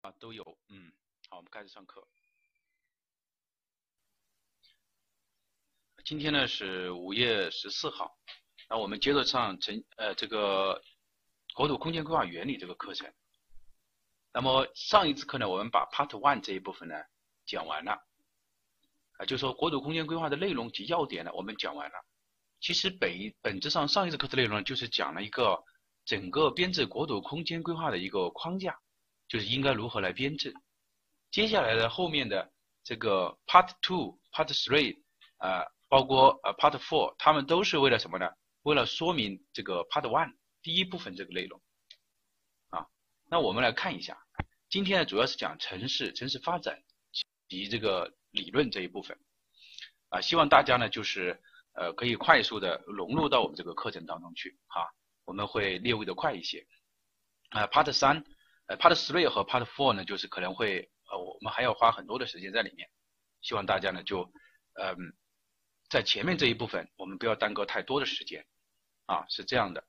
啊，都有，嗯，好，我们开始上课。今天呢是五月十四号，那我们接着上成呃这个国土空间规划原理这个课程。那么上一次课呢，我们把 Part One 这一部分呢讲完了，啊，就说国土空间规划的内容及要点呢，我们讲完了。其实本本质上上一次课的内容就是讲了一个整个编制国土空间规划的一个框架。就是应该如何来编制。接下来的后面的这个 Part Two、Part Three 啊，包括呃 Part Four，他们都是为了什么呢？为了说明这个 Part One 第一部分这个内容啊。那我们来看一下，今天呢主要是讲城市、城市发展及这个理论这一部分啊。希望大家呢就是呃可以快速的融入到我们这个课程当中去哈。我们会略微的快一些啊。Part 三。呃，Part Three 和 Part Four 呢，就是可能会呃，我们还要花很多的时间在里面。希望大家呢就嗯，在前面这一部分，我们不要耽搁太多的时间啊，是这样的。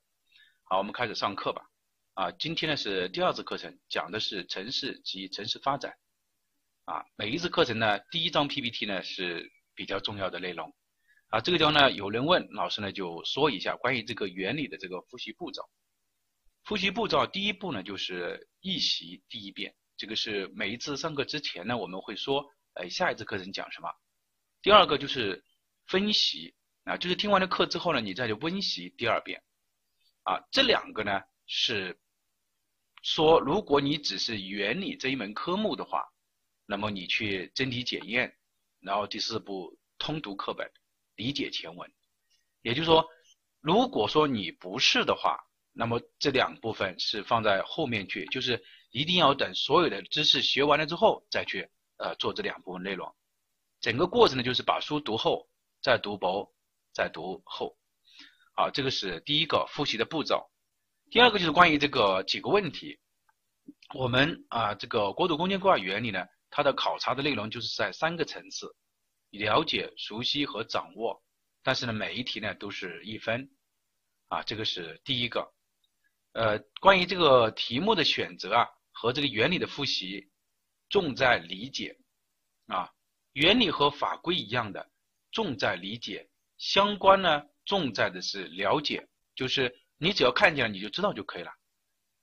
好，我们开始上课吧。啊，今天呢是第二次课程，讲的是城市及城市发展。啊，每一次课程呢，第一张 PPT 呢是比较重要的内容。啊，这个地方呢有人问老师呢，就说一下关于这个原理的这个复习步骤。复习步骤第一步呢，就是预习第一遍。这个是每一次上课之前呢，我们会说，哎，下一次课程讲什么。第二个就是分析啊，就是听完了课之后呢，你再去温习第二遍。啊，这两个呢是说，如果你只是原理这一门科目的话，那么你去真题检验，然后第四步通读课本，理解前文。也就是说，如果说你不是的话，那么这两部分是放在后面去，就是一定要等所有的知识学完了之后再去呃做这两部分内容。整个过程呢，就是把书读厚，再读薄，再读厚。好，这个是第一个复习的步骤。第二个就是关于这个几个问题。我们啊，这个国土空间规划原理呢，它的考察的内容就是在三个层次：了解、熟悉和掌握。但是呢，每一题呢都是一分。啊，这个是第一个。呃，关于这个题目的选择啊，和这个原理的复习，重在理解啊。原理和法规一样的，重在理解；相关呢，重在的是了解。就是你只要看见了，你就知道就可以了。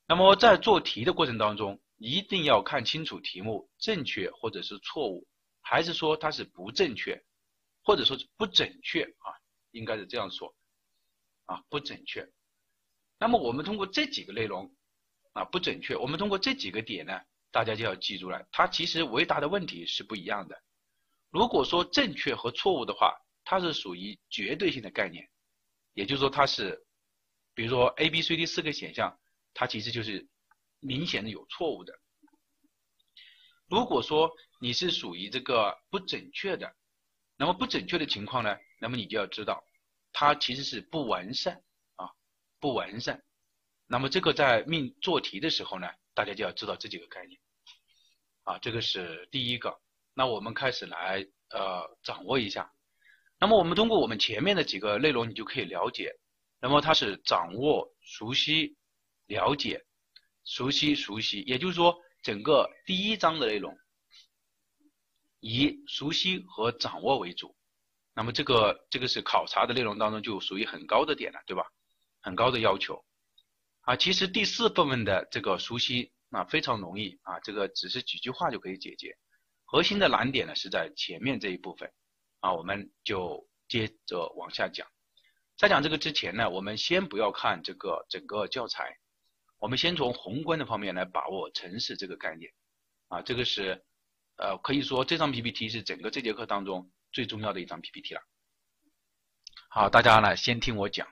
那么在做题的过程当中，一定要看清楚题目正确或者是错误，还是说它是不正确，或者说是不准确啊？应该是这样说啊，不准确。那么我们通过这几个内容啊不准确，我们通过这几个点呢，大家就要记住了，它其实回答的问题是不一样的。如果说正确和错误的话，它是属于绝对性的概念，也就是说它是，比如说 A、B、C、D 四个选项，它其实就是明显的有错误的。如果说你是属于这个不准确的，那么不准确的情况呢，那么你就要知道，它其实是不完善。不完善，那么这个在命做题的时候呢，大家就要知道这几个概念，啊，这个是第一个。那我们开始来呃掌握一下。那么我们通过我们前面的几个内容，你就可以了解。那么它是掌握、熟悉、了解、熟悉、熟悉，也就是说整个第一章的内容以熟悉和掌握为主。那么这个这个是考察的内容当中就属于很高的点了，对吧？很高的要求啊，其实第四部分的这个熟悉啊非常容易啊，这个只是几句话就可以解决。核心的难点呢是在前面这一部分啊，我们就接着往下讲。在讲这个之前呢，我们先不要看这个整个教材，我们先从宏观的方面来把握城市这个概念啊，这个是呃可以说这张 PPT 是整个这节课当中最重要的一张 PPT 了。好，大家呢先听我讲。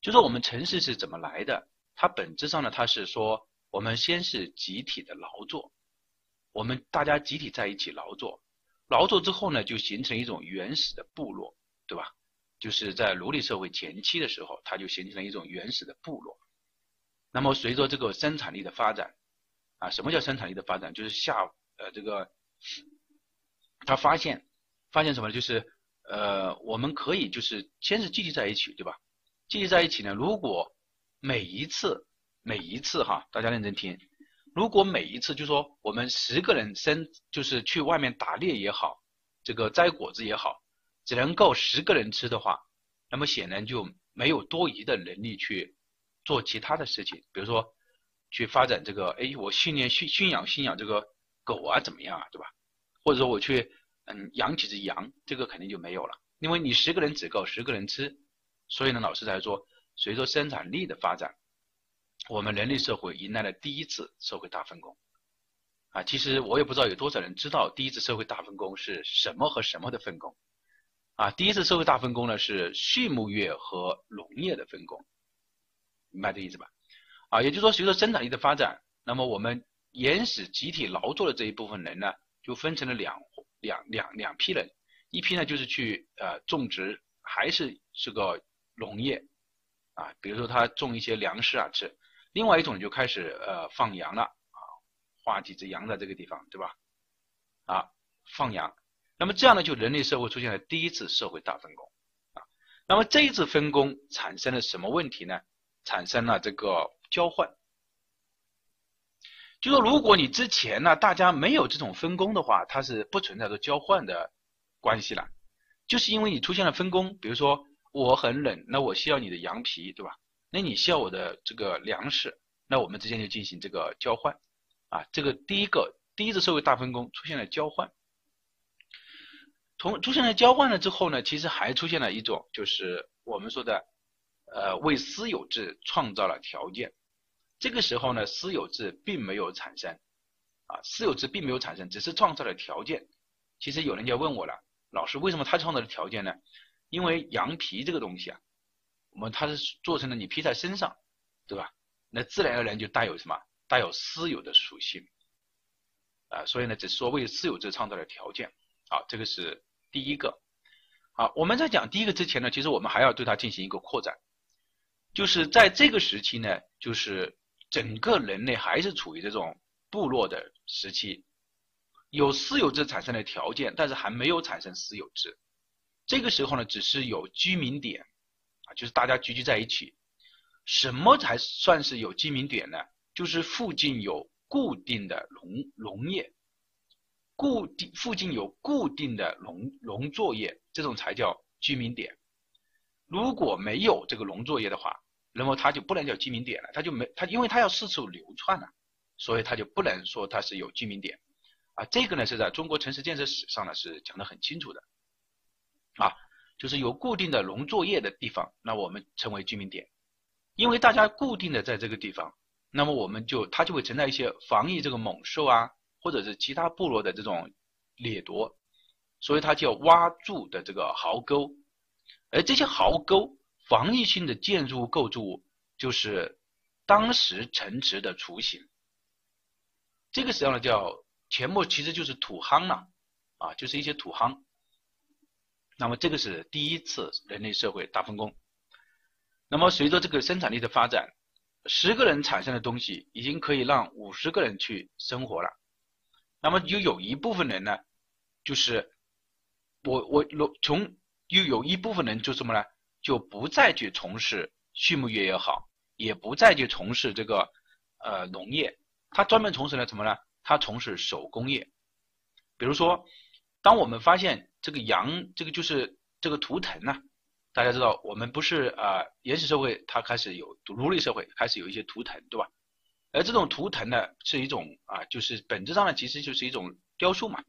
就说我们城市是怎么来的？它本质上呢，它是说我们先是集体的劳作，我们大家集体在一起劳作，劳作之后呢，就形成一种原始的部落，对吧？就是在奴隶社会前期的时候，它就形成了一种原始的部落。那么随着这个生产力的发展，啊，什么叫生产力的发展？就是下呃这个，他发现发现什么？就是呃我们可以就是先是聚集在一起，对吧？聚集在一起呢？如果每一次每一次哈，大家认真听，如果每一次就说我们十个人生就是去外面打猎也好，这个摘果子也好，只能够十个人吃的话，那么显然就没有多余的能力去做其他的事情，比如说去发展这个，哎，我训练驯驯养驯养这个狗啊怎么样啊，对吧？或者说我去嗯养几只羊，这个肯定就没有了，因为你十个人只够十个人吃，所以呢，老师才说，随着生产力的发展。我们人类社会迎来了第一次社会大分工，啊，其实我也不知道有多少人知道第一次社会大分工是什么和什么的分工，啊，第一次社会大分工呢是畜牧业和农业的分工，明白这意思吧？啊，也就是说随着生产力的发展，那么我们原始集体劳作的这一部分人呢，就分成了两两两两批人，一批呢就是去呃种植，还是是个农业，啊，比如说他种一些粮食啊吃。另外一种就开始呃放羊了啊，画几只羊在这个地方，对吧？啊，放羊。那么这样呢，就人类社会出现了第一次社会大分工啊。那么这一次分工产生了什么问题呢？产生了这个交换。就说如果你之前呢，大家没有这种分工的话，它是不存在着交换的关系了。就是因为你出现了分工，比如说我很冷，那我需要你的羊皮，对吧？那你需要我的这个粮食，那我们之间就进行这个交换，啊，这个第一个第一次社会大分工出现了交换，同出现了交换了之后呢，其实还出现了一种就是我们说的，呃，为私有制创造了条件。这个时候呢，私有制并没有产生，啊，私有制并没有产生，只是创造了条件。其实有人就要问我了，老师为什么他创造了条件呢？因为羊皮这个东西啊。我们它是做成了你披在身上，对吧？那自然而然就带有什么？带有私有的属性，啊，所以呢，只是说为私有制创造了条件。好，这个是第一个。好，我们在讲第一个之前呢，其实我们还要对它进行一个扩展，就是在这个时期呢，就是整个人类还是处于这种部落的时期，有私有制产生的条件，但是还没有产生私有制。这个时候呢，只是有居民点。啊就是大家聚集在一起，什么才算是有居民点呢？就是附近有固定的农农业，固定附近有固定的农农作业，这种才叫居民点。如果没有这个农作业的话，那么它就不能叫居民点了，它就没它，因为它要四处流窜了，所以它就不能说它是有居民点。啊，这个呢是在中国城市建设史上呢是讲的很清楚的，啊。就是有固定的农作业的地方，那我们称为居民点，因为大家固定的在这个地方，那么我们就它就会存在一些防御这个猛兽啊，或者是其他部落的这种掠夺，所以它叫挖筑的这个壕沟，而这些壕沟防御性的建筑物构筑物就是当时城池的雏形，这个实际上呢叫前末其实就是土夯了啊，就是一些土夯。那么这个是第一次人类社会大分工。那么随着这个生产力的发展，十个人产生的东西已经可以让五十个人去生活了。那么就有一部分人呢，就是我我从又有一部分人就什么呢？就不再去从事畜牧业也好，也不再去从事这个呃农业，他专门从事了什么呢？他从事手工业，比如说。当我们发现这个羊，这个就是这个图腾呢，大家知道，我们不是啊原始社会，它开始有奴隶社会，开始有一些图腾，对吧？而这种图腾呢，是一种啊，就是本质上呢，其实就是一种雕塑嘛。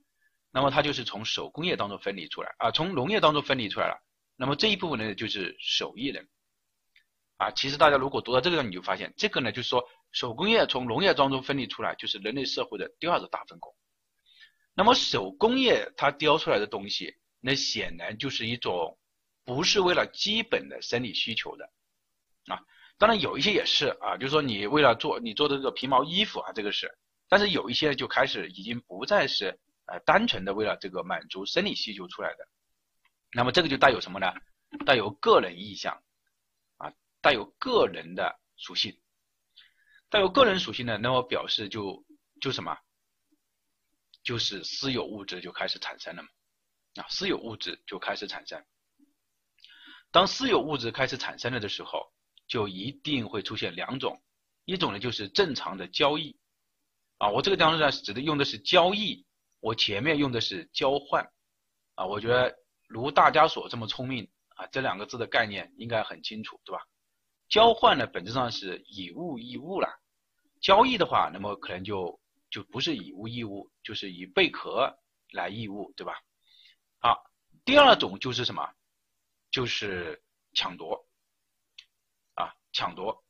那么它就是从手工业当中分离出来啊，从农业当中分离出来了。那么这一部分呢，就是手艺人啊。其实大家如果读到这个，你就发现这个呢，就是说手工业从农业当中分离出来，就是人类社会的第二个大分工。那么手工业它雕出来的东西，那显然就是一种不是为了基本的生理需求的啊。当然有一些也是啊，就是说你为了做你做的这个皮毛衣服啊，这个是。但是有一些就开始已经不再是呃单纯的为了这个满足生理需求出来的。那么这个就带有什么呢？带有个人意向啊，带有个人的属性。带有个人属性的，那么表示就就什么？就是私有物质就开始产生了嘛，啊，私有物质就开始产生。当私有物质开始产生了的时候，就一定会出现两种，一种呢就是正常的交易，啊，我这个地方呢指的用的是交易，我前面用的是交换，啊，我觉得如大家所这么聪明啊，这两个字的概念应该很清楚，对吧？交换呢本质上是以物易物了，交易的话，那么可能就就不是以物易物，就是以贝壳来易物，对吧？好，第二种就是什么？就是抢夺，啊，抢夺，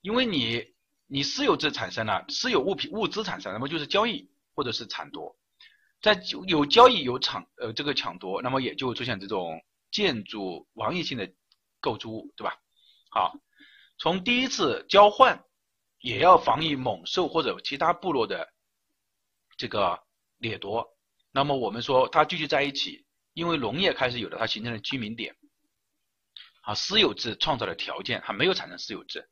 因为你。你私有制产生了，私有物品物资产生，那么就是交易或者是抢夺，在有交易有抢呃这个抢夺，那么也就出现这种建筑王业性的构筑物，对吧？好，从第一次交换，也要防御猛兽或者其他部落的这个掠夺。那么我们说它聚集在一起，因为农业开始有了，它形成了居民点。啊，私有制创造了条件，还没有产生私有制。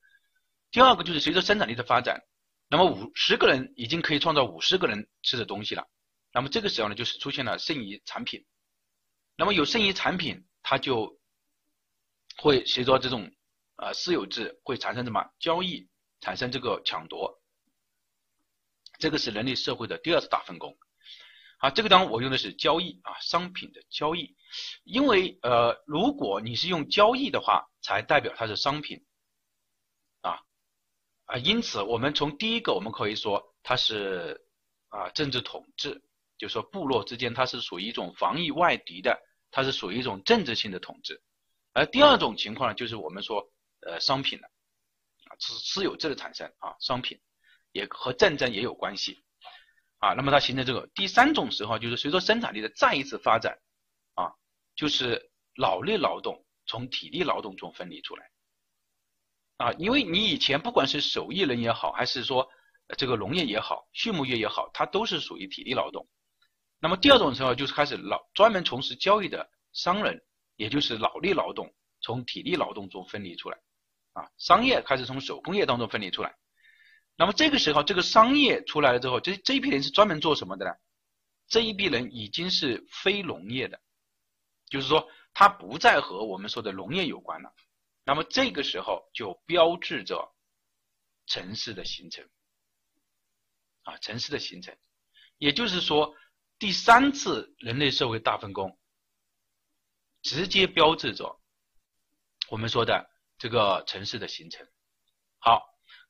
第二个就是随着生产力的发展，那么五十个人已经可以创造五十个人吃的东西了。那么这个时候呢，就是出现了剩余产品。那么有剩余产品，它就会随着这种呃私有制会产生什么交易，产生这个抢夺。这个是人类社会的第二次大分工。啊，这个当我用的是交易啊，商品的交易，因为呃，如果你是用交易的话，才代表它是商品。啊啊，因此我们从第一个我们可以说它是啊政治统治，就是说部落之间它是属于一种防御外敌的，它是属于一种政治性的统治。而第二种情况呢，就是我们说呃商品了啊私私有制的产生啊商品也和战争也有关系啊，那么它形成这个第三种时候就是随着生产力的再一次发展啊，就是脑力劳动从体力劳动中分离出来。啊，因为你以前不管是手艺人也好，还是说这个农业也好，畜牧业也好，它都是属于体力劳动。那么第二种时候就是开始劳专门从事交易的商人，也就是脑力劳动从体力劳动中分离出来，啊，商业开始从手工业当中分离出来。那么这个时候，这个商业出来了之后，这这一批人是专门做什么的呢？这一批人已经是非农业的，就是说他不再和我们说的农业有关了。那么这个时候就标志着城市的形成，啊，城市的形成，也就是说，第三次人类社会大分工，直接标志着我们说的这个城市的形成。好，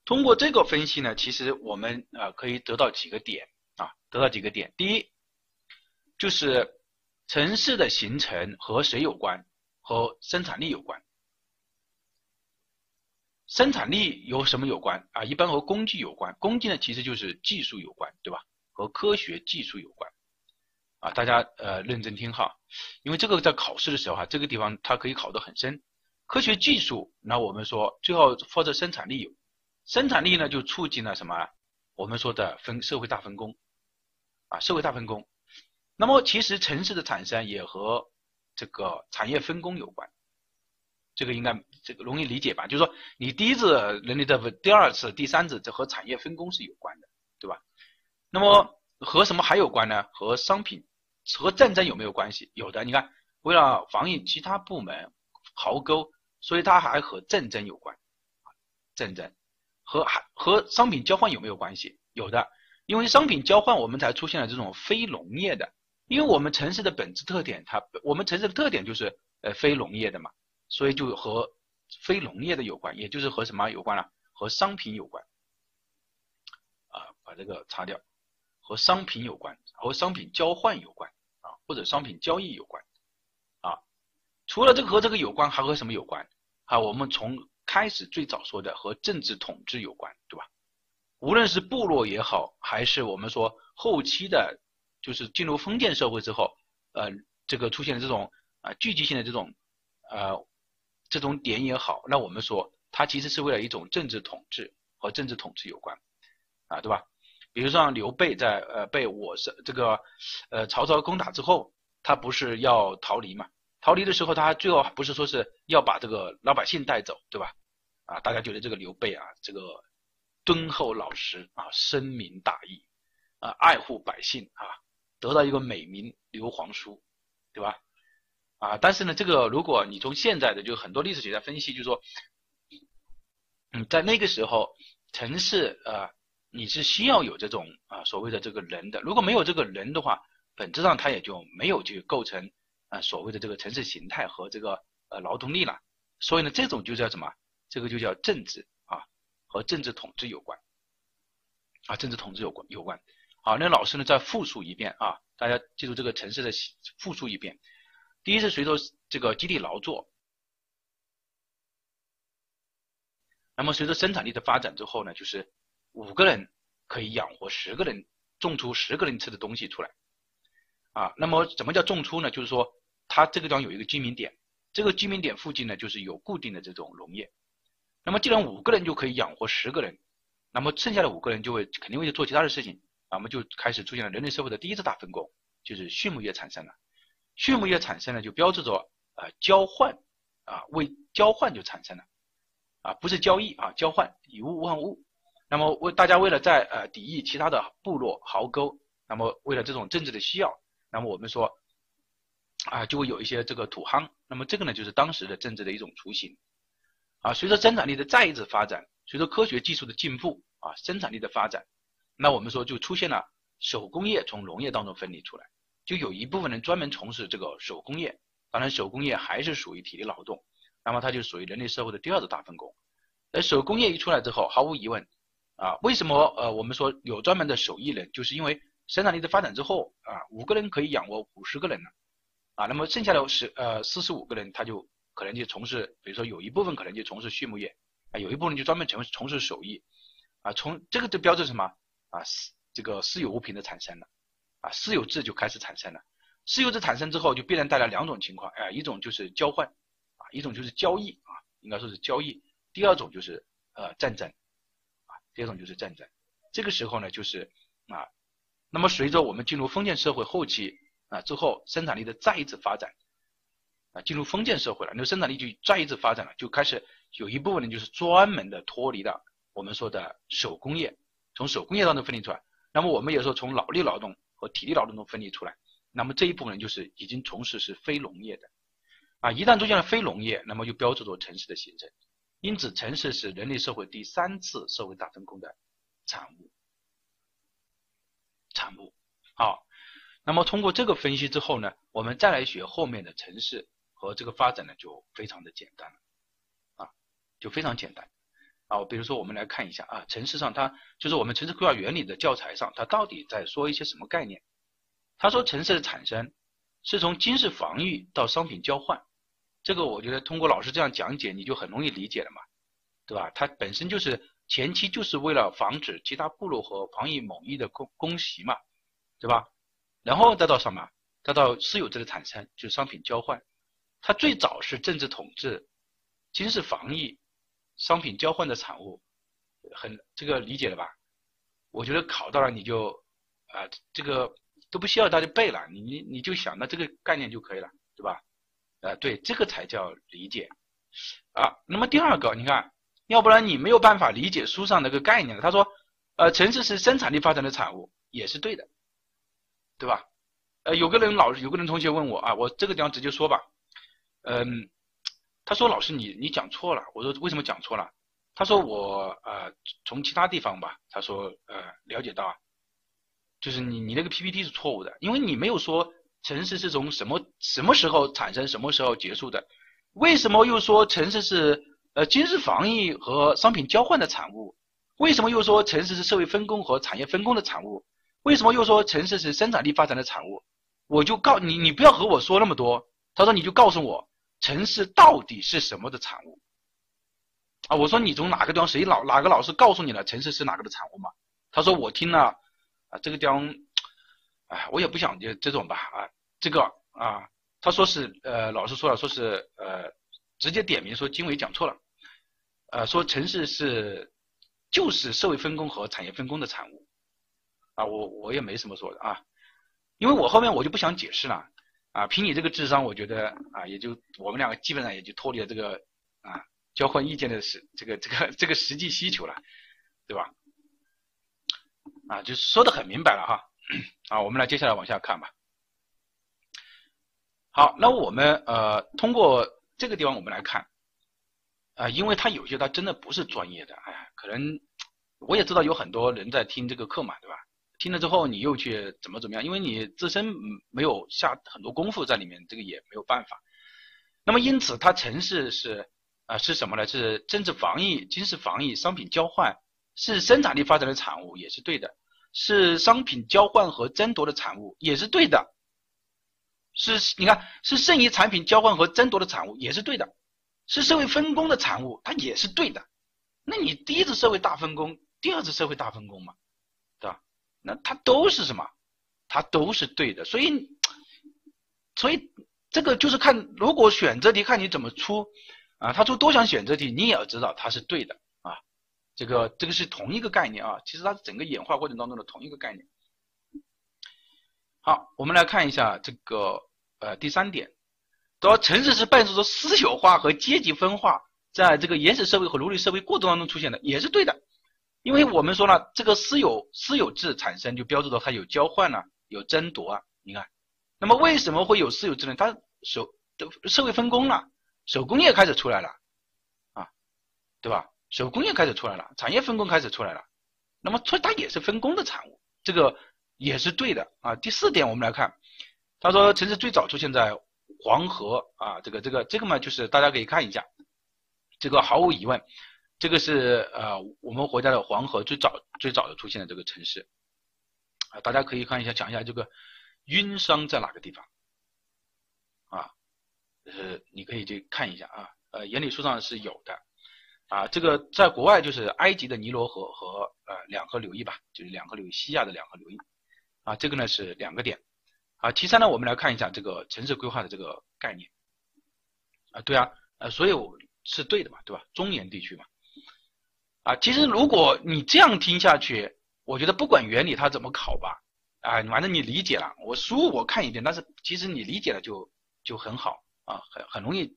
通过这个分析呢，其实我们啊可以得到几个点啊，得到几个点。第一，就是城市的形成和谁有关？和生产力有关。生产力有什么有关啊？一般和工具有关，工具呢其实就是技术有关，对吧？和科学技术有关啊，大家呃认真听哈，因为这个在考试的时候哈，这个地方它可以考得很深。科学技术，那我们说最后或者生产力有，生产力呢就促进了什么？我们说的分社会大分工啊，社会大分工。那么其实城市的产生也和这个产业分工有关。这个应该这个容易理解吧？就是说，你第一次人力的第二次、第三次，这和产业分工是有关的，对吧？那么和什么还有关呢？和商品、和战争有没有关系？有的，你看，为了防御其他部门壕沟，所以它还和战争有关。战争和还和商品交换有没有关系？有的，因为商品交换，我们才出现了这种非农业的。因为我们城市的本质特点，它我们城市的特点就是呃非农业的嘛。所以就和非农业的有关，也就是和什么有关了？和商品有关。啊，把这个擦掉，和商品有关，和商品交换有关啊，或者商品交易有关啊。除了这个和这个有关，还和什么有关？啊，我们从开始最早说的和政治统治有关，对吧？无论是部落也好，还是我们说后期的，就是进入封建社会之后，呃，这个出现的这种啊聚集性的这种呃。这种点也好，那我们说它其实是为了一种政治统治和政治统治有关，啊，对吧？比如说刘备在呃被我是这个呃曹操攻打之后，他不是要逃离嘛？逃离的时候，他最后不是说是要把这个老百姓带走，对吧？啊，大家觉得这个刘备啊，这个敦厚老实啊，深明大义啊，爱护百姓啊，得到一个美名刘皇叔，对吧？啊，但是呢，这个如果你从现在的就很多历史学家分析，就是说，嗯，在那个时候，城市呃你是需要有这种啊所谓的这个人的，如果没有这个人的话，本质上他也就没有去构成啊所谓的这个城市形态和这个呃劳动力了。所以呢，这种就叫什么？这个就叫政治啊，和政治统治有关啊，政治统治有关有关。好，那老师呢再复述一遍啊，大家记住这个城市的复述一遍。第一是随着这个集体劳作，那么随着生产力的发展之后呢，就是五个人可以养活十个人，种出十个人吃的东西出来啊。那么什么叫种出呢？就是说它这个地方有一个居民点，这个居民点附近呢就是有固定的这种农业。那么既然五个人就可以养活十个人，那么剩下的五个人就会肯定会做其他的事情，那么就开始出现了人类社会的第一次大分工，就是畜牧业产生了。畜牧业产生了，就标志着呃交换啊，为交换就产生了啊，不是交易啊，交换以物换物。那么为大家为了在呃抵御其他的部落壕沟，那么为了这种政治的需要，那么我们说啊就会有一些这个土夯。那么这个呢就是当时的政治的一种雏形。啊，随着生产力的再一次发展，随着科学技术的进步，啊，生产力的发展，那我们说就出现了手工业从农业当中分离出来，就有一部分人专门从事这个手工业，当然手工业还是属于体力劳动，那么它就属于人类社会的第二次大分工。而手工业一出来之后，毫无疑问，啊，为什么呃我们说有专门的手艺人，就是因为生产力的发展之后，啊，五个人可以养活五十个人了，啊那么剩下的十呃四十五个人他就。可能就从事，比如说有一部分可能就从事畜牧业，啊，有一部分就专门从从事手艺，啊，从这个就标志什么啊？私这个私有物品的产生了，啊，私有制就开始产生了。私有制产生之后，就必然带来两种情况，哎，一种就是交换，啊，一种就是交易，啊，应该说是交易。第二种就是呃战争，啊，第二种就是战争。这个时候呢，就是啊，那么随着我们进入封建社会后期啊之后，生产力的再一次发展。啊，进入封建社会了，那生产力就再一次发展了，就开始有一部分人就是专门的脱离了我们说的手工业，从手工业当中分离出来。那么我们也说从脑力劳动和体力劳动中分离出来。那么这一部分人就是已经从事是非农业的。啊，一旦出现了非农业，那么就标志着城市的形成。因此，城市是人类社会第三次社会大分工的产物。产物。好，那么通过这个分析之后呢，我们再来学后面的城市。和这个发展呢，就非常的简单了，啊，就非常简单，啊，比如说我们来看一下啊，城市上它就是我们城市规划原理的教材上，它到底在说一些什么概念？他说城市的产生是从军事防御到商品交换，这个我觉得通过老师这样讲解，你就很容易理解了嘛，对吧？它本身就是前期就是为了防止其他部落和防御某一的攻攻袭嘛，对吧？然后再到什么？再到私有制的产生，就是商品交换。它最早是政治统治、军事防御、商品交换的产物，很这个理解了吧？我觉得考到了你就啊，这个都不需要大家背了，你你就想到这个概念就可以了，对吧？啊，对，这个才叫理解啊。那么第二个，你看，要不然你没有办法理解书上那个概念他说，呃，城市是生产力发展的产物，也是对的，对吧？呃，有个人老有个人同学问我啊，我这个地方直接说吧。嗯，他说老师你你讲错了，我说为什么讲错了？他说我呃从其他地方吧，他说呃了解到，就是你你那个 PPT 是错误的，因为你没有说城市是从什么什么时候产生，什么时候结束的，为什么又说城市是呃军事防御和商品交换的产物？为什么又说城市是社会分工和产业分工的产物？为什么又说城市是生产力发展的产物？我就告你，你不要和我说那么多。他说你就告诉我。城市到底是什么的产物啊？我说你从哪个地方谁老哪个老师告诉你了城市是哪个的产物嘛？他说我听了啊，这个地方，哎，我也不想就这种吧啊，这个啊，他说是呃，老师说了，说是呃，直接点名说经纬讲错了，呃，说城市是就是社会分工和产业分工的产物啊，我我也没什么说的啊，因为我后面我就不想解释了。啊，凭你这个智商，我觉得啊，也就我们两个基本上也就脱离了这个啊交换意见的实这个这个这个实际需求了，对吧？啊，就说的很明白了哈。啊，我们来接下来往下看吧。好，那我们呃通过这个地方我们来看，啊，因为他有些他真的不是专业的，哎，可能我也知道有很多人在听这个课嘛，对吧？听了之后你又去怎么怎么样？因为你自身没有下很多功夫在里面，这个也没有办法。那么因此，它城市是啊是什么呢？是政治防疫、军事防疫、商品交换，是生产力发展的产物，也是对的；是商品交换和争夺的产物，也是对的；是你看是剩余产品交换和争夺的产物，也是对的；是社会分工的产物，它也是对的。那你第一次社会大分工，第二次社会大分工嘛，那它都是什么？它都是对的。所以，所以。这个就是看，如果选择题看你怎么出，啊，他出多项选择题，你也要知道它是对的啊。这个这个是同一个概念啊，其实它是整个演化过程当中的同一个概念。好，我们来看一下这个呃第三点，说城市是伴随着私有化和阶级分化，在这个原始社会和奴隶社会过渡当中出现的，也是对的。因为我们说了，这个私有私有制产生就标志着它有交换啊，有争夺啊，你看。那么为什么会有私有制呢？它手的社会分工了，手工业开始出来了，啊，对吧？手工业开始出来了，产业分工开始出来了，那么所以它也是分工的产物，这个也是对的啊。第四点，我们来看，他说城市最早出现在黄河啊，这个这个这个嘛，就是大家可以看一下，这个毫无疑问，这个是呃我们国家的黄河最早最早的出现的这个城市啊，大家可以看一下，讲一下这个。晕商在哪个地方？啊，呃，你可以去看一下啊，呃，原理书上是有的，啊，这个在国外就是埃及的尼罗河和呃两河流域吧，就是两河流域，西亚的两河流域，啊，这个呢是两个点，啊，其三呢，我们来看一下这个城市规划的这个概念，啊，对啊，呃，所以我是对的嘛，对吧？中原地区嘛，啊，其实如果你这样听下去，我觉得不管原理它怎么考吧。啊，反正你理解了，我书我看一遍，但是其实你理解了就就很好啊，很很容易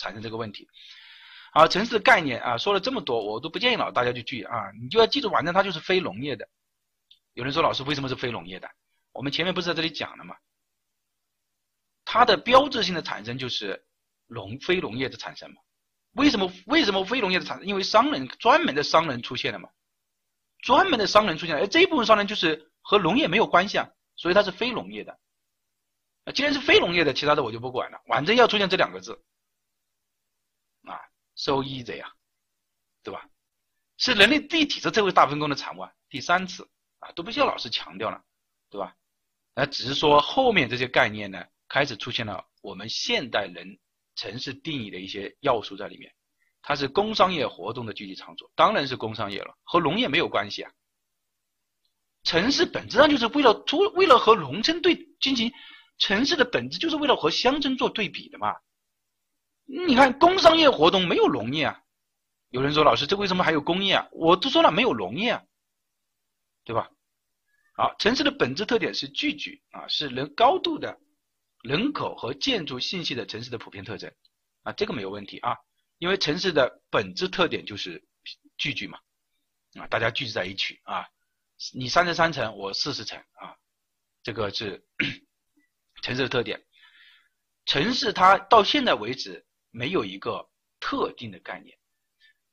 产生这个问题。好，城市概念啊，说了这么多，我都不建议老大家去记啊，你就要记住，反正它就是非农业的。有人说老师为什么是非农业的？我们前面不是在这里讲了吗？它的标志性的产生就是农非农业的产生嘛。为什么为什么非农业的产生？因为商人专门的商人出现了嘛，专门的商人出现了，而这一部分商人就是。和农业没有关系啊，所以它是非农业的。既然是非农业的，其他的我就不管了，反正要出现这两个字，啊，so easy 啊，对吧？是人类第几次社会大分工的产物啊？第三次啊，都不需要老师强调了，对吧？那只是说后面这些概念呢，开始出现了我们现代人城市定义的一些要素在里面。它是工商业活动的具体场所，当然是工商业了，和农业没有关系啊。城市本质上就是为了做，为了和农村对进行，城市的本质就是为了和乡村做对比的嘛。你看工商业活动没有农业啊，有人说老师这为什么还有工业啊？我都说了没有农业啊，对吧？好，城市的本质特点是聚集啊，是人高度的人口和建筑信息的城市的普遍特征啊，这个没有问题啊，因为城市的本质特点就是聚居嘛，啊，大家聚集在一起啊。你三十三层，我四十层啊，这个是 城市的特点。城市它到现在为止没有一个特定的概念，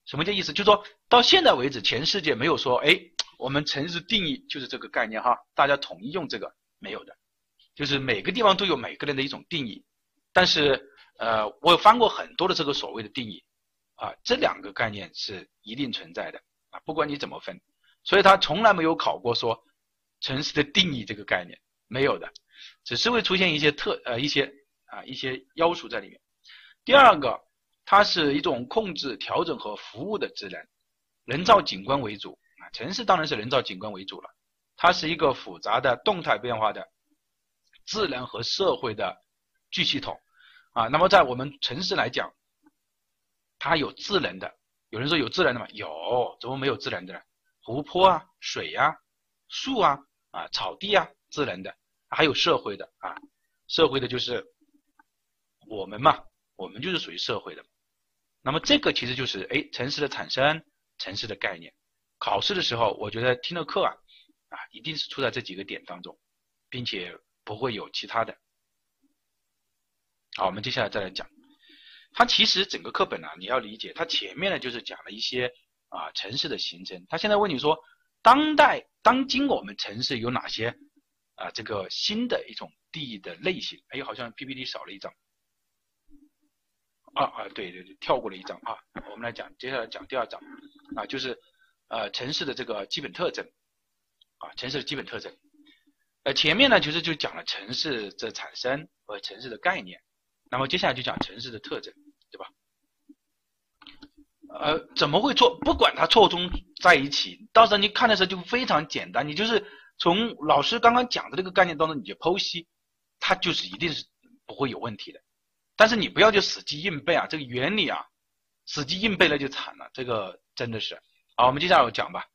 什么叫意思？就说到现在为止，全世界没有说，哎，我们城市定义就是这个概念哈，大家统一用这个没有的，就是每个地方都有每个人的一种定义。但是呃，我翻过很多的这个所谓的定义啊，这两个概念是一定存在的啊，不管你怎么分。所以他从来没有考过说城市的定义这个概念没有的，只是会出现一些特呃一些啊一些要素在里面。第二个，它是一种控制、调整和服务的职能，人造景观为主啊，城市当然是人造景观为主了。它是一个复杂的动态变化的自然和社会的巨系统啊。那么在我们城市来讲，它有智能的，有人说有智能的吗？有，怎么没有智能的呢？湖泊啊，水呀，树啊，啊，草地啊，智能的，还有社会的啊，社会的就是我们嘛，我们就是属于社会的。那么这个其实就是哎，城市的产生，城市的概念。考试的时候，我觉得听了课啊，啊，一定是出在这几个点当中，并且不会有其他的。好，我们接下来再来讲，它其实整个课本呢，你要理解，它前面呢就是讲了一些。啊城市的形成。他现在问你说，当代当今我们城市有哪些啊这个新的一种地的类型？哎，好像 PPT 少了一张。啊啊，对对对，跳过了一张啊。我们来讲，接下来讲第二章啊，就是呃城市的这个基本特征啊，城市的基本特征。呃，前面呢其实就讲了城市的产生和城市的概念，那么接下来就讲城市的特征，对吧？呃，怎么会错？不管它错综在一起，到时候你看的时候就非常简单，你就是从老师刚刚讲的这个概念当中你就剖析，它就是一定是不会有问题的。但是你不要就死记硬背啊，这个原理啊，死记硬背了就惨了，这个真的是。好，我们接下来讲吧。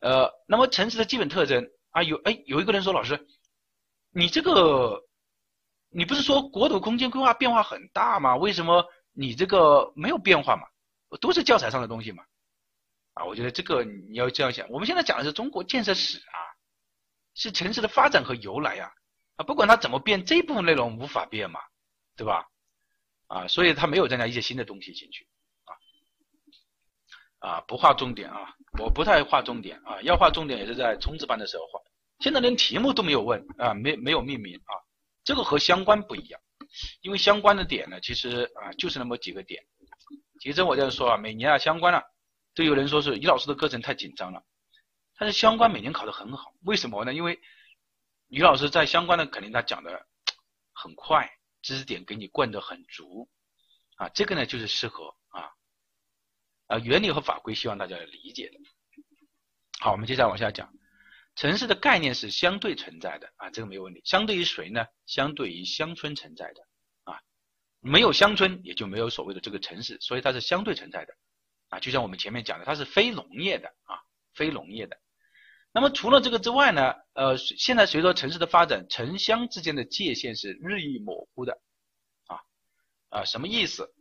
呃，那么城市的基本特征啊，有哎有一个人说老师，你这个你不是说国土空间规划变化很大吗？为什么你这个没有变化嘛？都是教材上的东西嘛？啊，我觉得这个你要这样想。我们现在讲的是中国建设史啊，是城市的发展和由来呀。啊，不管它怎么变，这一部分内容无法变嘛。对吧？啊，所以它没有增加一些新的东西进去啊，不画重点啊，我不太画重点啊，要画重点也是在冲刺班的时候画。现在连题目都没有问啊，没没有命名啊，这个和相关不一样，因为相关的点呢，其实啊就是那么几个点。其实我这样说啊，每年啊相关啊，都有人说是于老师的课程太紧张了，但是相关每年考得很好，为什么呢？因为于老师在相关的肯定他讲的很快。知识点给你灌得很足，啊，这个呢就是适合啊，原理和法规希望大家理解的。好，我们接下来往下讲，城市的概念是相对存在的啊，这个没有问题。相对于谁呢？相对于乡村存在的啊，没有乡村也就没有所谓的这个城市，所以它是相对存在的啊。就像我们前面讲的，它是非农业的啊，非农业的。那么除了这个之外呢，呃，现在随着城市的发展，城乡之间的界限是日益模糊的，啊啊，什么意思？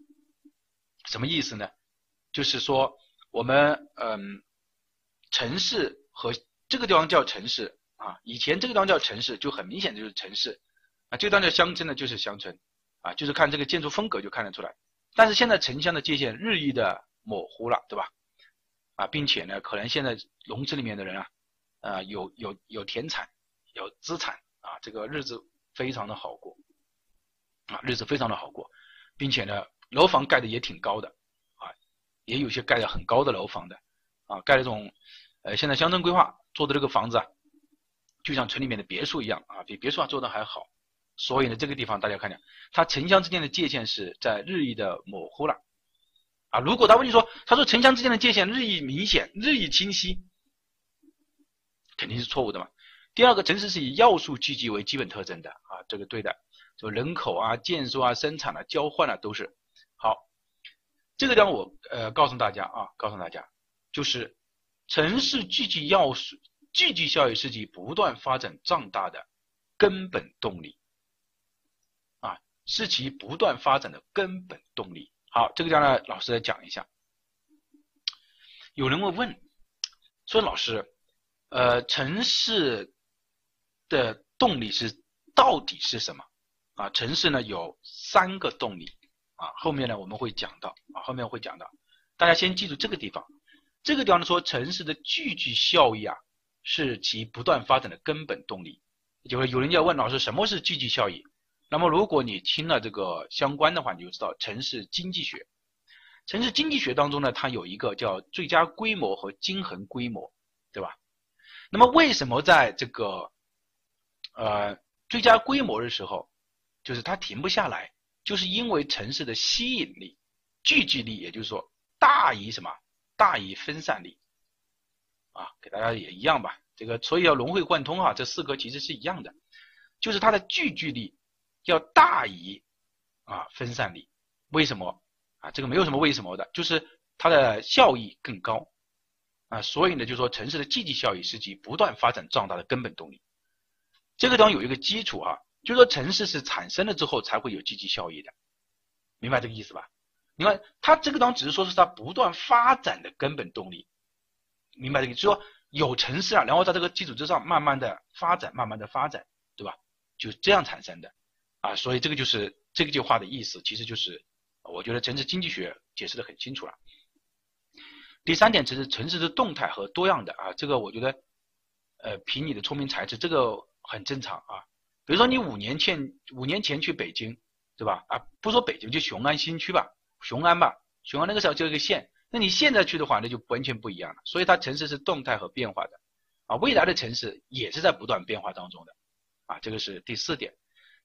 什么意思呢？就是说我们嗯，城市和这个地方叫城市啊，以前这个地方叫城市，就很明显就是城市啊，这个地方叫乡村呢，就是乡村啊，就是看这个建筑风格就看得出来。但是现在城乡的界限日益的模糊了，对吧？啊，并且呢，可能现在农村里面的人啊。啊，有有有田产，有资产啊，这个日子非常的好过，啊，日子非常的好过，并且呢，楼房盖的也挺高的，也有些盖的很高的楼房的，啊，盖那种，呃，现在乡村规划做的这个房子啊，就像村里面的别墅一样啊，比别墅啊做的还好，所以呢，这个地方大家看见，它城乡之间的界限是在日益的模糊了，啊，如果他问你说，他说城乡之间的界限日益明显，日益清晰。肯定是错误的嘛。第二个，城市是以要素聚集为基本特征的啊，这个对的，就人口啊、建筑啊、生产啊、交换啊都是。这个地方我呃告诉大家啊，告诉大家，就是城市聚集要素、聚集效应是其不断发展壮大的根本动力啊，是其不断发展的根本动力。好，这个地方呢，老师来讲一下。有人会问说，老师。呃，城市的动力是到底是什么啊？城市呢有三个动力啊，后面呢我们会讲到啊，后面会讲到，大家先记住这个地方，这个地方呢说城市的聚集效益啊是其不断发展的根本动力。就是有人要问老师什么是聚集效益？那么如果你听了这个相关的话，你就知道城市经济学，城市经济学当中呢它有一个叫最佳规模和均衡规模，对吧？那么为什么在这个呃最佳规模的时候，就是它停不下来，就是因为城市的吸引力、聚集力，也就是说大于什么？大于分散力啊，给大家也一样吧。这个所以要融会贯通啊，这四个其实是一样的，就是它的聚集力要大于啊分散力。为什么啊？这个没有什么为什么的，就是它的效益更高。啊，所以呢，就说城市的积极效益是其不断发展壮大的根本动力。这个地方有一个基础啊，就说城市是产生了之后才会有积极效益的，明白这个意思吧？你看它这个当只是说是它不断发展的根本动力，明白这个意思？就说有城市啊，然后在这个基础之上慢慢的发展，慢慢的发展，对吧？就这样产生的啊，所以这个就是这个句话的意思，其实就是我觉得城市经济学解释的很清楚了。第三点城市城市是动态和多样的啊，这个我觉得，呃，凭你的聪明才智，这个很正常啊。比如说你五年前五年前去北京，对吧？啊，不说北京，就雄安新区吧，雄安吧，雄安那个时候就一个县，那你现在去的话，那就完全不一样了。所以它城市是动态和变化的啊，未来的城市也是在不断变化当中的啊，这个是第四点。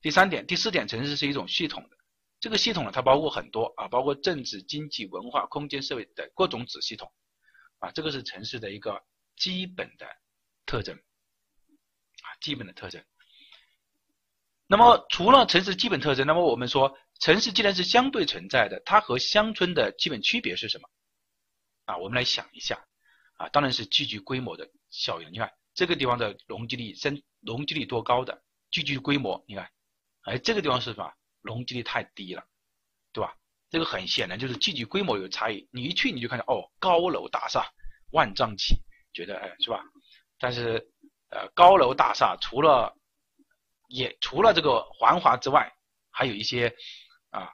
第三点，第四点，城市是一种系统的。这个系统呢，它包括很多啊，包括政治、经济、文化、空间、社会的各种子系统，啊，这个是城市的一个基本的特征，啊，基本的特征。那么除了城市基本特征，那么我们说城市既然是相对存在的，它和乡村的基本区别是什么？啊，我们来想一下，啊，当然是聚集规模的效应。你看这个地方的容积率，生容积率多高的聚集规模，你看，哎，这个地方是什么？容积率太低了，对吧？这个很显然就是聚集规模有差异。你一去你就看到哦，高楼大厦万丈起，觉得哎是吧？但是呃，高楼大厦除了也除了这个繁华之外，还有一些啊，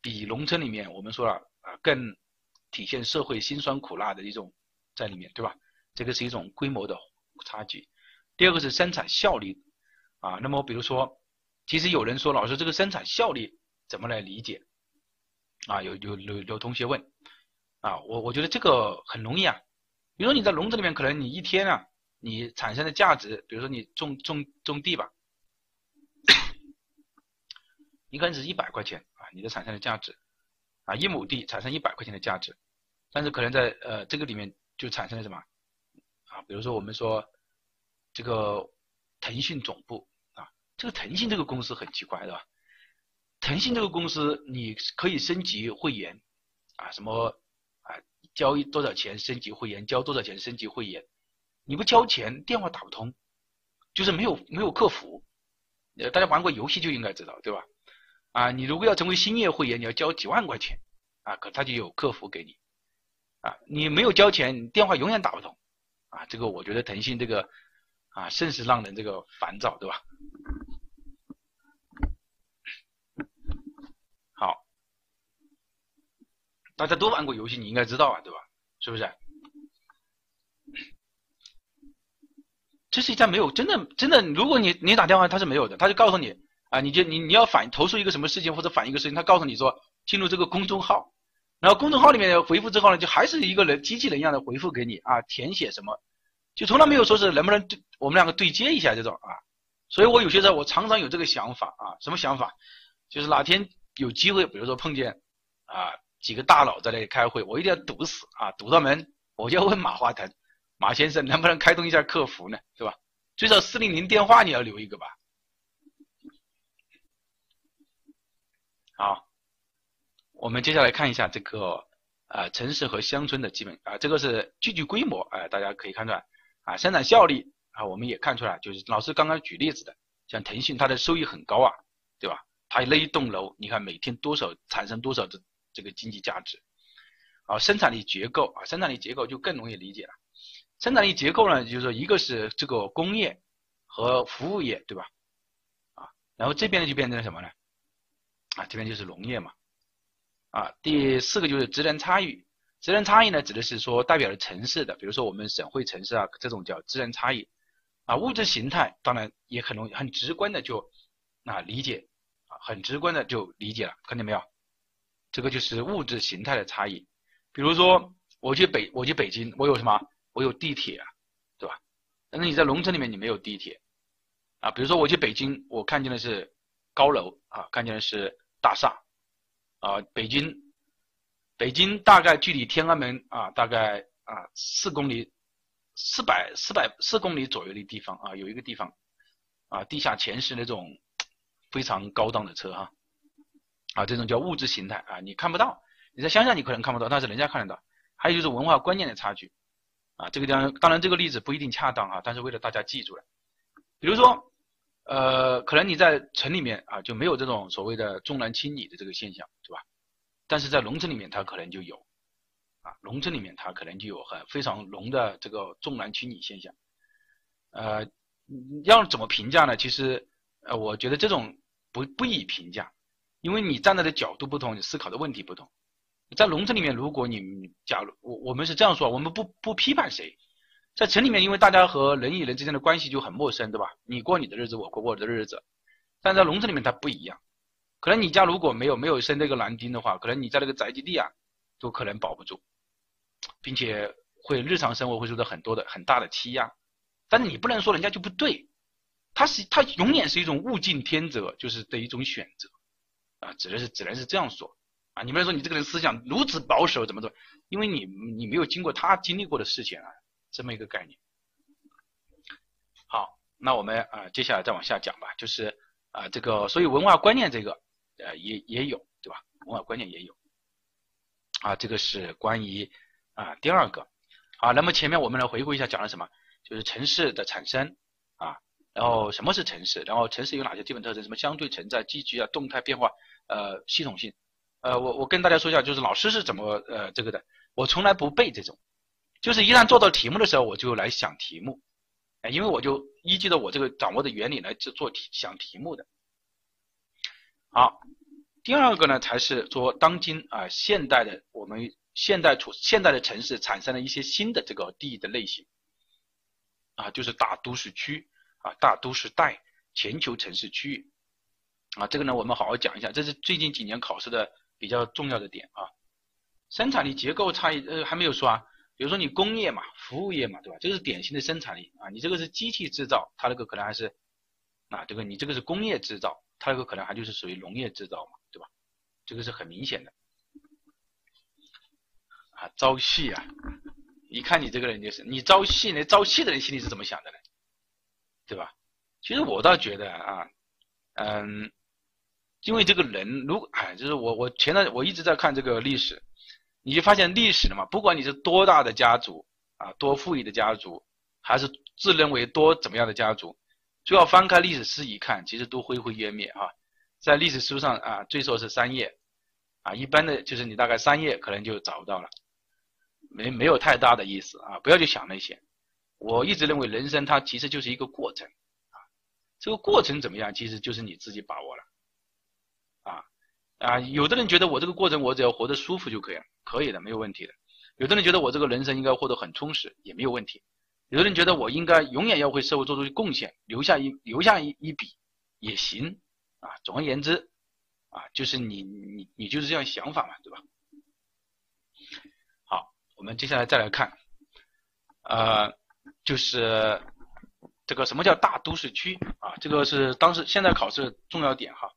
比农村里面我们说了啊更体现社会辛酸苦辣的一种在里面，对吧？这个是一种规模的差距。第二个是生产效率啊，那么比如说。其实有人说，老师这个生产效率怎么来理解？啊，有有有有同学问，啊，我我觉得这个很容易啊。比如说你在农村里面，可能你一天啊，你产生的价值，比如说你种种种地吧，你可能是一百块钱啊，你的产生的价值，啊，一亩地产生一百块钱的价值，但是可能在呃这个里面就产生了什么？啊，比如说我们说这个腾讯总部啊。这个腾讯这个公司很奇怪，对吧？腾讯这个公司你可以升级会员，啊，什么啊，交多少钱升级会员，交多少钱升级会员，你不交钱电话打不通，就是没有没有客服。呃，大家玩过游戏就应该知道，对吧？啊，你如果要成为星夜会员，你要交几万块钱，啊，可他就有客服给你，啊，你没有交钱，电话永远打不通，啊，这个我觉得腾讯这个啊，甚是让人这个烦躁，对吧？好大家都玩过游戏，你应该知道啊，对吧？是不是？这是一家没有真的真的，如果你你打电话，他是没有的，他就告诉你啊，你就你你要反投诉一个什么事情或者反映一个事情，他告诉你说进入这个公众号，然后公众号里面回复之后呢，就还是一个人机器人一样的回复给你啊，填写什么，就从来没有说是能不能对我们两个对接一下这种啊，所以我有些时候我常常有这个想法啊，什么想法？就是哪天有机会，比如说碰见啊。几个大佬在那里开会，我一定要堵死啊！堵到门，我就要问马化腾，马先生能不能开通一下客服呢？是吧？最少四零零电话你要留一个吧。好，我们接下来看一下这个啊，城市和乡村的基本啊，这个是聚集规模啊，大家可以看出来啊，生产效率啊，我们也看出来，就是老师刚刚举例子的，像腾讯它的收益很高啊，对吧？它那一栋楼，你看每天多少产生多少的。这个经济价值，啊，生产力结构啊，生产力结构就更容易理解了。生产力结构呢，就是说一个是这个工业和服务业，对吧？啊，然后这边呢就变成了什么呢？啊，这边就是农业嘛。啊，第四个就是职能差异。职能差异呢，指的是说代表了城市的，比如说我们省会城市啊，这种叫职能差异。啊，物质形态当然也很容易很直观的就啊理解，啊，很直观的就理解了，看见没有？这个就是物质形态的差异，比如说我去北我去北京，我有什么？我有地铁啊，对吧？但是你在农村里面你没有地铁，啊，比如说我去北京，我看见的是高楼啊，看见的是大厦，啊，北京，北京大概距离天安门啊，大概啊四公里，四百四百四公里左右的地方啊，有一个地方，啊，地下全是那种非常高档的车哈。啊，这种叫物质形态啊，你看不到，你在乡下你可能看不到，但是人家看得到。还有就是文化观念的差距，啊，这个地方当然这个例子不一定恰当啊，但是为了大家记住了。比如说，呃，可能你在城里面啊就没有这种所谓的重男轻女的这个现象，对吧？但是在农村里面它可能就有，啊，农村里面它可能就有很非常浓的这个重男轻女现象。呃，要怎么评价呢？其实，呃，我觉得这种不不宜评价。因为你站在的角度不同，你思考的问题不同，在农村里面，如果你假如我我们是这样说，我们不不批判谁，在城里面，因为大家和人与人之间的关系就很陌生，对吧？你过你的日子，我过我的日子，但在农村里面它不一样。可能你家如果没有没有生这个男丁的话，可能你在那个宅基地啊，都可能保不住，并且会日常生活会受到很多的很大的欺压。但是你不能说人家就不对，他是他永远是一种物竞天择，就是的一种选择啊，只能是只能是这样说啊。你不能说你这个人思想如此保守，怎么怎么，因为你你没有经过他经历过的事情啊，这么一个概念。好，那我们啊接下来再往下讲吧，就是啊这个所以文化观念这个。呃，也也有，对吧？文化观念也有，啊，这个是关于啊第二个，啊，那么前面我们来回顾一下讲了什么，就是城市的产生啊，然后什么是城市，然后城市有哪些基本特征，什么相对存在、积极啊、动态变化，呃，系统性，呃，我我跟大家说一下，就是老师是怎么呃这个的，我从来不背这种，就是一旦做到题目的时候，我就来想题目，哎，因为我就依据着我这个掌握的原理来做做题想题目的。好，第二个呢，才是说当今啊现代的我们现代处现代的城市产生了一些新的这个地域的类型，啊，就是大都市区啊，大都市带、全球城市区域，啊，这个呢我们好好讲一下，这是最近几年考试的比较重要的点啊。生产力结构差异呃还没有说啊，比如说你工业嘛、服务业嘛，对吧？这个是典型的生产力啊，你这个是机器制造，它那个可能还是啊，这个你这个是工业制造。它那个可能还就是属于农业制造嘛，对吧？这个是很明显的啊，朝气啊，一看你这个人就是你朝气，那朝气的人心里是怎么想的呢？对吧？其实我倒觉得啊，嗯，因为这个人如果哎，就是我我前段我一直在看这个历史，你就发现历史了嘛，不管你是多大的家族啊，多富裕的家族，还是自认为多怎么样的家族。就要翻开历史书一看，其实都灰飞烟灭哈。在历史书上啊，最少是三页啊，一般的就是你大概三页可能就找不到了，没没有太大的意思啊。不要去想那些。我一直认为人生它其实就是一个过程啊，这个过程怎么样，其实就是你自己把握了啊啊。有的人觉得我这个过程我只要活得舒服就可以了，可以的，没有问题的。有的人觉得我这个人生应该活得很充实，也没有问题。有的人觉得我应该永远要为社会做出贡献，留下一留下一一笔也行啊。总而言之，啊，就是你你你就是这样想法嘛，对吧？好，我们接下来再来看，呃，就是这个什么叫大都市区啊？这个是当时现在考试重要点哈。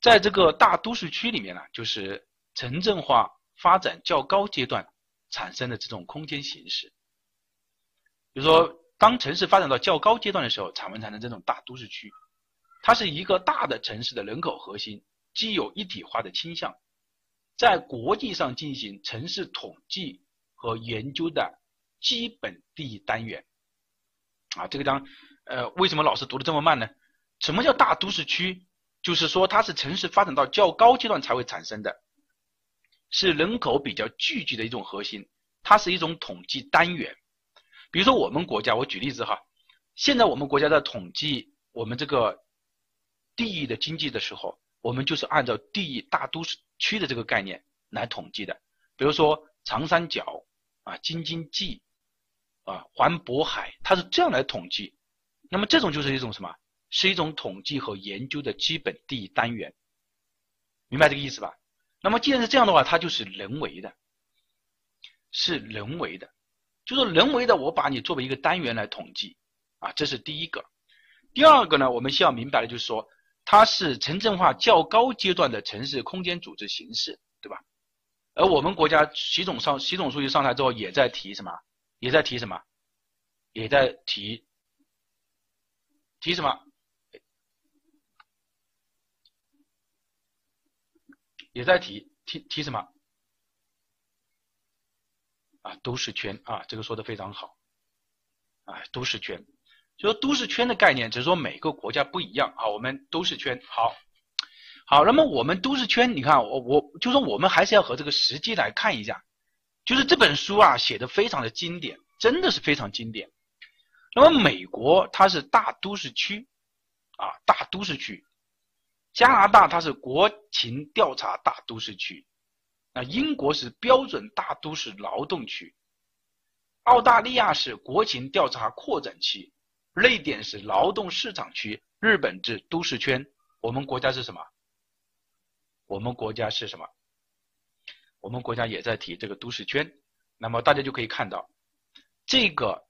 在这个大都市区里面呢，就是城镇化发展较高阶段。产生的这种空间形式，比如说，当城市发展到较高阶段的时候，才会产生这种大都市区。它是一个大的城市的人口核心，既有一体化的倾向，在国际上进行城市统计和研究的基本地理单元。啊，这个章，呃，为什么老师读的这么慢呢？什么叫大都市区？就是说，它是城市发展到较高阶段才会产生的。是人口比较聚集的一种核心，它是一种统计单元。比如说我们国家，我举例子哈，现在我们国家在统计我们这个地域的经济的时候，我们就是按照地域大都市区的这个概念来统计的。比如说长三角啊、京津冀啊、环渤海，它是这样来统计。那么这种就是一种什么？是一种统计和研究的基本第一单元，明白这个意思吧？那么既然是这样的话，它就是人为的，是人为的，就是人为的。我把你作为一个单元来统计，啊，这是第一个。第二个呢，我们需要明白的就是说，它是城镇化较高阶段的城市空间组织形式，对吧？而我们国家习总上习总书记上台之后，也在提什么？也在提什么？也在提提什么？也在提提提什么啊？都市圈啊，这个说的非常好啊，都市圈，就说都市圈的概念，只是说每个国家不一样啊。我们都市圈好，好，那么我们都市圈，你看我我就说我们还是要和这个实际来看一下，就是这本书啊写的非常的经典，真的是非常经典。那么美国它是大都市区啊，大都市区。加拿大它是国情调查大都市区，那英国是标准大都市劳动区，澳大利亚是国情调查扩展区，瑞典是劳动市场区，日本是都市圈，我们国家是什么？我们国家是什么？我们国家也在提这个都市圈，那么大家就可以看到，这个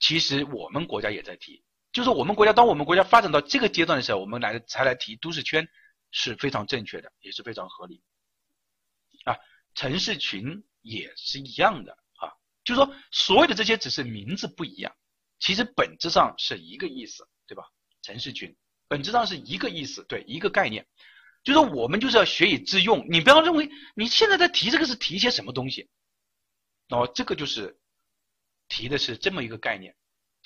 其实我们国家也在提。就是我们国家，当我们国家发展到这个阶段的时候，我们来才来提都市圈是非常正确的，也是非常合理。啊，城市群也是一样的啊，就是说所有的这些只是名字不一样，其实本质上是一个意思，对吧？城市群本质上是一个意思，对，一个概念。就是我们就是要学以致用，你不要认为你现在在提这个是提一些什么东西，哦，这个就是提的是这么一个概念。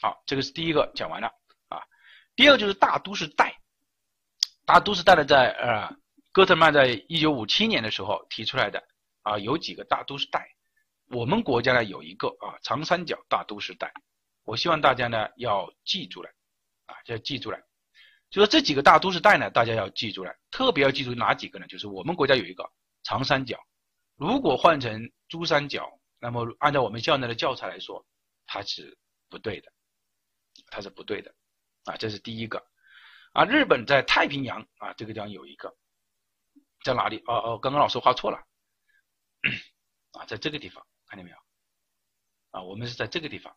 好，这个是第一个讲完了啊。第二个就是大都市带，大都市带呢，在呃哥特曼在一九五七年的时候提出来的啊，有几个大都市带，我们国家呢有一个啊长三角大都市带，我希望大家呢要记住了啊，要记住了，就说这几个大都市带呢，大家要记住了，特别要记住哪几个呢？就是我们国家有一个长三角，如果换成珠三角，那么按照我们校内的教材来说，它是不对的。它是不对的，啊，这是第一个，啊，日本在太平洋啊这个地方有一个，在哪里？哦哦，刚刚老师画错了，啊，在这个地方看见没有？啊，我们是在这个地方，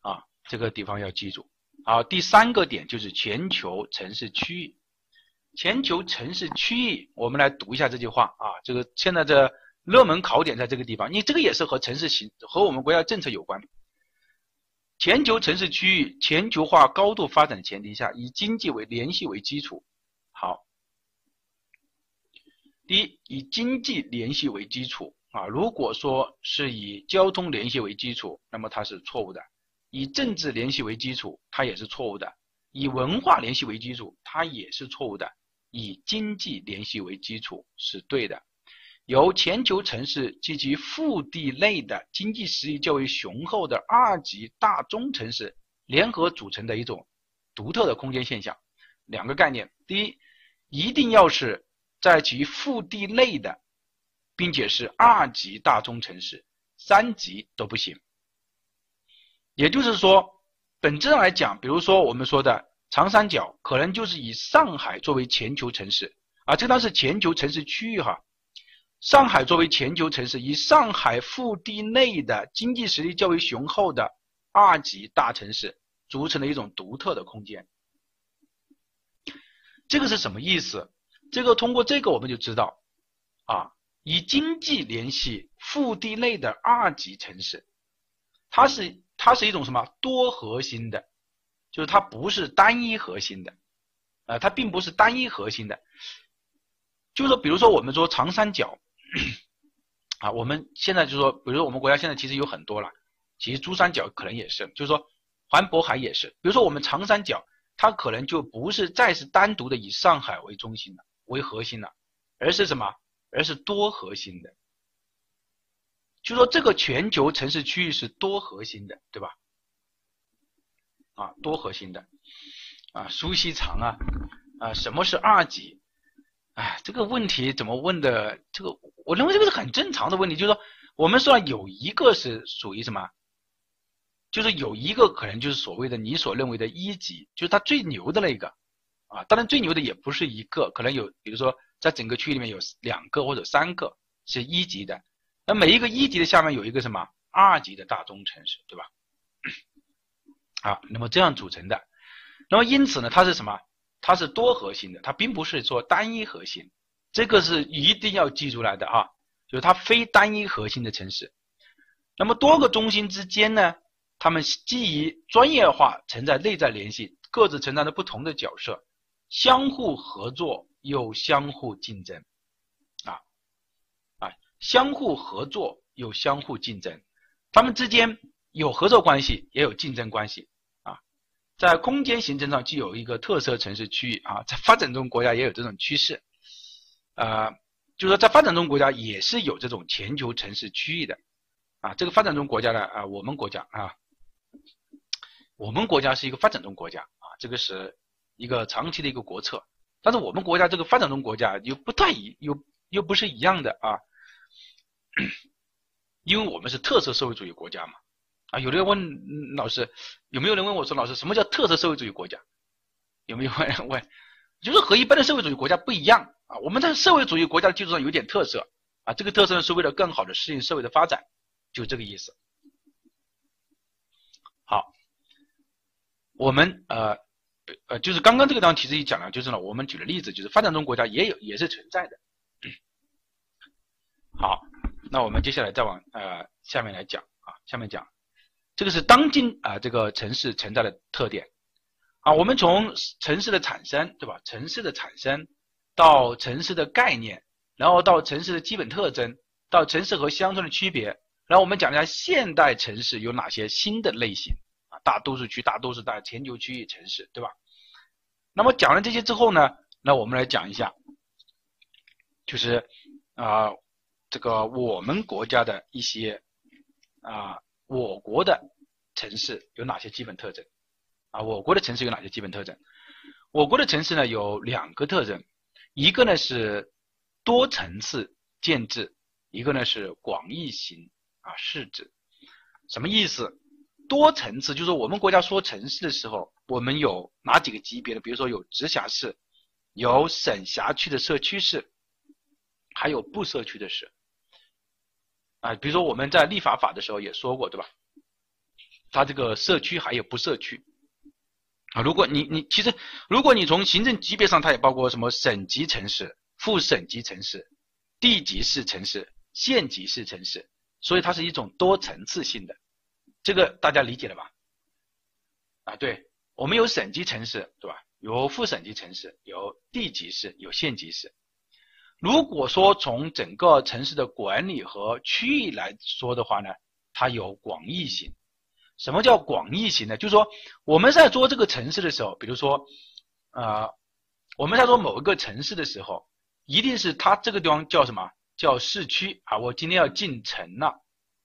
啊，这个地方要记住。好，第三个点就是全球城市区域，全球城市区域，我们来读一下这句话啊，这个现在这热门考点在这个地方，你这个也是和城市形和我们国家政策有关。全球城市区域全球化高度发展的前提下，以经济为联系为基础。好，第一，以经济联系为基础啊。如果说是以交通联系为基础，那么它是错误的；以政治联系为基础，它也是错误的；以文化联系为基础，它也是错误的；以经济联系为基础是对的。由全球城市及其腹地内的经济实力较为雄厚的二级大中城市联合组成的一种独特的空间现象。两个概念：第一，一定要是在其腹地内的，并且是二级大中城市，三级都不行。也就是说，本质上来讲，比如说我们说的长三角，可能就是以上海作为全球城市啊，这当是全球城市区域哈。上海作为全球城市，以上海腹地内的经济实力较为雄厚的二级大城市组成的一种独特的空间。这个是什么意思？这个通过这个我们就知道，啊，以经济联系腹地内的二级城市，它是它是一种什么多核心的，就是它不是单一核心的，啊，它并不是单一核心的，就是说，比如说我们说长三角。啊，我们现在就是说，比如说我们国家现在其实有很多了，其实珠三角可能也是，就是说环渤海也是。比如说我们长三角，它可能就不是再是单独的以上海为中心的为核心了，而是什么？而是多核心的。就说这个全球城市区域是多核心的，对吧？啊，多核心的。啊，苏锡常啊，啊，什么是二级？哎，这个问题怎么问的？这个我认为这个是很正常的问题，就是说我们说有一个是属于什么，就是有一个可能就是所谓的你所认为的一级，就是它最牛的那个啊。当然最牛的也不是一个，可能有，比如说在整个区域里面有两个或者三个是一级的，那每一个一级的下面有一个什么二级的大中城市，对吧？啊，那么这样组成的，那么因此呢，它是什么？它是多核心的，它并不是说单一核心，这个是一定要记出来的啊，就是它非单一核心的城市。那么多个中心之间呢，它们基于专业化存在内在联系，各自承担着不同的角色，相互合作又相互竞争，啊啊，相互合作又相互竞争，它们之间有合作关系，也有竞争关系。在空间形成上具有一个特色城市区域啊，在发展中国家也有这种趋势，啊，就是说在发展中国家也是有这种全球城市区域的，啊，这个发展中国家呢啊，我们国家啊，我们国家是一个发展中国家啊，这个是一个长期的一个国策。但是我们国家这个发展中国家又不太一又又不是一样的啊，因为我们是特色社会主义国家嘛。啊，有的人问老师，有没有人问我说，老师什么叫特色社会主义国家？有没有人问？就是和一般的社会主义国家不一样啊，我们在社会主义国家的基础上有点特色啊，这个特色呢是为了更好的适应社会的发展，就这个意思。好，我们呃呃，就是刚刚这个地方其实一讲了，就是呢，我们举的例子就是发展中国家也有也是存在的。好，那我们接下来再往呃下面来讲啊，下面讲。这个是当今啊这个城市存在的特点啊，我们从城市的产生，对吧？城市的产生到城市的概念，然后到城市的基本特征，到城市和乡村的区别，然后我们讲一下现代城市有哪些新的类型啊，大都市区、大都市、大全球区域城市，对吧？那么讲了这些之后呢，那我们来讲一下，就是啊这个我们国家的一些啊。我国的城市有哪些基本特征？啊，我国的城市有哪些基本特征？我国的城市呢有两个特征，一个呢是多层次建制，一个呢是广义型啊市制。什么意思？多层次就是我们国家说城市的时候，我们有哪几个级别的？比如说有直辖市，有省辖区的社区市，还有不社区的市。啊，比如说我们在立法法的时候也说过，对吧？它这个社区还有不社区啊。如果你你其实，如果你从行政级别上，它也包括什么省级城市、副省级城市、地级市城市、县级市城市，所以它是一种多层次性的，这个大家理解了吧？啊，对，我们有省级城市，对吧？有副省级城市，有地级市，有县级市。如果说从整个城市的管理和区域来说的话呢，它有广义型。什么叫广义型呢？就是说我们在做这个城市的时候，比如说，呃，我们在做某一个城市的时候，一定是它这个地方叫什么？叫市区啊！我今天要进城了，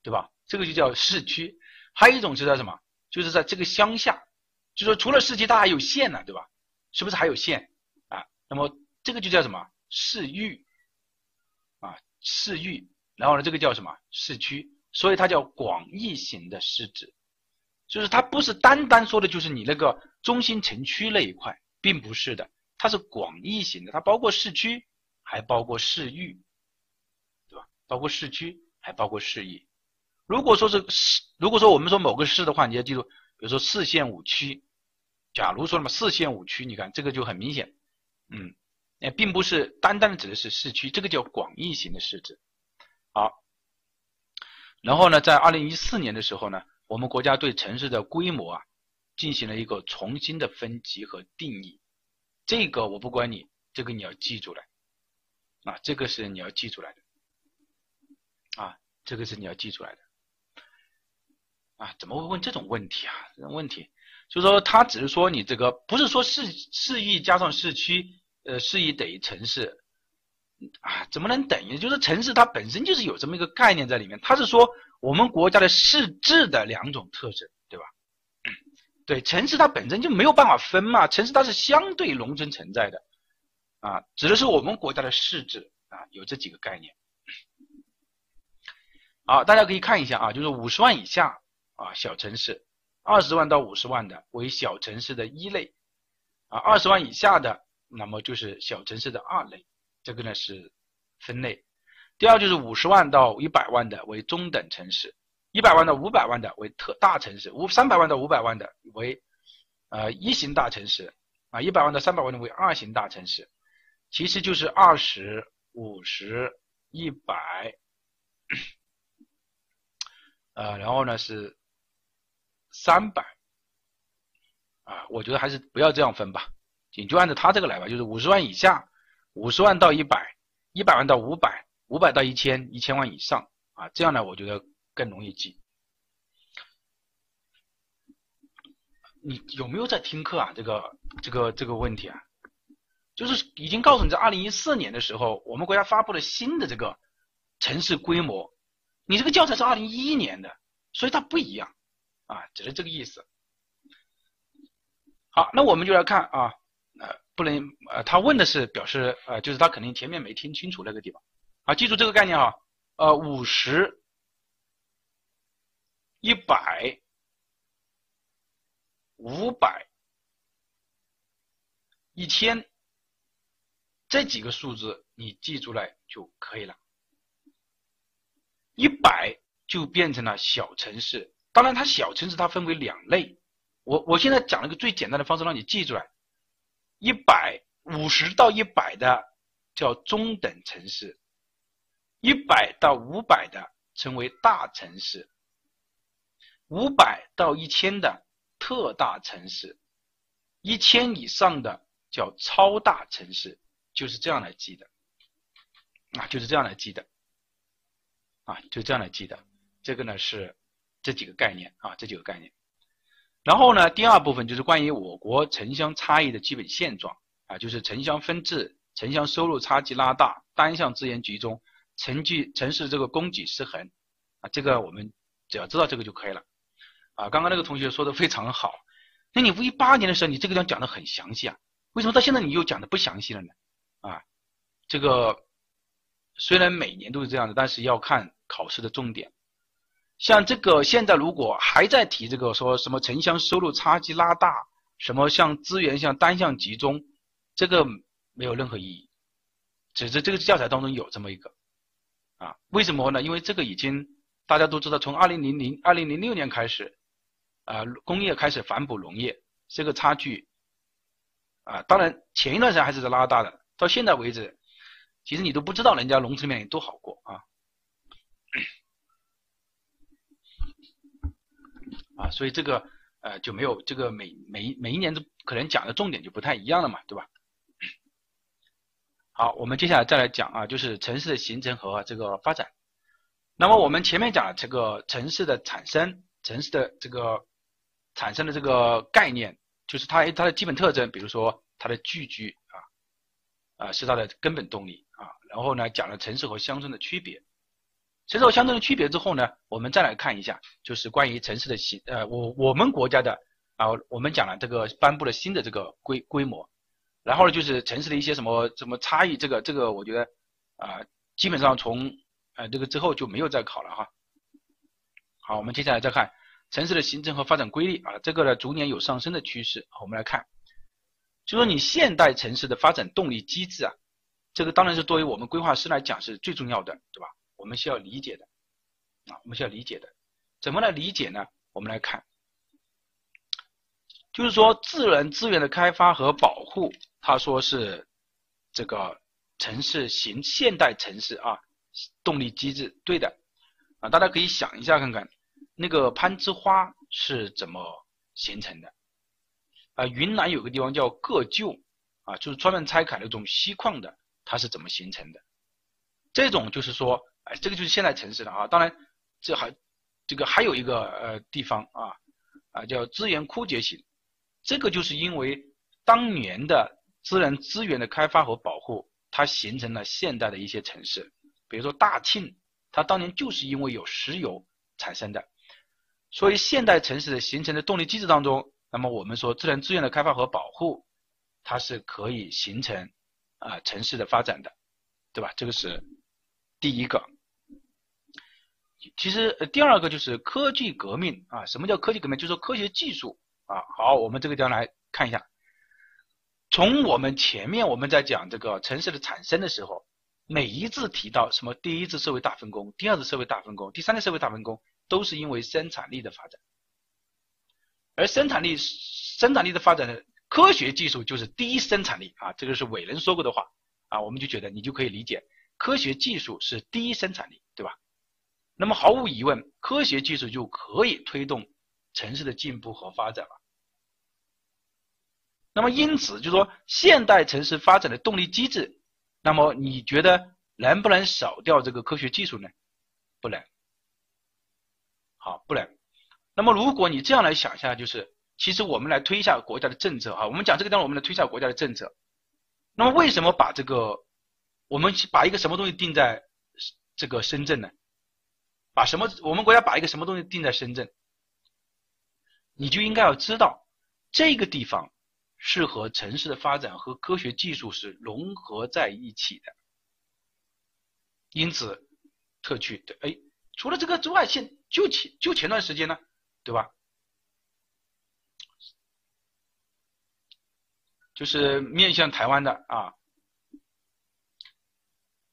对吧？这个就叫市区。还有一种是在什么？就是在这个乡下，就说除了市区，它还有县呢，对吧？是不是还有县啊？那么这个就叫什么？市域啊，市域，然后呢，这个叫什么市区？所以它叫广义型的市制，就是它不是单单说的就是你那个中心城区那一块，并不是的，它是广义型的，它包括市区，还包括市域，对吧？包括市区，还包括市域。如果说是市，如果说我们说某个市的话，你要记住，比如说四县五区，假如说什么四县五区，你看这个就很明显，嗯。也并不是单单指的是市区，这个叫广义型的市值。好，然后呢，在二零一四年的时候呢，我们国家对城市的规模啊进行了一个重新的分级和定义。这个我不管你，这个你要记住来啊，这个是你要记出来的啊，这个是你要记出来的啊，怎么会问这种问题啊？这种问题就是说，他只是说你这个不是说市市域加上市区。呃，市域等于城市啊？怎么能等于？就是城市它本身就是有这么一个概念在里面。它是说我们国家的市制的两种特征，对吧？对，城市它本身就没有办法分嘛。城市它是相对农村存在的啊，指的是我们国家的市制啊，有这几个概念。好，大家可以看一下啊，就是五十万以下啊小城市，二十万到五十万的为小城市的一类啊，二十万以下的。那么就是小城市的二类，这个呢是分类。第二就是五十万到一百万的为中等城市，一百万到五百万的为特大城市，五三百万到五百万的为呃一型大城市啊，一百万到三百万的为二型大城市。其实就是二十五十一百，呃，然后呢是三百啊，我觉得还是不要这样分吧。你就按照他这个来吧，就是五十万以下，五十万到一百，一百万到五百，五百到一千，一千万以上啊，这样呢，我觉得更容易记。你有没有在听课啊？这个这个这个问题啊，就是已经告诉你，在二零一四年的时候，我们国家发布了新的这个城市规模，你这个教材是二零一一年的，所以它不一样啊，只是这个意思。好，那我们就来看啊。不能呃，他问的是表示呃，就是他肯定前面没听清楚那个地方啊，记住这个概念哈，呃，五十、一百、五百、一千这几个数字你记住来就可以了。一百就变成了小城市，当然它小城市它分为两类，我我现在讲了个最简单的方式让你记出来。一百五十到一百的叫中等城市，一百到五百的称为大城市，五百到一千的特大城市，一千以上的叫超大城市，就是这样来记的，啊，就是这样来记的，啊，就这样来记的。这个呢是这几个概念啊，这几个概念。然后呢，第二部分就是关于我国城乡差异的基本现状啊，就是城乡分治、城乡收入差距拉大、单项资源集中、城际城市这个供给失衡啊，这个我们只要知道这个就可以了啊。刚刚那个同学说的非常好，那你一八年的时候你这个地方讲的很详细啊，为什么到现在你又讲的不详细了呢？啊，这个虽然每年都是这样的，但是要看考试的重点。像这个现在如果还在提这个说什么城乡收入差距拉大，什么像资源像单向集中，这个没有任何意义，只是这个教材当中有这么一个，啊，为什么呢？因为这个已经大家都知道，从二零零零二零零六年开始，啊，工业开始反哺农业，这个差距，啊，当然前一段时间还是在拉大的，到现在为止，其实你都不知道人家农村里面多好过啊。啊，所以这个呃就没有这个每每每一年都可能讲的重点就不太一样了嘛，对吧？好，我们接下来再来讲啊，就是城市的形成和这个发展。那么我们前面讲了这个城市的产生，城市的这个产生的这个概念，就是它它的基本特征，比如说它的聚居啊啊是它的根本动力啊。然后呢，讲了城市和乡村的区别。城市和乡村的区别之后呢，我们再来看一下，就是关于城市的形，呃，我我们国家的啊，我们讲了这个颁布了新的这个规规模，然后呢，就是城市的一些什么什么差异，这个这个我觉得啊，基本上从呃这个之后就没有再考了哈。好，我们接下来再看城市的形成和发展规律啊，这个呢逐年有上升的趋势。我们来看，就说你现代城市的发展动力机制啊，这个当然是作为我们规划师来讲是最重要的，对吧？我们需要理解的啊，我们需要理解的，怎么来理解呢？我们来看，就是说自然资源的开发和保护，他说是这个城市型现代城市啊动力机制，对的啊，大家可以想一下看看，那个攀枝花是怎么形成的啊？云南有个地方叫个旧啊，就是专门拆开那种锡矿的，它是怎么形成的？这种就是说。哎，这个就是现代城市了啊！当然，这还这个还有一个呃地方啊啊叫资源枯竭型，这个就是因为当年的自然资源的开发和保护，它形成了现代的一些城市。比如说大庆，它当年就是因为有石油产生的，所以现代城市的形成的动力机制当中，那么我们说自然资源的开发和保护，它是可以形成啊城市的发展的，对吧？这个是第一个。其实，第二个就是科技革命啊。什么叫科技革命？就是说科学技术啊。好，我们这个地方来看一下。从我们前面我们在讲这个城市的产生的时候，每一次提到什么第一次社会大分工、第二次社会大分工、第三次社会大分工，都是因为生产力的发展。而生产力生产力的发展的科学技术就是第一生产力啊。这个是伟人说过的话啊。我们就觉得你就可以理解，科学技术是第一生产力，对吧？那么毫无疑问，科学技术就可以推动城市的进步和发展了。那么因此，就说现代城市发展的动力机制，那么你觉得能不能少掉这个科学技术呢？不能。好，不能。那么如果你这样来想一下，就是其实我们来推一下国家的政策哈，我们讲这个地方，我们来推一下国家的政策。那么为什么把这个我们把一个什么东西定在这个深圳呢？把什么？我们国家把一个什么东西定在深圳，你就应该要知道，这个地方是和城市的发展和科学技术是融合在一起的。因此，特区的哎，除了这个之外，现就前就前段时间呢，对吧？就是面向台湾的啊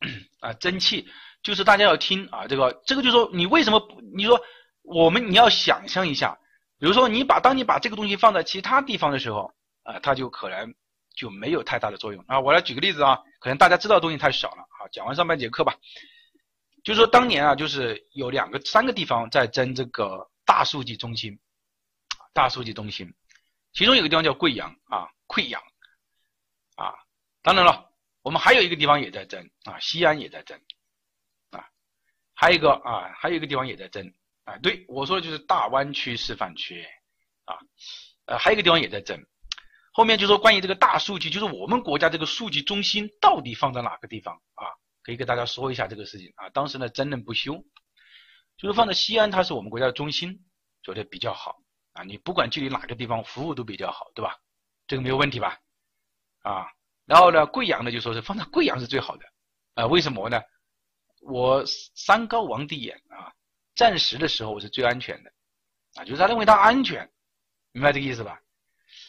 啊蒸汽，就是大家要听啊，这个这个就是说你为什么你说我们你要想象一下，比如说你把当你把这个东西放在其他地方的时候啊，它就可能就没有太大的作用啊。我来举个例子啊。可能大家知道的东西太少了，啊，讲完上半节课吧。就是说当年啊，就是有两个、三个地方在争这个大数据中心，大数据中心，其中有个地方叫贵阳啊，贵阳啊，当然了，我们还有一个地方也在争啊，西安也在争，还有一个啊，还有一个地方也在争啊，对我说的就是大湾区示范区啊，呃，还有一个地方也在争。后面就说关于这个大数据，就是我们国家这个数据中心到底放在哪个地方啊？可以给大家说一下这个事情啊。当时呢争论不休，就是放在西安，它是我们国家的中心，觉得比较好啊。你不管距离哪个地方，服务都比较好，对吧？这个没有问题吧？啊，然后呢，贵阳呢就说是放在贵阳是最好的啊。为什么呢？我山高王帝远啊，战时的时候我是最安全的啊，就是他认为它安全，明白这个意思吧？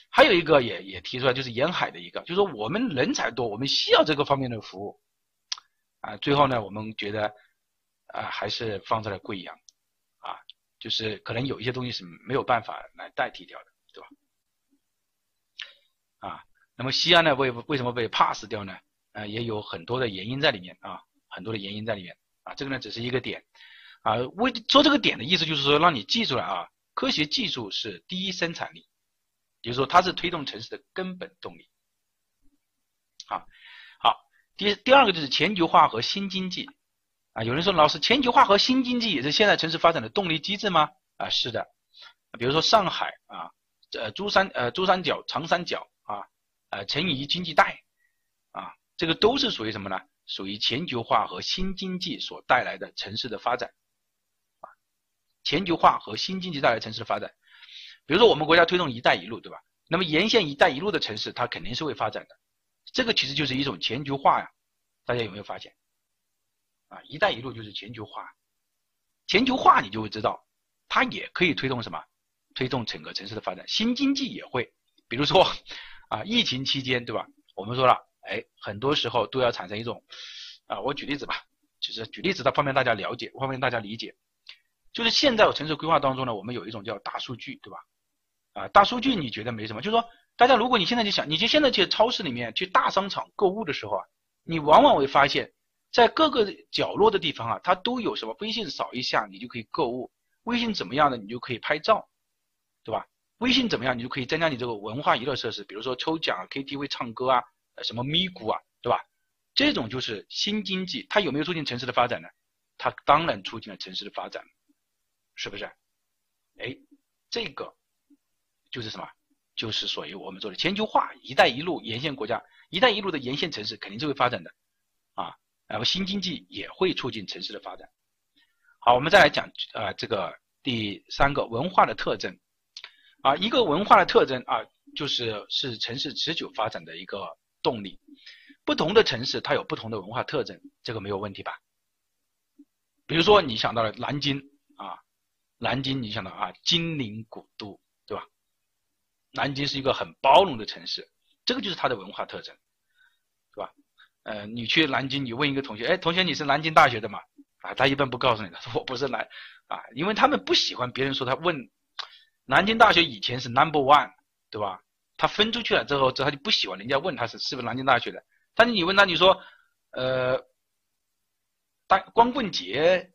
还有一个也也提出来，就是沿海的一个，就是说我们人才多，我们需要这个方面的服务，啊，最后呢，我们觉得啊，还是放在了贵阳，啊，就是可能有一些东西是没有办法来代替掉的，对吧？啊，那么西安呢，为为什么被 pass 掉呢？啊，也有很多的原因在里面啊，很多的原因在里面啊，这个呢只是一个点，啊，为说这个点的意思就是说让你记住了啊，科学技术是第一生产力。也就是说，它是推动城市的根本动力。好，好，第第二个就是全球化和新经济啊。有人说，老师，全球化和新经济也是现在城市发展的动力机制吗？啊，是的。比如说上海啊，呃，珠三呃珠三角、长三角啊，呃，成渝经济带啊，这个都是属于什么呢？属于全球化和新经济所带来的城市的发展啊。全球化和新经济带来城市的发展。比如说我们国家推动“一带一路”，对吧？那么沿线“一带一路”的城市，它肯定是会发展的。这个其实就是一种全球化呀，大家有没有发现？啊，“一带一路”就是全球化。全球化你就会知道，它也可以推动什么？推动整个城市的发展。新经济也会，比如说啊，疫情期间，对吧？我们说了，哎，很多时候都要产生一种啊，我举例子吧，就是举例子的方便大家了解，方便大家理解。就是现在我城市规划当中呢，我们有一种叫大数据，对吧？啊，大数据你觉得没什么？就是说，大家如果你现在就想，你就现在去超市里面去大商场购物的时候啊，你往往会发现，在各个角落的地方啊，它都有什么？微信扫一下，你就可以购物；微信怎么样呢，你就可以拍照，对吧？微信怎么样，你就可以增加你这个文化娱乐设施，比如说抽奖啊、KTV 唱歌啊，什么咪咕啊，对吧？这种就是新经济，它有没有促进城市的发展呢？它当然促进了城市的发展。是不是？哎，这个就是什么？就是属于我们做的全球化，一带一路沿线国家，一带一路的沿线城市肯定是会发展的啊。然后新经济也会促进城市的发展。好，我们再来讲啊，这个第三个文化的特征啊，一个文化的特征啊，就是是城市持久发展的一个动力。不同的城市它有不同的文化特征，这个没有问题吧？比如说你想到了南京啊。南京，你想到啊，金陵古都，对吧？南京是一个很包容的城市，这个就是它的文化特征，对吧？呃，你去南京，你问一个同学，哎，同学你是南京大学的吗？啊，他一般不告诉你的，我不是南，啊，因为他们不喜欢别人说他问。南京大学以前是 number one，对吧？他分出去了之后，之后他就不喜欢人家问他是是不是南京大学的。但是你问他，你说，呃，大光棍节，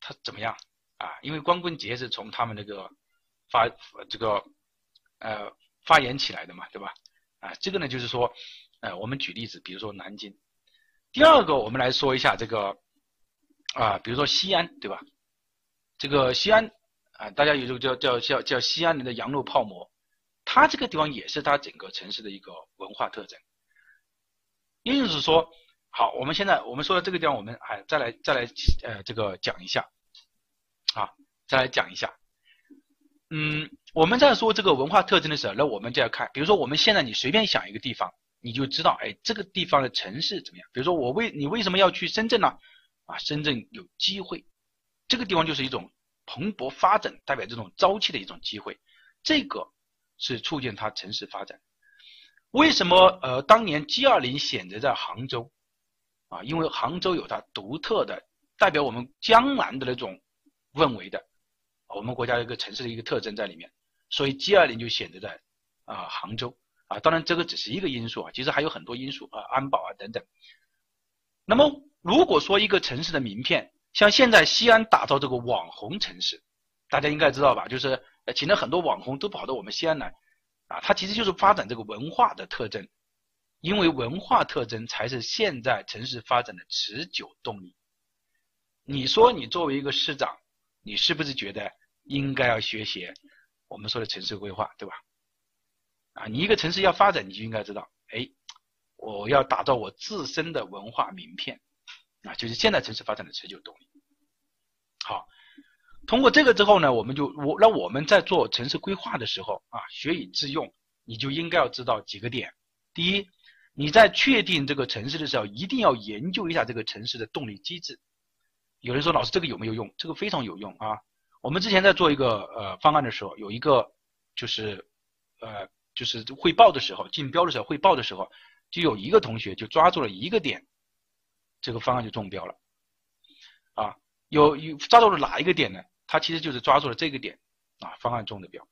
他怎么样？啊，因为光棍节是从他们那个发这个呃发言起来的嘛，对吧？啊，这个呢就是说，呃，我们举例子，比如说南京。第二个，我们来说一下这个啊，比如说西安，对吧？这个西安啊，大家有时候叫叫叫叫西安人的羊肉泡馍，它这个地方也是它整个城市的一个文化特征。也就是说，好，我们现在我们说到这个地方，我们还再来再来呃这个讲一下。啊，再来讲一下，嗯，我们在说这个文化特征的时候，那我们就要看，比如说我们现在你随便想一个地方，你就知道，哎，这个地方的城市怎么样？比如说我为你为什么要去深圳呢？啊，深圳有机会，这个地方就是一种蓬勃发展，代表这种朝气的一种机会，这个是促进它城市发展。为什么呃当年 G 二零选择在杭州？啊，因为杭州有它独特的代表我们江南的那种氛围的，我们国家一个城市的一个特征在里面，所以 G 二零就选择在啊杭州啊。当然这个只是一个因素啊，其实还有很多因素啊，安保啊等等。那么如果说一个城市的名片，像现在西安打造这个网红城市，大家应该知道吧？就是请了很多网红都跑到我们西安来啊，它其实就是发展这个文化的特征。因为文化特征才是现在城市发展的持久动力。你说你作为一个市长，你是不是觉得应该要学习我们说的城市规划，对吧？啊，你一个城市要发展，你就应该知道，哎，我要打造我自身的文化名片，啊，就是现在城市发展的持久动力。好，通过这个之后呢，我们就我那我们在做城市规划的时候啊，学以致用，你就应该要知道几个点。第一。你在确定这个城市的时候，一定要研究一下这个城市的动力机制。有人说老师这个有没有用？这个非常有用啊！我们之前在做一个呃方案的时候，有一个就是呃就是汇报的时候，竞标的时候汇报的时候，就有一个同学就抓住了一个点，这个方案就中标了。啊，有有抓住了哪一个点呢？他其实就是抓住了这个点啊，方案中的标。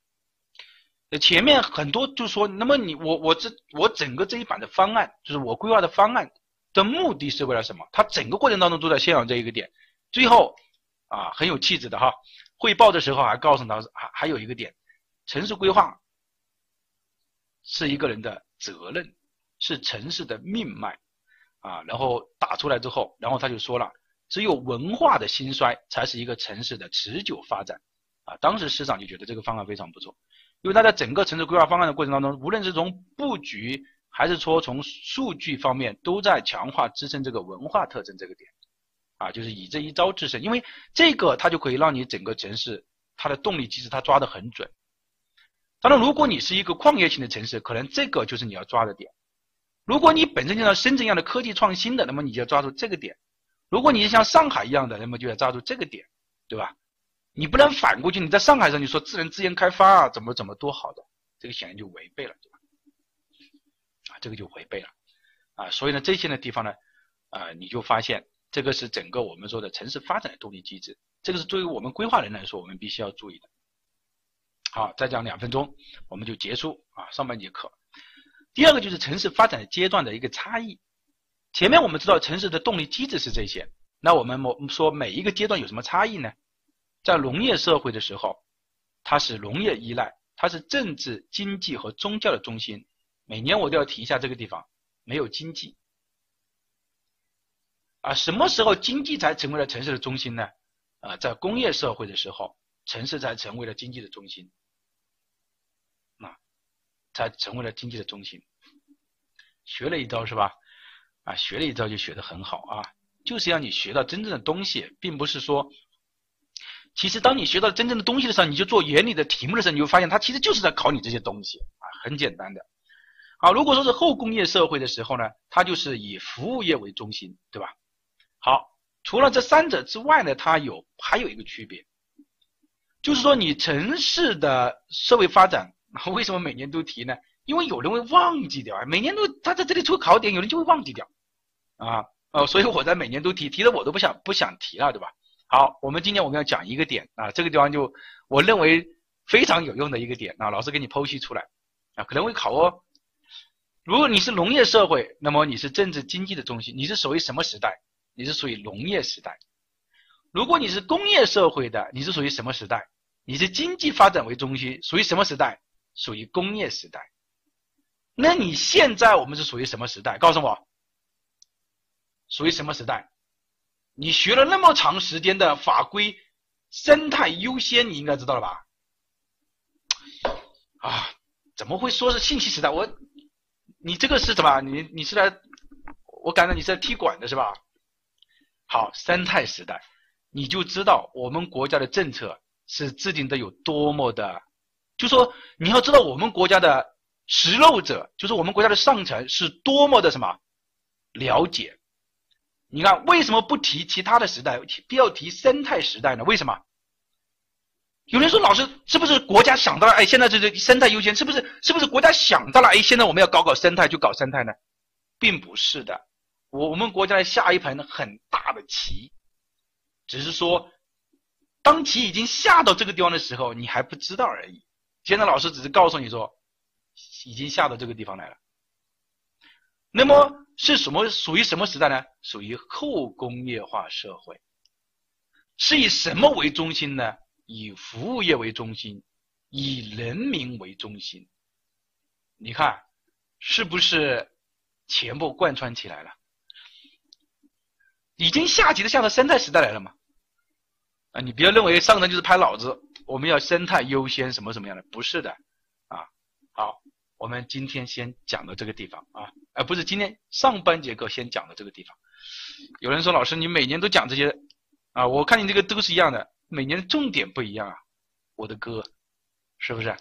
呃，前面很多就说，那么你我我这我整个这一版的方案，就是我规划的方案的目的是为了什么？他整个过程当中都在宣扬这一个点，最后啊很有气质的哈，汇报的时候还告诉他还还有一个点，城市规划是一个人的责任，是城市的命脉啊，然后打出来之后，然后他就说了，只有文化的兴衰才是一个城市的持久发展啊，当时市长就觉得这个方案非常不错。因为它在整个城市规划方案的过程当中，无论是从布局还是说从数据方面，都在强化支撑这个文化特征这个点，啊，就是以这一招制胜。因为这个它就可以让你整个城市它的动力机制它抓得很准。当然，如果你是一个矿业型的城市，可能这个就是你要抓的点。如果你本身就像深圳一样的科技创新的，那么你就要抓住这个点。如果你像上海一样的，那么就要抓住这个点，对吧？你不能反过去，你在上海上你说智能资源开发啊，怎么怎么多好的，这个显然就违背了，对吧？啊，这个就违背了，啊，所以呢，这些的地方呢，啊，你就发现这个是整个我们说的城市发展的动力机制，这个是作为我们规划人来说，我们必须要注意的。好，再讲两分钟，我们就结束啊上半节课。第二个就是城市发展阶段的一个差异。前面我们知道城市的动力机制是这些，那我们我说每一个阶段有什么差异呢？在农业社会的时候，它是农业依赖，它是政治、经济和宗教的中心。每年我都要提一下这个地方，没有经济。啊，什么时候经济才成为了城市的中心呢？啊，在工业社会的时候，城市才成为了经济的中心。啊，才成为了经济的中心。学了一招是吧？啊，学了一招就学得很好啊，就是让你学到真正的东西，并不是说。其实，当你学到真正的东西的时候，你就做原理的题目的时候，你会发现它其实就是在考你这些东西啊，很简单的。好，如果说是后工业社会的时候呢，它就是以服务业为中心，对吧？好，除了这三者之外呢，它有还有一个区别，就是说你城市的社会发展 为什么每年都提呢？因为有人会忘记掉啊，每年都他在这里出考点，有人就会忘记掉啊，呃，所以我在每年都提，提的我都不想不想提了，对吧？好，我们今天我们要讲一个点啊，这个地方就我认为非常有用的一个点啊，老师给你剖析出来啊，可能会考哦。如果你是农业社会，那么你是政治经济的中心，你是属于什么时代？你是属于农业时代。如果你是工业社会的，你是属于什么时代？你是经济发展为中心，属于什么时代？属于工业时代。那你现在我们是属于什么时代？告诉我，属于什么时代？你学了那么长时间的法规，生态优先，你应该知道了吧？啊，怎么会说是信息时代？我，你这个是什么？你你是来，我感觉你是来踢馆的是吧？好，生态时代，你就知道我们国家的政策是制定的有多么的就说你要知道我们国家的食肉者，就是我们国家的上层是多么的什么了解。你看为什么不提其他的时代，非要提生态时代呢？为什么？有人说老师是不是国家想到了？哎，现在这这生态优先，是不是？是不是国家想到了？哎，现在我们要搞搞生态就搞生态呢？并不是的，我我们国家下一盘很大的棋，只是说，当棋已经下到这个地方的时候，你还不知道而已。现在老师只是告诉你说，已经下到这个地方来了。那么是什么？属于什么时代呢？属于后工业化社会，是以什么为中心呢？以服务业为中心，以人民为中心，你看是不是全部贯穿起来了？已经下级的向到生态时代来了嘛？啊，你不要认为上层就是拍脑子，我们要生态优先什么什么样的？不是的，我们今天先讲到这个地方啊，而不是今天上半节课先讲的这个地方。有人说老师你每年都讲这些啊，我看你这个都是一样的。每年的重点不一样啊，我的哥，是不是？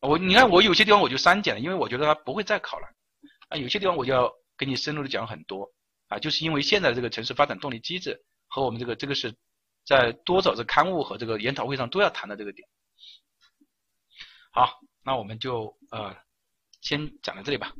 我你看我有些地方我就删减了，因为我觉得它不会再考了啊。有些地方我就要给你深入的讲很多啊，就是因为现在这个城市发展动力机制和我们这个这个是在多少个刊物和这个研讨会上都要谈的这个点。好，那我们就呃先讲到这里吧。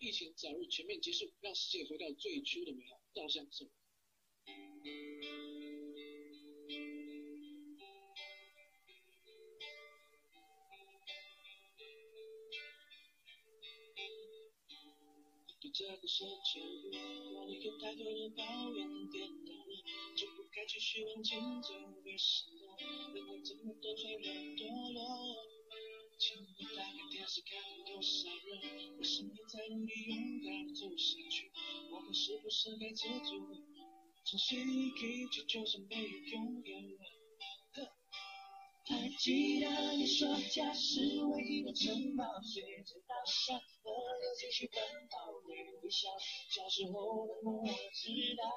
疫情早日全面结束，让世界回到最初的美好。稻香送。对这个世界，让你跟太多的抱怨跌倒了，就不该继续往前走。为什么人会这么多脆弱堕落？请你打开电视看多少人，为什么在努力勇敢走下去？我们是不是该知足？珍惜一切，就算没有拥有。还记得你说家是唯一的城堡，随着大山河流继续奔跑，你微笑。小时候的梦我知道，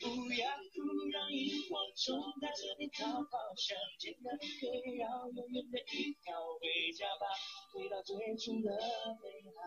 不要哭，让萤火虫带着你逃跑，想见的可以绕永远的依靠，回家吧，回到最初的美好。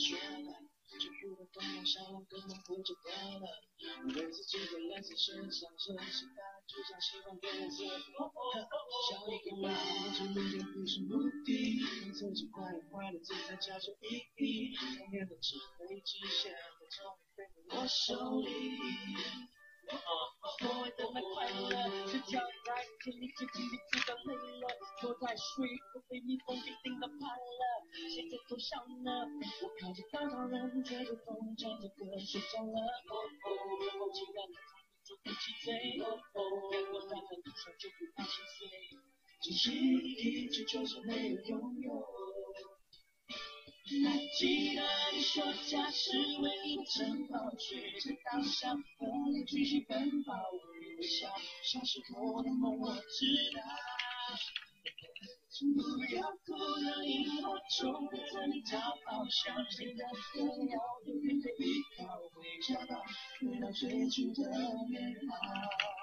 说的，就遇到同样想我根本不知道了。为自己的蓝色身上身心大，就像喜欢的颜色。笑一个吧，这明天不是目的，让自己快乐快乐，这才叫做意义。童年的纸飞机，现在终于飞回我手里。所谓的那快乐，是跳在天地之间，你知道累了，坐在水果被蜜蜂叮叮的怕了，谁在偷笑呢？我靠着稻草人，吹着风，唱着歌睡着了。哦哦，哦，既然他们就一起醉，哦哦，我站在路上就不怕心碎，珍惜一切，就算没有拥有。还记得你说家是唯一的城堡，随着稻香河流继续奔跑，微笑。小时候的梦我知道，不要哭，让萤火虫带着你逃跑，相信的歌谣永远的依靠，回家吧，回到最初的美好。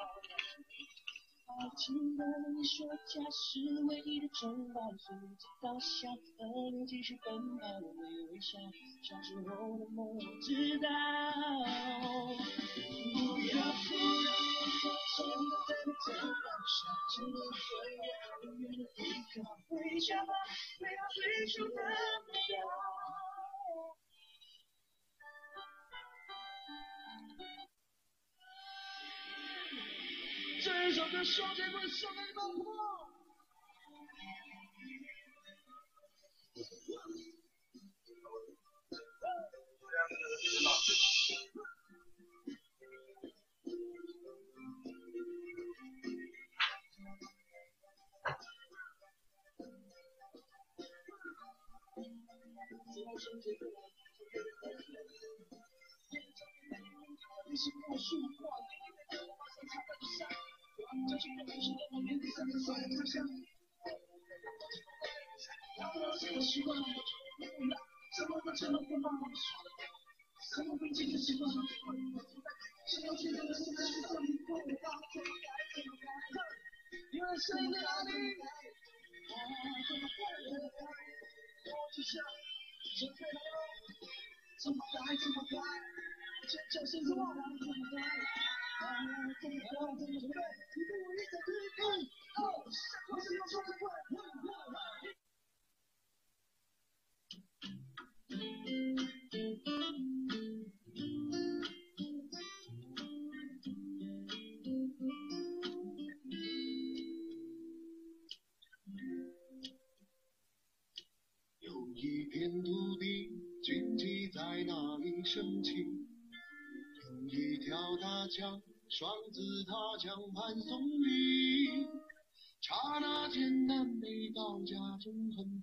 还记得你说家是唯一的城堡，随着稻香河流继续奔跑，微微笑。小时候的梦我知道，不要哭，让萤火虫在你头上，相信的歌谣永远的依靠，回家吧，回到最初的美好。这首歌送给我，送给老婆。这么爱，这么爱，这就是我。爱这么多，这么多，你对我一点不配。哦，我是用错的怪。有一片土地，荆棘在那里升起；有一条大江。双子塔江畔送你。刹那间，南北到家中横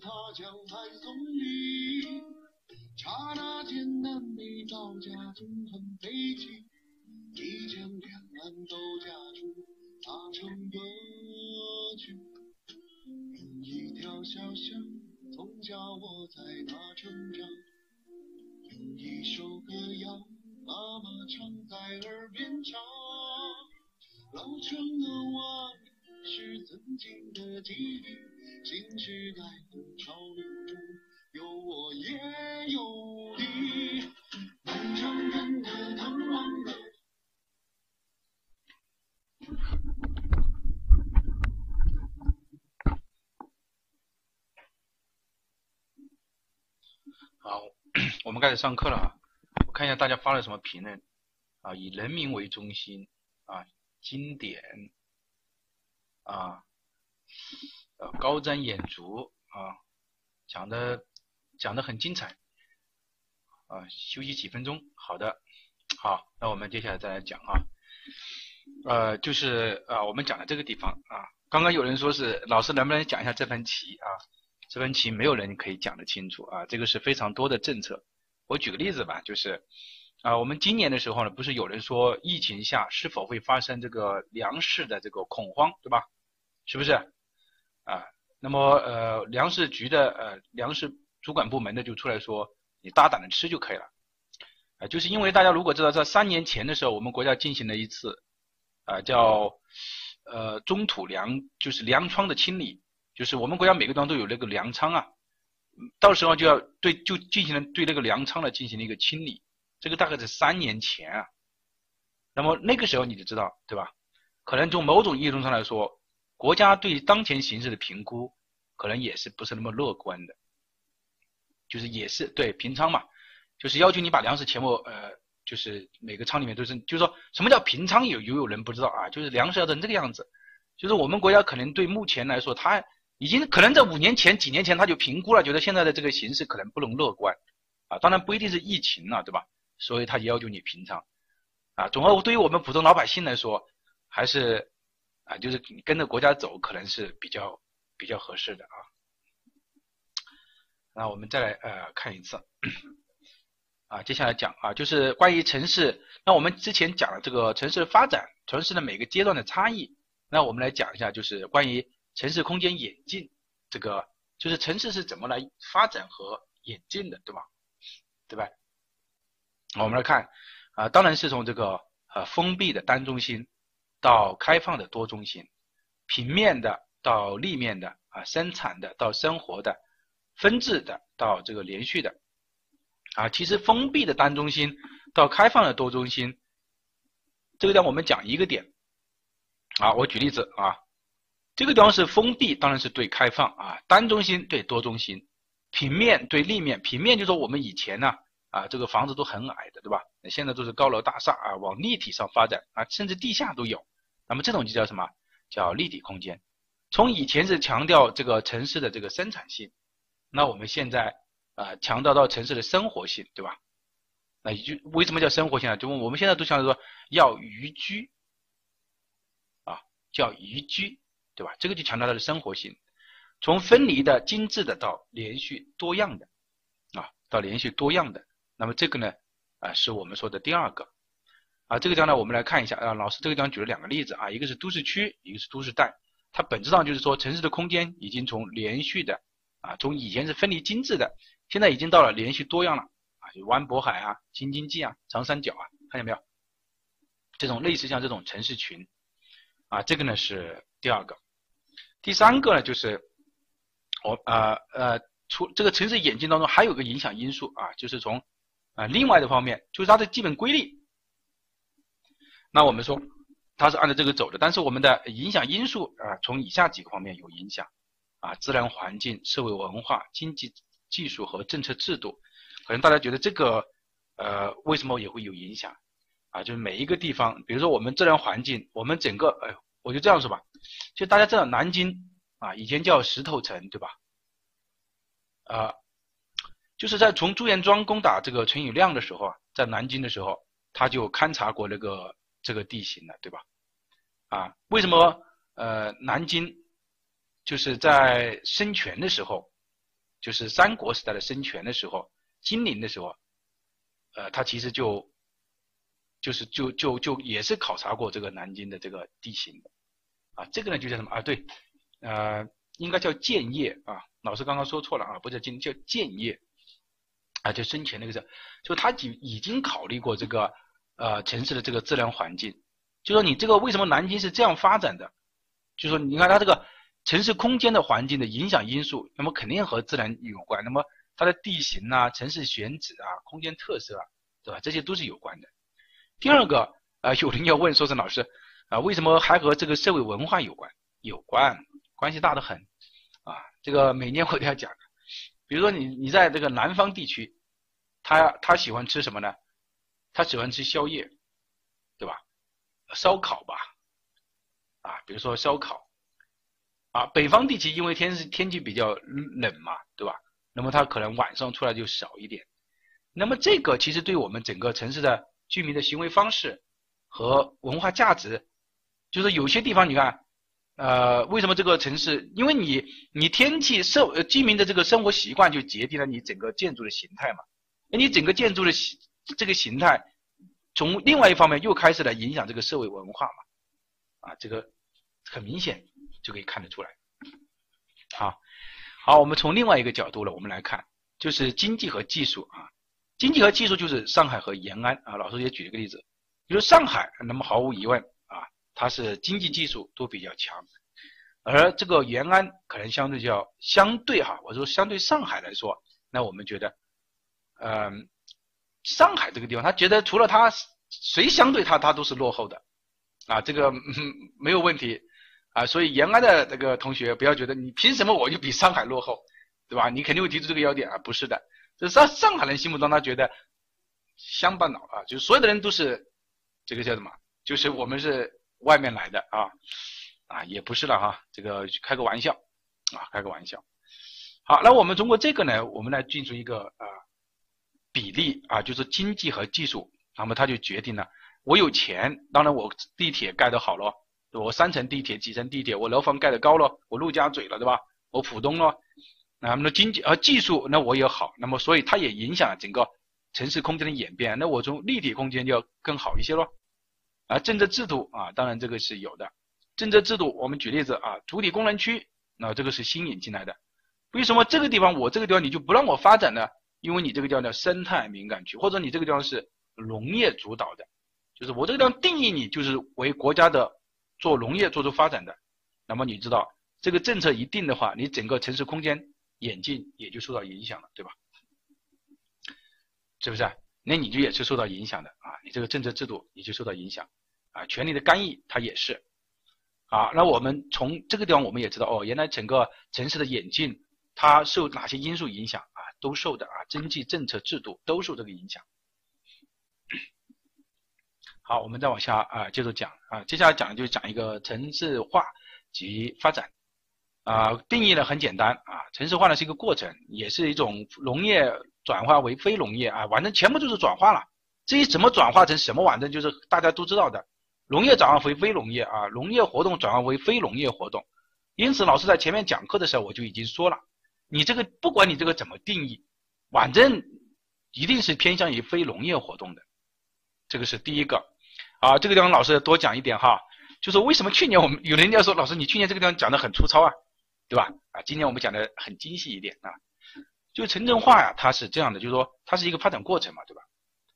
他将派送上课了啊！我看一下大家发了什么评论啊？以人民为中心啊，经典啊，呃，高瞻远瞩啊，讲的讲的很精彩啊。休息几分钟，好的，好，那我们接下来再来讲啊，呃，就是啊，我们讲的这个地方啊，刚刚有人说是老师能不能讲一下这盘棋啊？这盘棋没有人可以讲得清楚啊，这个是非常多的政策。我举个例子吧，就是啊，我们今年的时候呢，不是有人说疫情下是否会发生这个粮食的这个恐慌，对吧？是不是？啊，那么呃，粮食局的呃粮食主管部门的就出来说，你大胆的吃就可以了。啊，就是因为大家如果知道，在三年前的时候，我们国家进行了一次啊叫呃中土粮，就是粮仓的清理。就是我们国家每个地方都有那个粮仓啊，到时候就要对就进行了对那个粮仓呢进行了一个清理，这个大概是三年前啊。那么那个时候你就知道对吧？可能从某种意义上来说，国家对当前形势的评估可能也是不是那么乐观的，就是也是对平仓嘛，就是要求你把粮食全部呃，就是每个仓里面都是，就是说什么叫平仓有有有人不知道啊，就是粮食要成这个样子，就是我们国家可能对目前来说它。已经可能在五年前、几年前他就评估了，觉得现在的这个形势可能不能乐观，啊，当然不一定是疫情了，对吧？所以他要求你平仓，啊，总而对于我们普通老百姓来说，还是啊，就是跟着国家走，可能是比较比较合适的啊。那我们再来呃看一次，啊，接下来讲啊，就是关于城市，那我们之前讲了这个城市的发展，城市的每个阶段的差异，那我们来讲一下，就是关于。城市空间演进，这个就是城市是怎么来发展和演进的，对吧？对吧？我们来看啊，当然是从这个呃封闭的单中心到开放的多中心，平面的到立面的啊，生产的到生活的分治的到这个连续的，啊，其实封闭的单中心到开放的多中心，这个地方我们讲一个点，啊，我举例子啊，这个地方是封闭，当然是对开放啊，单中心对多中心，平面对立面，平面就说我们以前呢，啊，这个房子都很矮的，对吧？那现在都是高楼大厦啊，往立体上发展啊，甚至地下都有，那么这种就叫什么？叫立体空间。从以前是强调这个城市的这个生产性，那我们现在啊强调到城市的生活性，对吧？那就为什么叫生活性呢？就我们现在都强调说要宜居，啊，叫宜居，对吧？这个就强调它的生活性，从分离的、精致的到连续多样的，啊，到连续多样的。那么这个呢，啊，是我们说的第二个，啊，这个地方呢，我们来看一下啊，老师这个地方举了两个例子啊，一个是都市区，一个是都市带。它本质上就是说，城市的空间已经从连续的啊，从以前是分离精致的，现在已经到了连续多样了啊，就湾渤海啊、京津冀啊、长三角啊，看见没有？这种类似像这种城市群啊，这个呢是第二个。第三个呢就是我呃呃，除这个城市演进当中还有个影响因素啊，就是从啊另外的方面，就是它的基本规律。那我们说。它是按照这个走的，但是我们的影响因素啊，从以下几个方面有影响啊，自然环境、社会文化、经济技术和政策制度，可能大家觉得这个呃为什么也会有影响啊？就是每一个地方，比如说我们自然环境，我们整个哎呦，我就这样说吧，就大家知道南京啊，以前叫石头城对吧？啊，就是在从朱元璋攻打这个陈友谅的时候啊，在南京的时候，他就勘察过那个。这个地形了，对吧？啊，为什么呃南京就是在孙权的时候，就是三国时代的孙权的时候，金陵的时候，呃，他其实就就是就就就也是考察过这个南京的这个地形的，啊，这个呢就叫什么啊？对，呃，应该叫建业啊，老师刚刚说错了啊，不叫金，叫建业，啊，就生前那个字，就他已已经考虑过这个。呃，城市的这个自然环境，就说你这个为什么南京是这样发展的？就说你看它这个城市空间的环境的影响因素，那么肯定和自然有关。那么它的地形啊、城市选址啊、空间特色啊，对吧？这些都是有关的。第二个啊，有人要问说是老师啊，为什么还和这个社会文化有关？有关，关系大得很啊。这个每年我都要讲。比如说你你在这个南方地区，他他喜欢吃什么呢？他喜欢吃宵夜，对吧？烧烤吧，啊，比如说烧烤，啊，北方地区因为天天气比较冷嘛，对吧？那么他可能晚上出来就少一点。那么这个其实对我们整个城市的居民的行为方式和文化价值，就是有些地方你看，呃，为什么这个城市？因为你你天气受居民的这个生活习惯就决定了你整个建筑的形态嘛，那你整个建筑的形。这个形态，从另外一方面又开始了影响这个社会文化嘛，啊，这个很明显就可以看得出来。好，好，我们从另外一个角度呢，我们来看，就是经济和技术啊，经济和技术就是上海和延安啊，老师也举了个例子，比如上海，那么毫无疑问，它是经济技术都比较强，而这个延安可能相对较相对哈，我说相对上海来说，那我们觉得，嗯。上海这个地方，他觉得除了他，谁相对他，他都是落后的，啊，这个 没有问题，啊，所以延安的这个同学不要觉得你凭什么我就比上海落后，对吧？你肯定会提出这个要点啊，不是的，就上上海人心目中他觉得乡巴佬啊，就是所有的人都是这个叫什么？就是我们是外面来的啊，啊，也不是了哈，这个开个玩笑，啊，开个玩笑。好，那我们通过这个呢，我们来进行一个啊。比例啊，就是经济和技术，那么他就决定了，我有钱，当然我地铁盖得好了，我三层地铁、几层地铁，我楼房盖得高了，我陆家嘴了，对吧？我浦东了，那么经济和技术，那我也好，那么所以它也影响了整个城市空间的演变，那我从立体空间就要更好一些咯。啊，政策制度啊，当然这个是有的，政策制度，我们举例子啊，主体功能区，那这个是新引进来的，为什么这个地方我这个地方你就不让我发展呢？因为你这个地方叫生态敏感区，或者你这个地方是农业主导的，就是我这个地方定义你就是为国家的做农业做出发展的，那么你知道这个政策一定的话，你整个城市空间眼镜也就受到影响了，对吧？是不是？那你就也是受到影响的啊，你这个政策制度也就受到影响啊，权力的干预它也是。啊，那我们从这个地方我们也知道哦，原来整个城市的演进它受哪些因素影响啊？都受的啊，经济政策制度都受这个影响。好，我们再往下啊，接着讲啊，接下来讲就讲一个城市化及发展啊，定义呢很简单啊，城市化呢是一个过程，也是一种农业转化为非农业啊，反正全部就是转化了。至于怎么转化成什么，反正就是大家都知道的，农业转化为非农业啊，农业活动转化为非农业活动。因此，老师在前面讲课的时候我就已经说了，你这个不管你这个怎么定义，反正一定是偏向于非农业活动的，这个是第一个。啊，这个地方老师要多讲一点哈，就是为什么去年我们有人家说老师你去年这个地方讲的很粗糙啊，对吧？啊，今年我们讲的很精细一点啊，就城镇化呀，它是这样的，就是说它是一个发展过程嘛，对吧？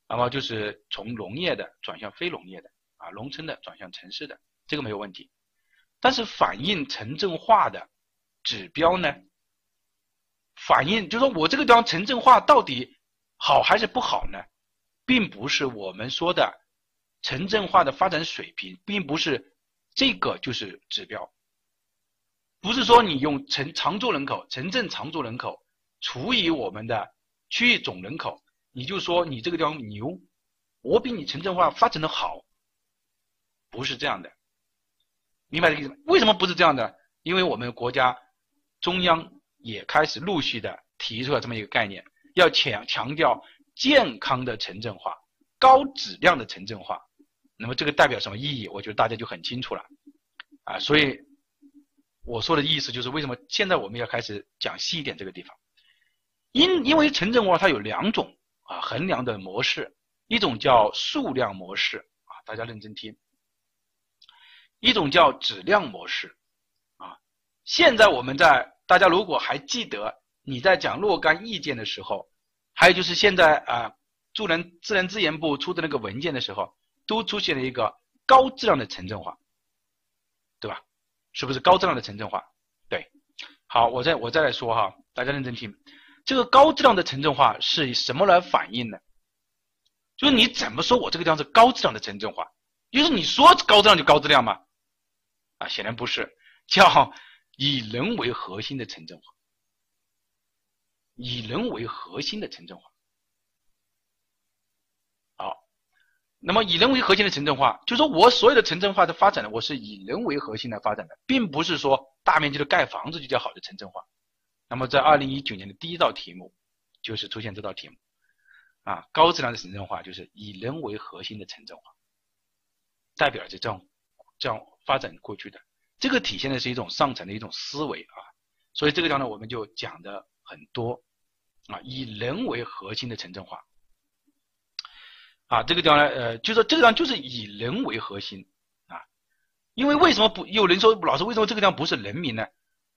那么就是从农业的转向非农业的啊，农村的转向城市的，这个没有问题。但是反映城镇化的指标呢，反映就是说我这个地方城镇化到底好还是不好呢，并不是我们说的。城镇化的发展水平，并不是这个就是指标，不是说你用城常住人口、城镇常住人口除以我们的区域总人口，你就说你这个地方牛，我比你城镇化发展的好，不是这样的，明白这个意思吗？为什么不是这样的？因为我们国家中央也开始陆续的提出了这么一个概念，要强强调健康的城镇化、高质量的城镇化。那么这个代表什么意义？我觉得大家就很清楚了，啊，所以我说的意思就是为什么现在我们要开始讲细一点这个地方，因因为城镇化它有两种啊衡量的模式，一种叫数量模式啊，大家认真听，一种叫质量模式啊。现在我们在大家如果还记得你在讲若干意见的时候，还有就是现在啊，助人自然资源部出的那个文件的时候。都出现了一个高质量的城镇化，对吧？是不是高质量的城镇化？对，好，我再我再来说哈，大家认真听，这个高质量的城镇化是以什么来反映呢？就是你怎么说我这个地方是高质量的城镇化？就是你说高质量就高质量吗？啊，显然不是，叫以人为核心的城镇化，以人为核心的城镇化。好那么以人为核心的城镇化，就是说我所有的城镇化的发展呢，我是以人为核心来发展的，并不是说大面积的盖房子就叫好的城镇化。那么在二零一九年的第一道题目，就是出现这道题目，啊，高质量的城镇化就是以人为核心的城镇化，代表着这种这样发展过去的，这个体现的是一种上层的一种思维啊，所以这个地方呢，我们就讲的很多啊，以人为核心的城镇化。啊，这个地方呢，呃，就是这个地方就是以人为核心啊，因为为什么不有人说老师为什么这个地方不是人民呢？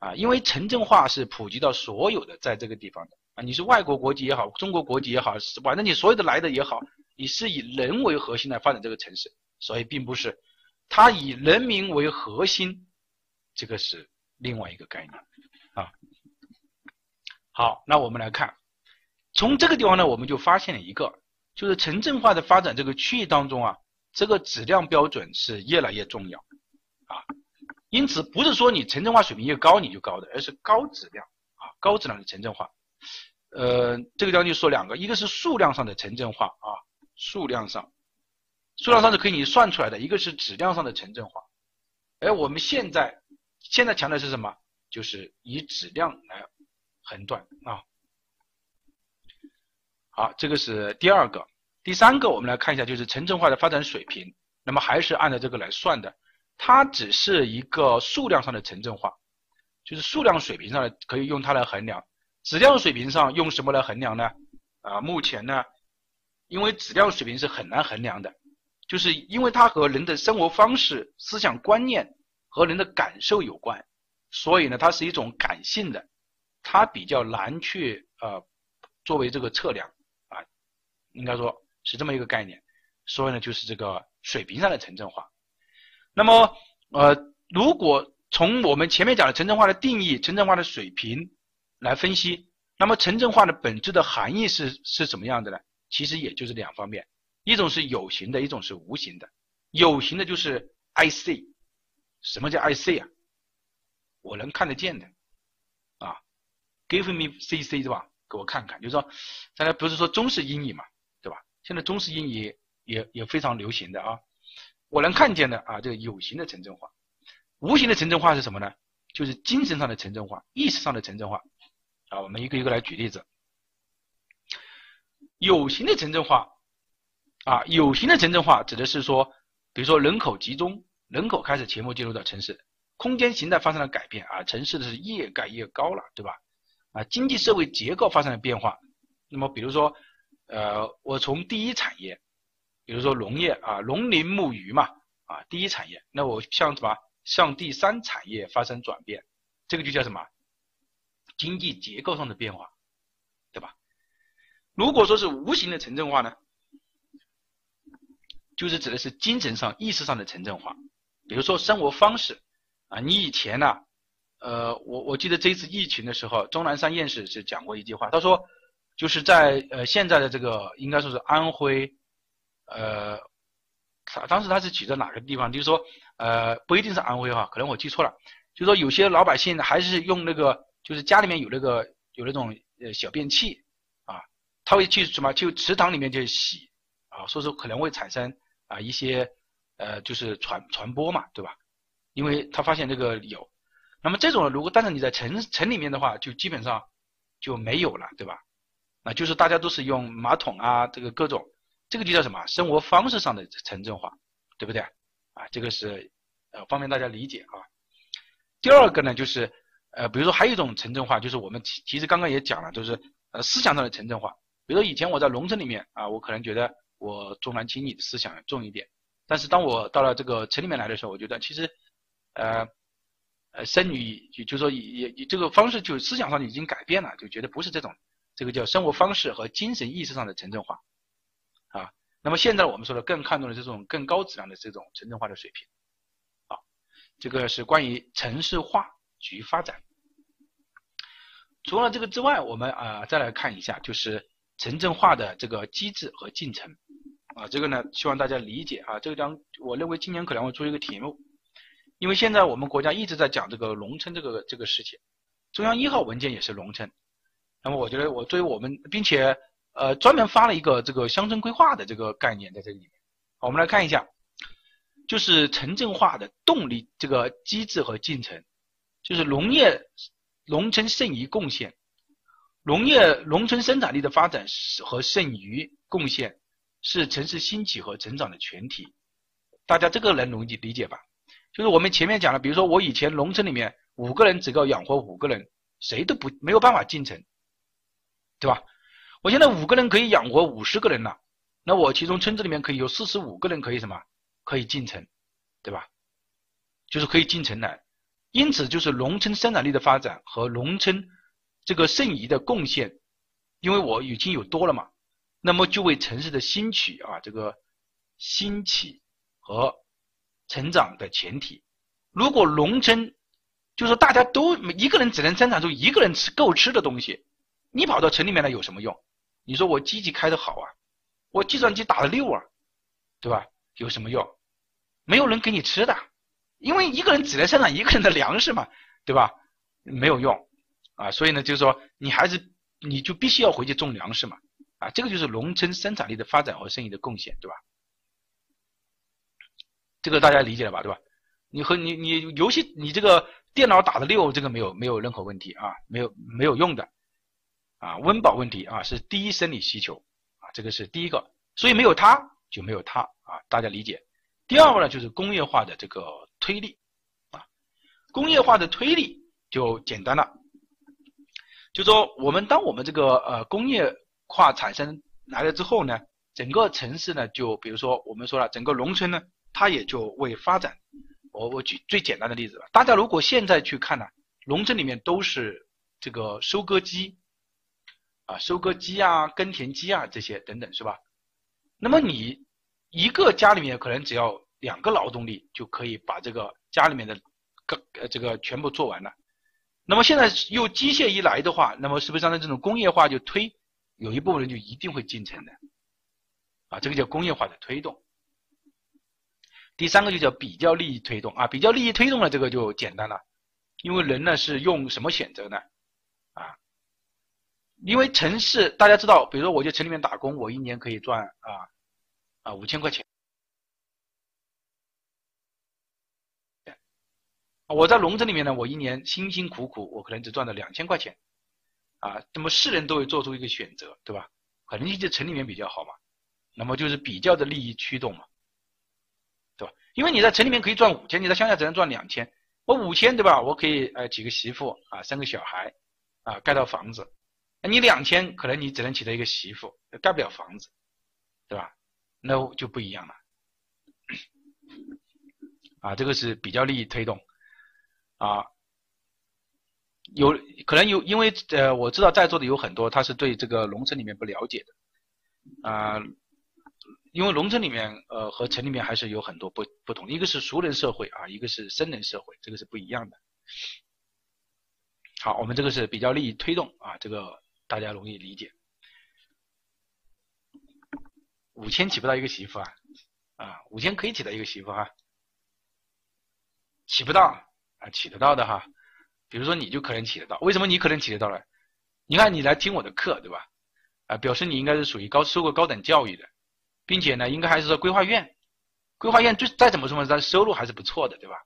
啊，因为城镇化是普及到所有的在这个地方的。啊，你是外国国籍也好，中国国籍也好，反正你所有的来的也好，你是以人为核心来发展这个城市，所以并不是它以人民为核心，这个是另外一个概念啊。好，那我们来看，从这个地方呢，我们就发现了一个。就是城镇化的发展这个区域当中啊，这个质量标准是越来越重要啊。因此，不是说你城镇化水平越高你就高的，而是高质量啊，高质量的城镇化。呃，这个地方就说两个，一个是数量上的城镇化啊，数量上，数量上是可以你算出来的；一个是质量上的城镇化。而我们现在现在强调是什么？就是以质量来横断啊。好，这个是第二个，第三个，我们来看一下，就是城镇化的发展水平。那么还是按照这个来算的，它只是一个数量上的城镇化，就是数量水平上可以用它来衡量。质量水平上用什么来衡量呢？啊，目前呢，因为质量水平是很难衡量的，就是因为它和人的生活方式、思想观念和人的感受有关，所以呢，它是一种感性的，它比较难去呃作为这个测量啊。应该说是这么一个概念，所以呢，就是这个水平上的城镇化。那么，呃，如果从我们前面讲的城镇化的定义、城镇化的水平来分析。那么城镇化的本质的含义是是怎么样的呢？其实也就是两方面，一种是有形的，一种是无形的。有形的就是 I see，什么叫 I see 啊？我能看得见的啊，Give me C C 对吧？给我看看，就是说，大家不是说中式英语嘛，对吧？现在中式英语也也非常流行的啊，我能看见的啊，这个有形的城镇化，无形的城镇化是什么呢？就是精神上的城镇化，意识上的城镇化。啊，我们一个一个来举例子。有形的城镇化，啊，有形的城镇化指的是说，比如说人口集中，人口开始全部进入到城市，空间形态发生了改变啊，城市的是越盖越高了，对吧？啊，经济社会结构发生了变化。那么比如说，呃，我从第一产业，比如说农业啊，农林牧渔嘛，啊，第一产业，那我向什么？向第三产业发生转变，这个就叫什么？经济结构上的变化，对吧？如果说是无形的城镇化呢，就是指的是精神上、意识上的城镇化。比如说生活方式啊，你以前呢，呃，我我记得这次疫情的时候，钟南山院士是讲过一句话，他说，就是在呃现在的这个应该说是安徽，呃，他当时他是举的哪个地方？就是说，呃，不一定是安徽哈，可能我记错了，就是说有些老百姓还是用那个。就是家里面有那个有那种呃小便器啊，他会去什么就池塘里面去洗啊，所以说可能会产生啊一些呃就是传传播嘛，对吧？因为他发现这个有，那么这种如果但是你在城城里面的话，就基本上就没有了，对吧？啊，就是大家都是用马桶啊，这个各种，这个就叫什么生活方式上的城镇化，对不对？啊，这个是呃方便大家理解啊。第二个呢就是。呃，比如说还有一种城镇化，就是我们其其实刚刚也讲了，就是呃思想上的城镇化。比如说以前我在农村里面啊，我可能觉得我重男轻女的思想重一点，但是当我到了这个城里面来的时候，我觉得其实呃呃生女就就说也也这个方式就思想上已经改变了，就觉得不是这种这个叫生活方式和精神意识上的城镇化啊。那么现在我们说的更看重的这种更高质量的这种城镇化的水平啊，这个是关于城市化及发展。除了这个之外，我们啊再来看一下，就是城镇化的这个机制和进程啊，这个呢希望大家理解啊，这个将我认为今年可能会出一个题目，因为现在我们国家一直在讲这个农村这个这个事情，中央一号文件也是农村，那么我觉得我作为我们，并且呃专门发了一个这个乡村规划的这个概念在这里面，我们来看一下，就是城镇化的动力这个机制和进程，就是农业。农村剩余贡献，农业农村生产力的发展和剩余贡献是城市兴起和成长的前提。大家这个能容易理解吧？就是我们前面讲了，比如说我以前农村里面五个人只够养活五个人，谁都不没有办法进城，对吧？我现在五个人可以养活五十个人了，那我其中村子里面可以有四十五个人可以什么？可以进城，对吧？就是可以进城来。因此，就是农村生产力的发展和农村这个剩余的贡献，因为我已经有多了嘛，那么就为城市的兴起啊，这个兴起和成长的前提。如果农村就是大家都一个人只能生产出一个人吃够吃的东西，你跑到城里面来有什么用？你说我机器开的好啊，我计算机打的溜啊，对吧？有什么用？没有人给你吃的。因为一个人只能生产一个人的粮食嘛，对吧？没有用啊，所以呢，就是说你还是你就必须要回去种粮食嘛，啊，这个就是农村生产力的发展和生意的贡献，对吧？这个大家理解了吧，对吧？你和你你游戏你这个电脑打的六，这个没有没有任何问题啊，没有没有用的啊，温饱问题啊是第一生理需求啊，这个是第一个，所以没有它就没有它啊，大家理解。第二个呢就是工业化的这个。推力啊，工业化的推力就简单了，就说我们当我们这个呃工业跨产生来了之后呢，整个城市呢就比如说我们说了，整个农村呢，它也就为发展。我我举最简单的例子吧，大家如果现在去看呢，农村里面都是这个收割机啊，收割机啊，耕田机啊这些等等是吧？那么你一个家里面可能只要。两个劳动力就可以把这个家里面的个呃这个全部做完了。那么现在又机械一来的话，那么是不是像这种工业化就推，有一部分人就一定会进城的，啊，这个叫工业化的推动。第三个就叫比较利益推动啊，比较利益推动呢，这个就简单了，因为人呢是用什么选择呢？啊，因为城市大家知道，比如说我在城里面打工，我一年可以赚啊啊五千块钱。我在农村里面呢，我一年辛辛苦苦，我可能只赚了两千块钱，啊，那么世人都会做出一个选择，对吧？可能在城里面比较好嘛，那么就是比较的利益驱动嘛，对吧？因为你在城里面可以赚五千，你在乡下只能赚两千，我五千对吧？我可以呃娶个媳妇啊，生个小孩啊，盖套房子，你两千可能你只能娶到一个媳妇，盖不了房子，对吧？那就不一样了，啊，这个是比较利益推动。啊，有可能有，因为呃，我知道在座的有很多，他是对这个农村里面不了解的，啊，因为农村里面呃和城里面还是有很多不不同，一个是熟人社会啊，一个是生人社会，这个是不一样的。好，我们这个是比较利于推动啊，这个大家容易理解。五千娶不到一个媳妇啊，啊，五千可以娶到一个媳妇哈，娶不到。啊，起得到的哈，比如说你就可能起得到，为什么你可能起得到呢？你看你来听我的课，对吧？啊，表示你应该是属于高受过高等教育的，并且呢，应该还是说规划院，规划院最再怎么说呢，他收入还是不错的，对吧？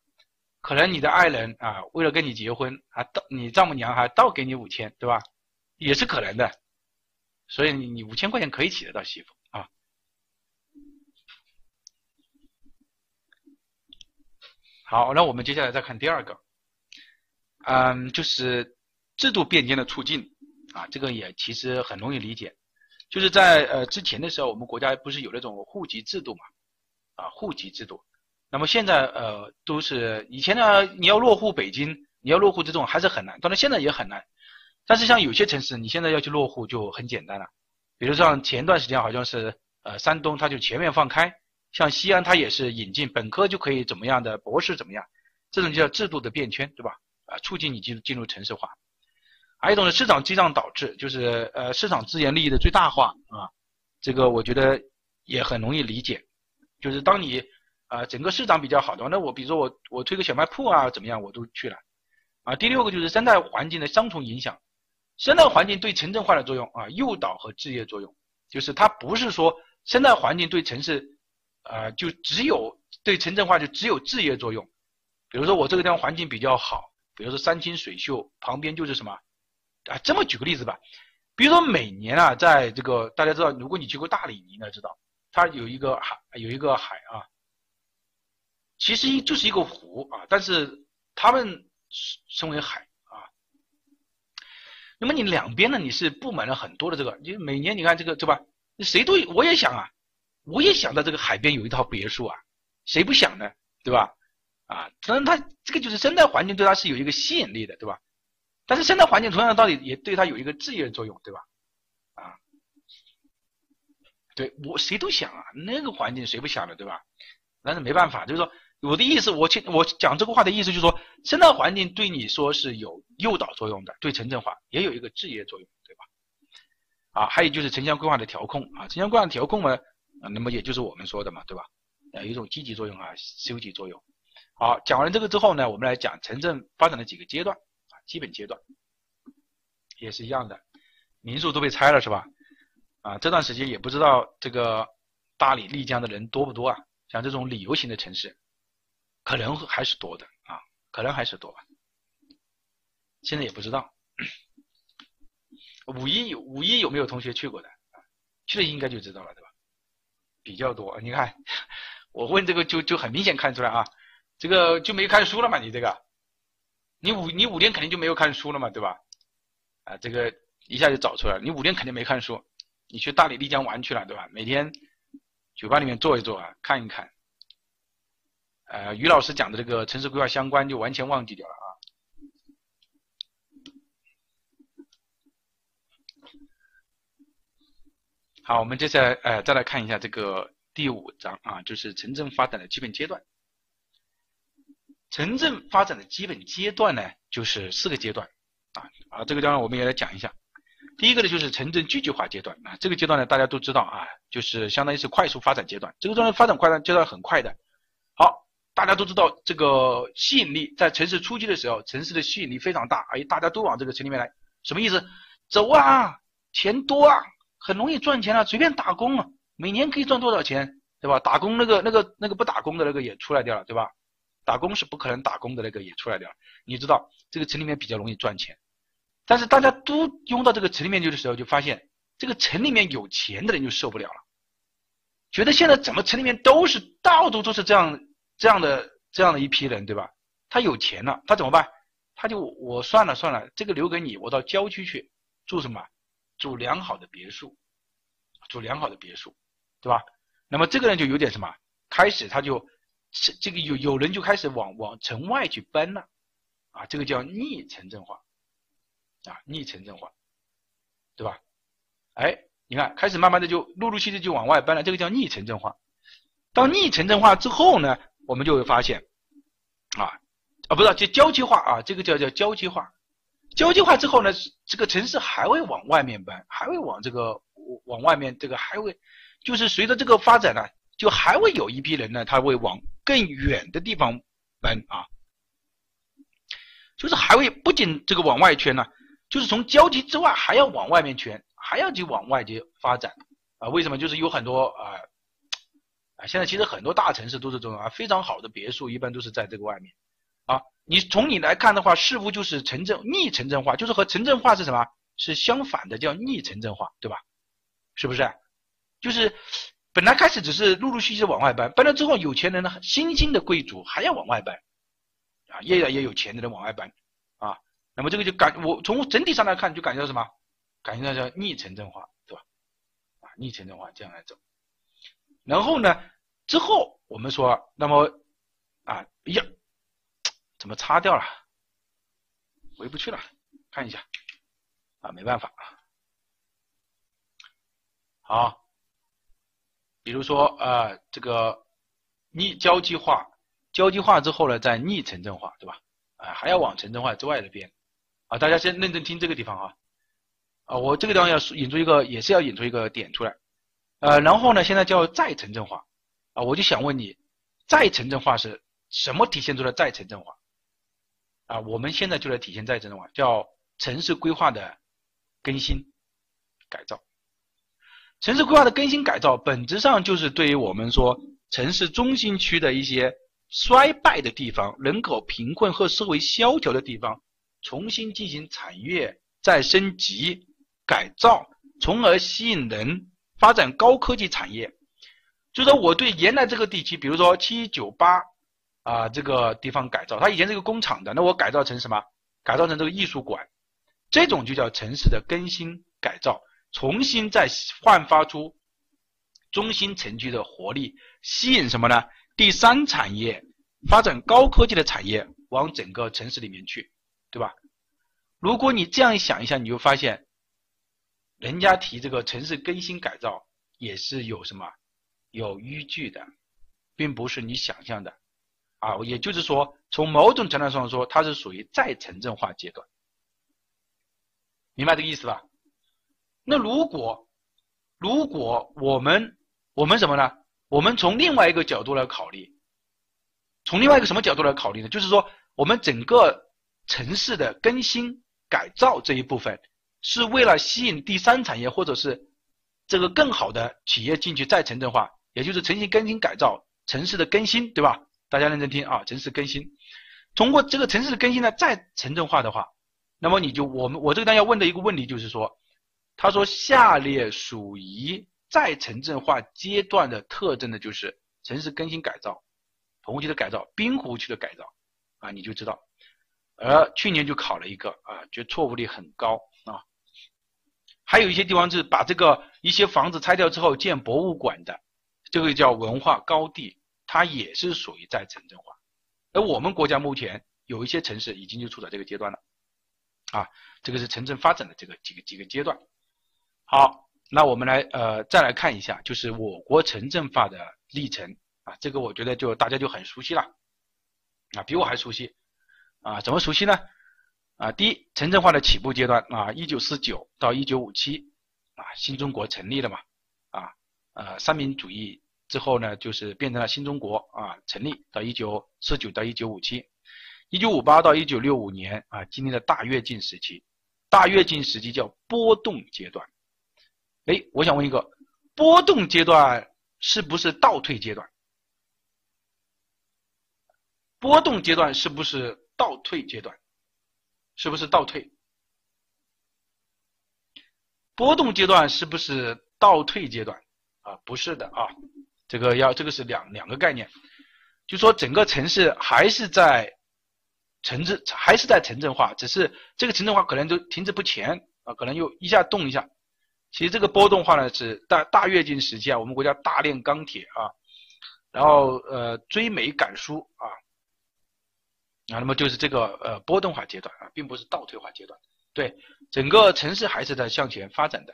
可能你的爱人啊，为了跟你结婚，啊倒你丈母娘还倒给你五千，对吧？也是可能的，所以你你五千块钱可以娶得到媳妇啊。好，那我们接下来再看第二个，嗯，就是制度变迁的促进啊，这个也其实很容易理解，就是在呃之前的时候，我们国家不是有那种户籍制度嘛，啊，户籍制度，那么现在呃都是以前呢，你要落户北京，你要落户这种还是很难，当然现在也很难，但是像有些城市，你现在要去落户就很简单了，比如像前段时间好像是呃山东，它就全面放开。像西安，它也是引进本科就可以怎么样的，博士怎么样，这种就叫制度的变迁，对吧？啊，促进你进进入城市化。还有一种是市场激荡导致，就是呃市场资源利益的最大化啊，这个我觉得也很容易理解。就是当你啊整个市场比较好的话，那我比如说我我推个小卖铺啊怎么样，我都去了。啊，第六个就是生态环境的双重影响，生态环境对城镇化的作用啊，诱导和制约作用，就是它不是说生态环境对城市。啊，就只有对城镇化就只有制约作用。比如说我这个地方环境比较好，比如说山清水秀，旁边就是什么啊？这么举个例子吧，比如说每年啊，在这个大家知道，如果你去过大理，你应该知道，它有一个海，有一个海啊，其实一就是一个湖啊，但是他们称为海啊。那么你两边呢，你是布满了很多的这个，你每年你看这个对吧？谁都我也想啊。我也想到这个海边有一套别墅啊，谁不想呢？对吧？啊，当然它这个就是生态环境对它是有一个吸引力的，对吧？但是生态环境同样的道理也对它有一个制约作用，对吧？啊，对我谁都想啊，那个环境谁不想的，对吧？但是没办法，就是说我的意思，我去我讲这个话的意思就是说，生态环境对你说是有诱导作用的，对城镇化也有一个制约作用，对吧？啊，还有就是城乡规划的调控啊，城乡规划调控呢。啊，那么也就是我们说的嘛，对吧？有，一种积极作用啊，收集作用。好，讲完这个之后呢，我们来讲城镇发展的几个阶段啊，基本阶段也是一样的，民宿都被拆了是吧？啊，这段时间也不知道这个大理、丽江的人多不多啊？像这种旅游型的城市，可能还是多的啊，可能还是多吧。现在也不知道。五一五一有没有同学去过的？去了应该就知道了，对吧？比较多，你看，我问这个就就很明显看出来啊，这个就没看书了嘛？你这个，你五你五天肯定就没有看书了嘛，对吧？啊，这个一下就找出来了，你五天肯定没看书，你去大理、丽江玩去了，对吧？每天酒吧里面坐一坐啊，看一看，呃，于老师讲的这个城市规划相关就完全忘记掉了啊。好，我们接下来呃再来看一下这个第五章啊，就是城镇发展的基本阶段。城镇发展的基本阶段呢，就是四个阶段啊啊，这个地方我们也来讲一下。第一个呢，就是城镇聚集化阶段啊，这个阶段呢，大家都知道啊，就是相当于是快速发展阶段。这个阶段发展快阶段很快的。好，大家都知道这个吸引力在城市初期的时候，城市的吸引力非常大，哎，大家都往这个城里面来，什么意思？走啊，钱多啊，很容易赚钱啊，随便打工啊，每年可以赚多少钱，对吧？打工那个那个那个不打工的那个也出来掉了，对吧？打工是不可能打工的那个也出来掉了。你知道这个城里面比较容易赚钱。但是大家都拥到这个城里面去的时候，就发现这个城里面有钱的人就受不了了，觉得现在怎么城里面都是到处都是这样这样的这样的一批人，对吧？他有钱了，他怎么办？他就我算了算了，这个留给你，我到郊区去住什么？住良好的别墅，住良好的别墅，对吧？那么这个人就有点什么？开始他就这这个有有人就开始往往城外去奔了，啊，这个叫逆城镇化。啊，逆城镇化，对吧？哎，你看，开始慢慢的就陆陆续续就往外搬了，这个叫逆城镇化。当逆城镇化之后呢，我们就会发现，啊，啊，不是叫交接化啊，这个叫叫交接化。交接化之后呢，这个城市还会往外面搬，还会往这个往外面这个还会，就是随着这个发展呢，就还会有一批人呢，他会往更远的地方搬啊，就是还会不仅这个往外圈呢。就是从交集之外还要往外面圈，还要去往外去发展啊？为什么？就是有很多啊啊！现在其实很多大城市都是这种啊，非常好的别墅一般都是在这个外面啊。你从你来看的话，似乎就是城镇逆城镇化，就是和城镇化是什么？是相反的，叫逆城镇化，对吧？是不是？就是本来开始只是陆陆续续往外搬，搬了之后，有钱人呢，新兴的贵族还要往外搬啊，越来越有钱的人往外搬啊。那么这个就感我从整体上来看就感觉到什么？感觉到叫逆城镇化，对吧？啊，逆城镇化这样来走。然后呢，之后我们说，那么啊呀，怎么擦掉了？回不去了，看一下啊，没办法啊。好，比如说啊，这个逆交际化，交际化之后呢，再逆城镇化，对吧？啊，还要往城镇化之外的边。啊，大家先认真听这个地方啊，啊，我这个地方要引出一个，也是要引出一个点出来，呃，然后呢，现在叫再城镇化，啊，我就想问你，再城镇化是什么体现出了再城镇化？啊，我们现在就来体现再城镇化，叫城市规划的更新改造。城市规划的更新改造，本质上就是对于我们说城市中心区的一些衰败的地方、人口贫困和社会萧条的地方。重新进行产业再升级改造，从而吸引人发展高科技产业。就说我对原来这个地区，比如说七九八啊这个地方改造，它以前是个工厂的，那我改造成什么？改造成这个艺术馆，这种就叫城市的更新改造，重新再焕发出中心城区的活力，吸引什么呢？第三产业发展高科技的产业往整个城市里面去。对吧？如果你这样想一下，你就发现，人家提这个城市更新改造也是有什么有依据的，并不是你想象的啊。也就是说，从某种程度上说，它是属于再城镇化阶段，明白这个意思吧？那如果如果我们我们什么呢？我们从另外一个角度来考虑，从另外一个什么角度来考虑呢？就是说，我们整个。城市的更新改造这一部分，是为了吸引第三产业或者是这个更好的企业进去再城镇化，也就是城市更新改造城市的更新，对吧？大家认真听啊，城市更新，通过这个城市的更新呢，再城镇化的话，那么你就我们我这个单要问的一个问题就是说，他说下列属于再城镇化阶段的特征的就是城市更新改造，棚户区的改造，滨湖区的改造啊，你就知道。而去年就考了一个啊，就错误率很高啊。还有一些地方是把这个一些房子拆掉之后建博物馆的，这个叫文化高地，它也是属于在城镇化。而我们国家目前有一些城市已经就处在这个阶段了，啊，这个是城镇发展的这个几个几个阶段。好，那我们来呃再来看一下，就是我国城镇化的历程啊，这个我觉得就大家就很熟悉了。啊，比我还熟悉啊，怎么熟悉呢？啊，第一，城镇化的起步阶段啊，一九四九到一九五七啊，新中国成立了嘛，啊，呃，三民主义之后呢，就是变成了新中国啊，成立到一九四九到一九五七，一九五八到一九六五年啊，经历了大跃进时期，大跃进时期叫波动阶段，哎，我想问一个，波动阶段是不是倒退阶段？波动阶段是不是倒退阶段？是不是倒退？波动阶段是不是倒退阶段？啊，不是的啊，这个要这个是两两个概念，就说整个城市还是在城镇还是在城镇化，只是这个城镇化可能都停滞不前啊，可能又一下动一下。其实这个波动化呢是大大跃进时期啊，我们国家大炼钢铁啊，然后呃追美赶苏啊。啊，那么就是这个呃波动化阶段啊，并不是倒退化阶段。对，整个城市还是在向前发展的，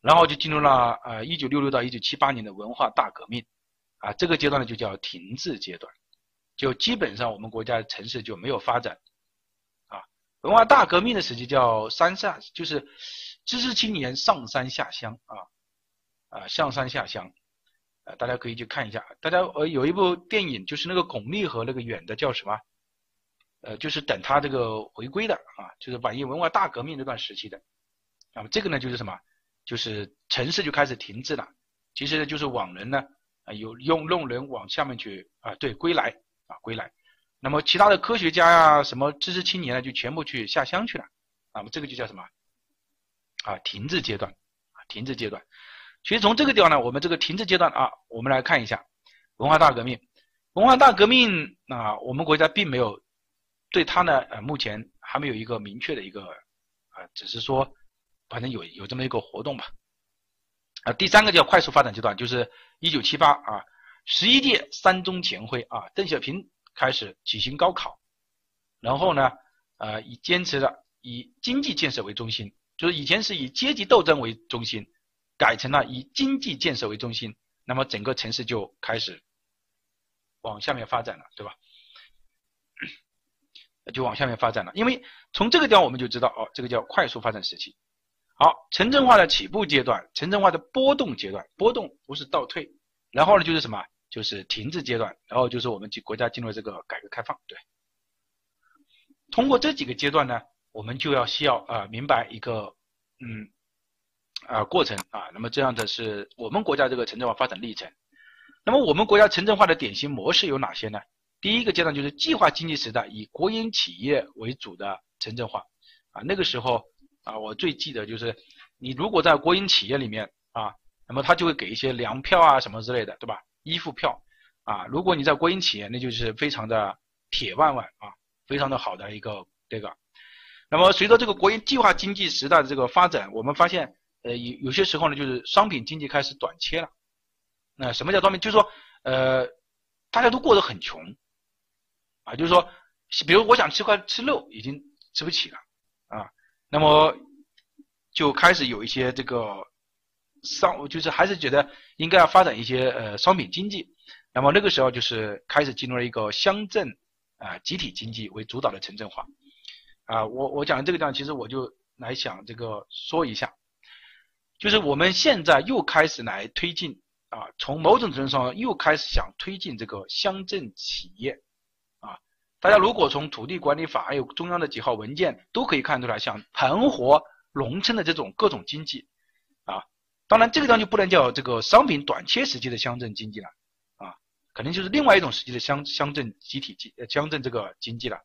然后就进入了呃一九六六到一九七八年的文化大革命，啊，这个阶段呢就叫停滞阶段，就基本上我们国家城市就没有发展。啊，文化大革命的时期叫三下，就是知识青年上山下乡啊，啊上山下乡，啊大家可以去看一下，大家呃有一部电影就是那个巩俐和那个演的叫什么？呃，就是等他这个回归的啊，就是反映文化大革命这段时期的，那么这个呢就是什么？就是城市就开始停滞了。其实呢就是往人呢啊有用用人往下面去啊，对，归来啊归来。那么其他的科学家呀，什么知识青年呢，就全部去下乡去了。那么这个就叫什么？啊，停滞阶段啊，停滞阶段。其实从这个地方呢，我们这个停滞阶段啊，我们来看一下文化大革命。文化大革命啊，我们国家并没有。对它呢，呃，目前还没有一个明确的一个，啊，只是说，反正有有这么一个活动吧。啊，第三个叫快速发展阶段，就是一九七八啊，十一届三中全会啊，邓小平开始举行高考，然后呢，呃，以坚持了以经济建设为中心，就是以前是以阶级斗争为中心，改成了以经济建设为中心，那么整个城市就开始往下面发展了，对吧？就往下面发展了，因为从这个地方我们就知道，哦，这个叫快速发展时期。好，城镇化的起步阶段，城镇化的波动阶段，波动不是倒退，然后呢就是什么？就是停滞阶段，然后就是我们国家进入这个改革开放。对，通过这几个阶段呢，我们就要需要啊明白一个嗯啊过程啊，那么这样的是我们国家这个城镇化发展历程。那么我们国家城镇化的典型模式有哪些呢？第一个阶段就是计划经济时代，以国营企业为主的城镇化，啊，那个时候啊，我最记得就是，你如果在国营企业里面啊，那么他就会给一些粮票啊什么之类的，对吧？衣服票，啊，如果你在国营企业，那就是非常的铁腕腕啊，非常的好的一个这个。那么随着这个国营计划经济时代的这个发展，我们发现，呃，有有些时候呢，就是商品经济开始短缺了。那什么叫商品？就是说，呃，大家都过得很穷。啊，就是说，比如我想吃块吃肉，已经吃不起了，啊，那么就开始有一些这个商，就是还是觉得应该要发展一些呃商品经济，那么那个时候就是开始进入了一个乡镇啊集体经济为主导的城镇化，啊，我我讲的这个地方，其实我就来想这个说一下，就是我们现在又开始来推进啊，从某种程度上又开始想推进这个乡镇企业啊。大家如果从土地管理法还有中央的几号文件都可以看出来，像盘活农村的这种各种经济，啊，当然这个地方就不能叫这个商品短缺时期的乡镇经济了，啊，可能就是另外一种时期的乡乡镇集体经呃乡镇这个经济了，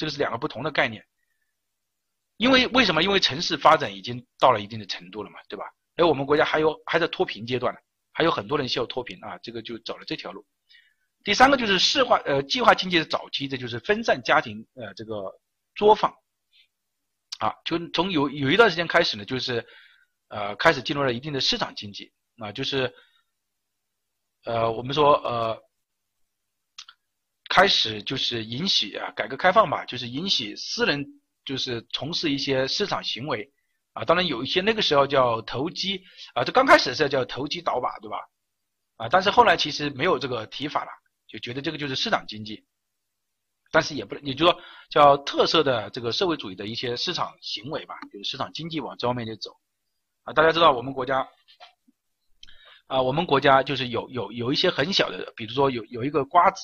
这个是两个不同的概念。因为为什么？因为城市发展已经到了一定的程度了嘛，对吧？而我们国家还有还在脱贫阶段呢，还有很多人需要脱贫啊，这个就走了这条路。第三个就是市化呃计划经济的早期，这就是分散家庭呃这个作坊，啊，就从有有一段时间开始呢，就是呃开始进入了一定的市场经济啊，就是呃我们说呃开始就是允许啊改革开放吧，就是允许私人就是从事一些市场行为啊，当然有一些那个时候叫投机啊，这刚开始的时候叫投机倒把，对吧？啊，但是后来其实没有这个提法了。就觉得这个就是市场经济，但是也不能，也就是说叫特色的这个社会主义的一些市场行为吧，就是市场经济往这方面去走。啊，大家知道我们国家，啊，我们国家就是有有有一些很小的，比如说有有一个瓜子，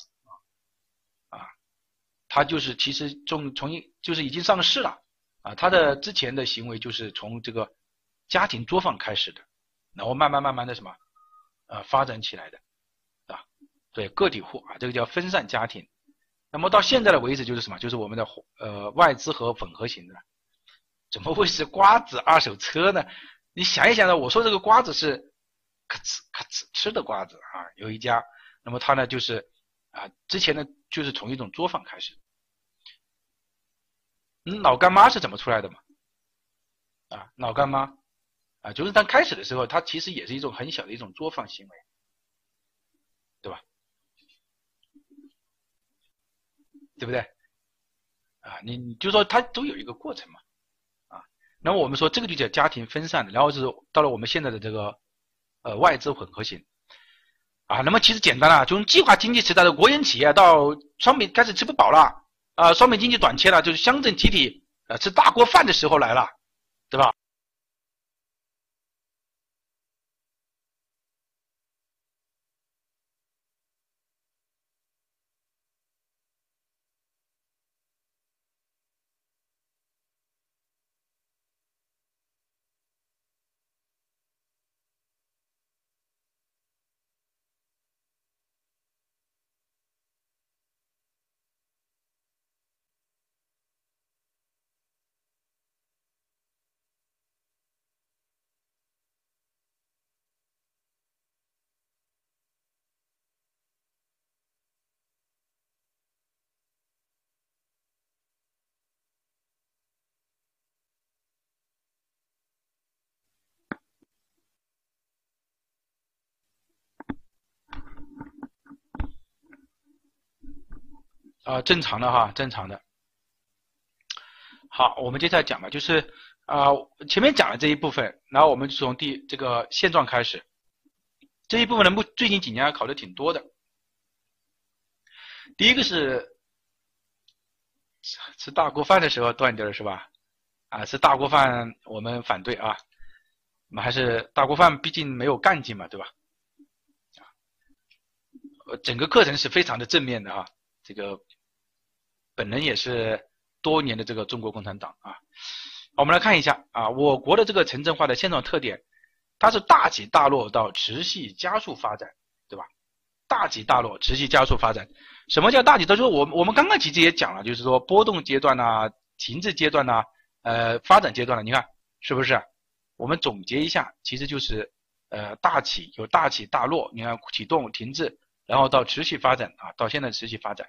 它就是其实从从一就是已经上市了啊，他的之前的行为就是从这个家庭作坊开始的，然后慢慢慢慢的什么，呃，发展起来的，啊，对个体户啊，这个叫分散家庭。那么到现在的为止就是什么？就是我们的呃外资和混合型的，怎么会是瓜子二手车呢？你想一想呢，我说这个瓜子是咔哧咔哧吃的瓜子啊，有一家，那么它呢就是啊之前呢就是从一种作坊开始，老干妈是怎么出来的嘛？啊，老干妈啊，就是当开始的时候，它其实也是一种很小的一种作坊行为，对吧？对不对？啊，你你就说它都有一个过程嘛，啊，那么我们说这个就叫家庭分散，然后是到了我们现在的这个呃外资混合型，啊，那么其实简单了，从计划经济时代的国营企业到双美开始吃不饱了，啊，双美经济短缺了，就是乡镇集体呃吃大锅饭的时候来了，对吧？啊，正常的哈，正常的。好，我们接下来讲吧，就是啊，前面讲了这一部分，然后我们就从第这个现状开始，这一部分的目最近几年考的挺多的。第一个是吃大锅饭的时候断掉了是吧？啊，吃大锅饭我们反对啊，我们还是大锅饭毕竟没有干劲嘛，对吧？整个课程是非常的正面的啊，这个。本人也是多年的这个中国共产党啊，我们来看一下啊，我国的这个城镇化的现状特点，它是大起大落到持续加速发展，对吧？大起大落，持续加速发展。什么叫大起？就是我我们刚刚其实也讲了，就是说波动阶段呐、停滞阶段呐、呃发展阶段了。你看是不是？我们总结一下，其实就是呃大起有大起大落，你看启动、停滞，然后到持续发展啊，到现在持续发展。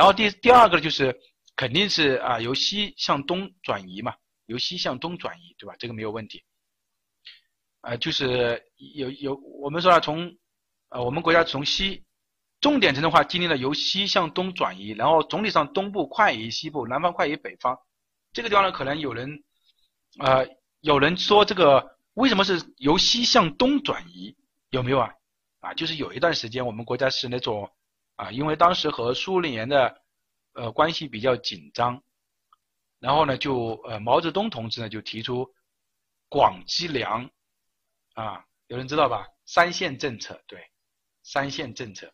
然后第第二个就是肯定是啊由西向东转移嘛，由西向东转移，对吧？这个没有问题。呃，就是有有我们说啊，从呃我们国家从西重点城镇化经历了由西向东转移，然后总体上东部快于西部，南方快于北方。这个地方呢，可能有人呃有人说这个为什么是由西向东转移？有没有啊？啊，就是有一段时间我们国家是那种。啊，因为当时和苏联的呃关系比较紧张，然后呢，就呃毛泽东同志呢就提出广积粮，啊，有人知道吧？三线政策，对，三线政策，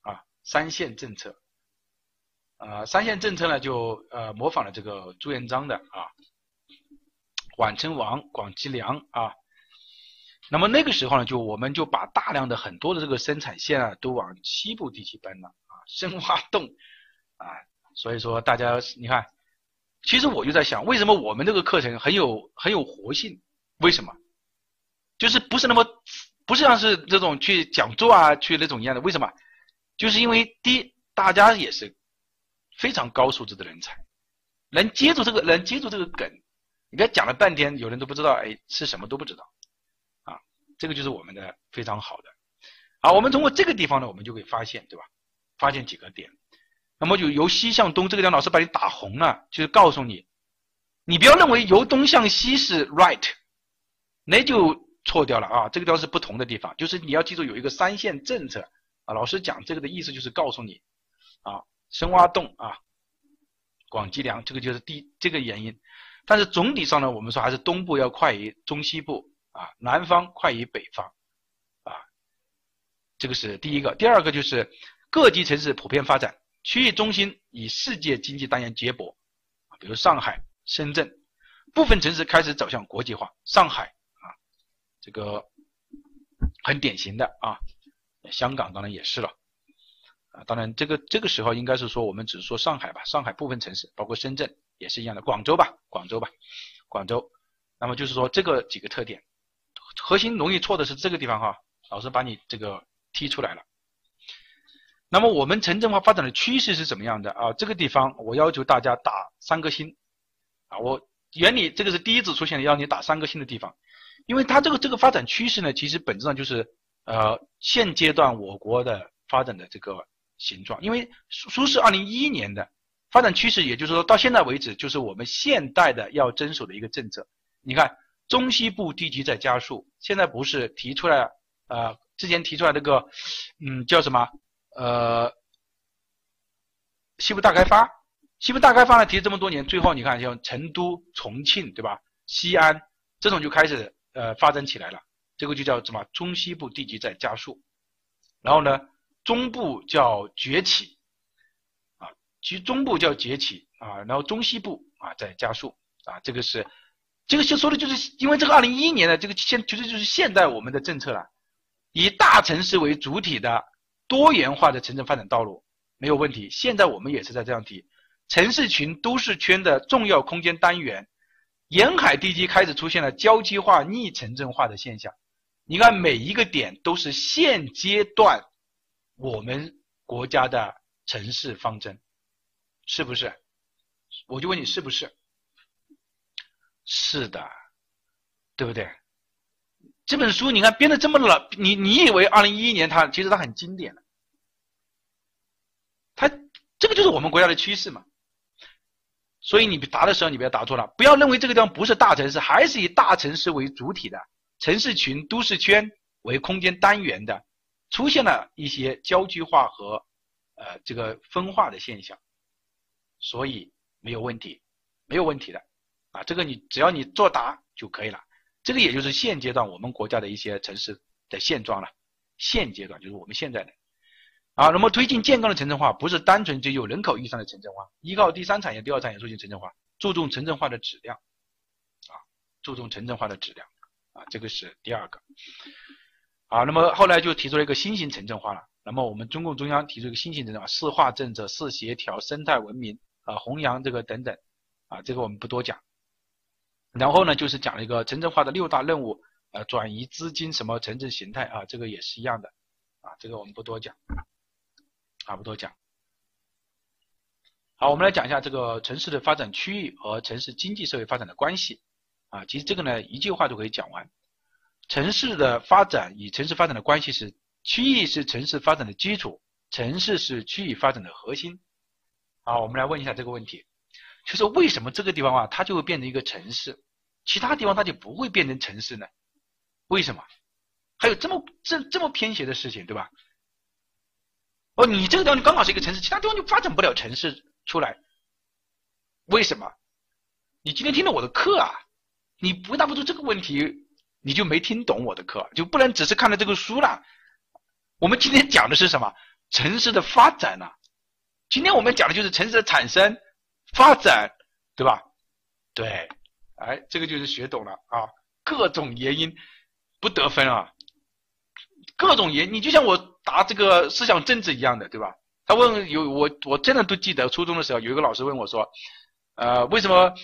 啊，三线政策，啊，三线政策呢就呃模仿了这个朱元璋的啊，宛称王，广积粮啊。那么那个时候呢，就我们就把大量的很多的这个生产线啊，都往西部地区搬了啊，深挖洞啊，所以说大家你看，其实我就在想，为什么我们这个课程很有很有活性？为什么？就是不是那么不是像是这种去讲座啊，去那种一样的？为什么？就是因为第一，大家也是非常高素质的人才，能接住这个，能接住这个梗。你看讲了半天，有人都不知道，哎，是什么都不知道。这个就是我们的非常好的，好，我们通过这个地方呢，我们就会发现，对吧？发现几个点，那么就由西向东，这个地方老师把你打红了，就是告诉你，你不要认为由东向西是 right，那就错掉了啊，这个地方是不同的地方，就是你要记住有一个三线政策啊，老师讲这个的意思就是告诉你，啊，深挖洞啊，广积粮，这个就是第这个原因。但是总体上呢，我们说还是东部要快于中西部啊，南方快于北方啊，这个是第一个。第二个就是各级城市普遍发展，区域中心以世界经济单元接驳，比如上海、深圳，部分城市开始走向国际化。上海啊，这个很典型的啊，香港当然也是了。啊，当然，这个这个时候应该是说，我们只是说上海吧，上海部分城市，包括深圳也是一样的，广州吧，广州吧，广州。那么就是说这个几个特点，核心容易错的是这个地方哈，老师把你这个踢出来了。那么我们城镇化发展的趋势是怎么样的啊？这个地方我要求大家打三颗星啊，我原理这个是第一次出现的，要你打三颗星的地方，因为它这个这个发展趋势呢，其实本质上就是呃现阶段我国的发展的这个。形状，因为苏苏是二零一一年的发展趋势，也就是说到现在为止，就是我们现代的要遵守的一个政策。你看，中西部地级在加速，现在不是提出来，呃，之前提出来那个，嗯，叫什么？呃，西部大开发，西部大开发呢提了这么多年，最后你看像成都、重庆，对吧？西安这种就开始呃发展起来了，这个就叫什么？中西部地级在加速，然后呢？中部叫崛起，啊，其实中部叫崛起啊，然后中西部啊在加速啊，这个是，这个就说的就是因为这个二零一一年的这个现，其实就是现在我们的政策了，以大城市为主体的多元化的城镇发展道路没有问题。现在我们也是在这样提，城市群、都市圈的重要空间单元，沿海地区开始出现了郊区化、逆城镇化的现象。你看每一个点都是现阶段。我们国家的城市方针是不是？我就问你是不是？是的，对不对？这本书你看编的这么老，你你以为二零一一年它其实它很经典的，它这个就是我们国家的趋势嘛。所以你答的时候你不要答错了，不要认为这个地方不是大城市，还是以大城市为主体的城市群、都市圈为空间单元的。出现了一些焦距化和呃这个分化的现象，所以没有问题，没有问题的啊，这个你只要你作答就可以了。这个也就是现阶段我们国家的一些城市的现状了。现阶段就是我们现在的啊，那么推进健康的城镇化，不是单纯只有人口意义上的城镇化，依靠第三产业、第二产业促进城镇化，注重城镇化的质量啊，注重城镇化的质量啊，这个是第二个。啊，那么后来就提出了一个新型城镇化了。那么我们中共中央提出一个新型城镇化，四化政策、四协调、生态文明啊，弘扬这个等等啊，这个我们不多讲。然后呢，就是讲了一个城镇化的六大任务，呃，转移资金什么城镇形态啊，这个也是一样的啊，这个我们不多讲，啊，不多讲。好，我们来讲一下这个城市的发展区域和城市经济社会发展的关系啊，其实这个呢一句话就可以讲完。城市的发展与城市发展的关系是：区域是城市发展的基础，城市是区域发展的核心。好，我们来问一下这个问题，就是为什么这个地方啊，它就会变成一个城市，其他地方它就不会变成城市呢？为什么？还有这么这这么偏斜的事情，对吧？哦，你这个地方刚好是一个城市，其他地方就发展不了城市出来，为什么？你今天听了我的课啊，你回答不出这个问题。你就没听懂我的课，就不能只是看了这个书了。我们今天讲的是什么？城市的发展呢？今天我们讲的就是城市的产生、发展，对吧？对，哎，这个就是学懂了啊。各种原因不得分啊，各种原因，你就像我答这个思想政治一样的，对吧？他问有我，我真的都记得初中的时候有一个老师问我说，呃，为什么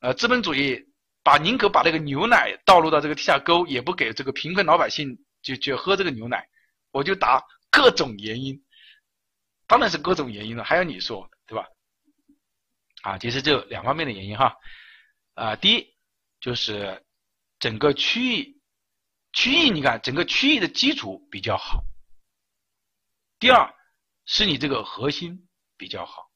呃资本主义？把宁可把那个牛奶倒入到这个地下沟，也不给这个贫困老百姓就就喝这个牛奶，我就答各种原因，当然是各种原因了，还要你说？啊，其实这两方面的原因哈，啊，第一就是整个区域区域，你看整个区域的基础比较好，第二是你这个核心比较好。